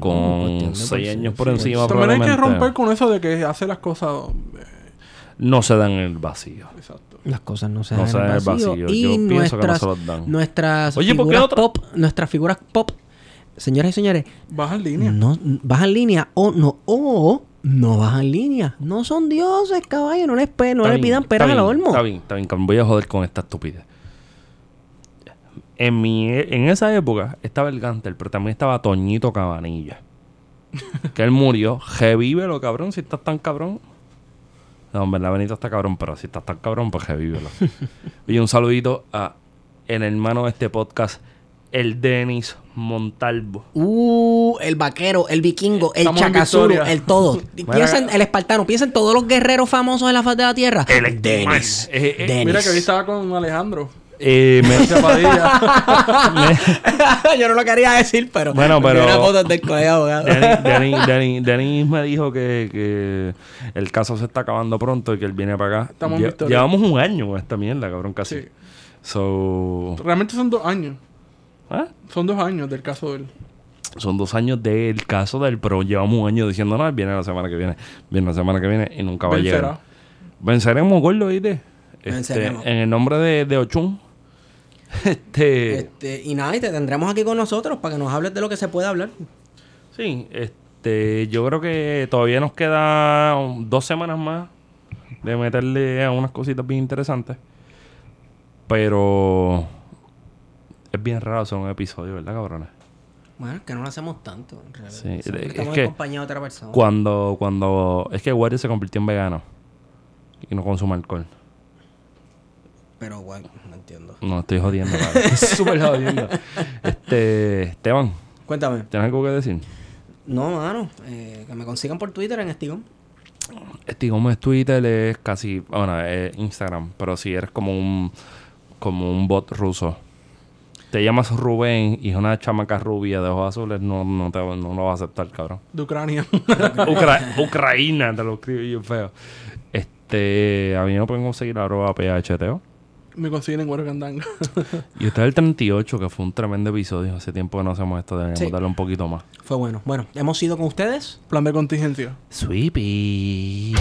con de seis años por encima. También hay que romper con eso de que hace las cosas... eh, No se dan en el vacío. exacto. Las cosas no se No dan en el dan en el vacío. vacío. Y Yo pienso que no nuestras, se los dan. nuestras Oye, ¿por qué figuras otra- pop, nuestras figuras pop, señoras y señores, Baja en línea. no bajan línea o no o no bajan línea. No son dioses, caballo, no les pe- no Está le bien, pidan peras al olmo. Está bien, está bien, que me voy a joder con esta estupidez. En, mi, en esa época estaba el Gantel, pero también estaba Toñito Cabanilla. que él murió. Revívelo, cabrón, si estás tan cabrón. No, en verdad Benito está cabrón, pero si estás tan cabrón, pues revívelo. y un saludito a el hermano de este podcast, el Denis Montalvo. Uh, el vaquero, el vikingo, el en victoria. el todo. Piensen, el espartano, piensen todos los guerreros famosos de la faz de la tierra. El Denis. Eh, eh, Denis. Mira que hoy estaba con Alejandro. eh, me- Chapadilla. Yo no lo quería decir, pero. Bueno, pero- Una foto del colegio de abogado. Denis, me dijo que, que el caso se está acabando pronto y que él viene para acá. Estamos en Lle- llevamos un año con esta mierda, cabrón, casi. Sí. So, Realmente son dos años. ¿Ah? Son dos años del caso de él. Son dos años del caso del pero llevamos un año diciendo, no, viene la semana que viene, viene la semana que viene y nunca va a Vencerá. llegar. Venceremos, gordo, ¿viste? Este, Venceremos. en el nombre de, de Ochun. Este, Este, y nada, y te tendremos aquí con nosotros para que nos hables de lo que se puede hablar. Sí, este, yo creo que todavía nos queda dos semanas más de meterle a unas cositas bien interesantes. Pero es bien raro hacer un episodio, ¿verdad, cabrones? Bueno, que no lo hacemos tanto. En realidad. Sí, es estamos que de otra persona. Cuando, cuando, es que Wario se convirtió en vegano y no consume alcohol. Pero bueno, no entiendo. No, estoy jodiendo. Estoy súper jodiendo. Este, Esteban, Cuéntame. ¿tienes algo que decir? No, mano. eh, que me consigan por Twitter en Estigón. Estigón es Twitter, es casi, bueno, es Instagram, pero si eres como un, como un bot ruso. Te llamas Rubén y es una chamaca rubia de ojos azules, no, no, te, no lo vas a aceptar, cabrón. De Ucrania. Ucra- Ucraína, te lo escribo yo feo. Este, a mí me pueden conseguir arroba PHTO. Me consiguen en Guaracandanga. Y este es el 38, que fue un tremendo episodio. Hace tiempo que no hacemos esto, deberíamos Sí. darle un poquito más. Fue bueno. Bueno, hemos ido con ustedes. Plan de contingencia. Sweepy.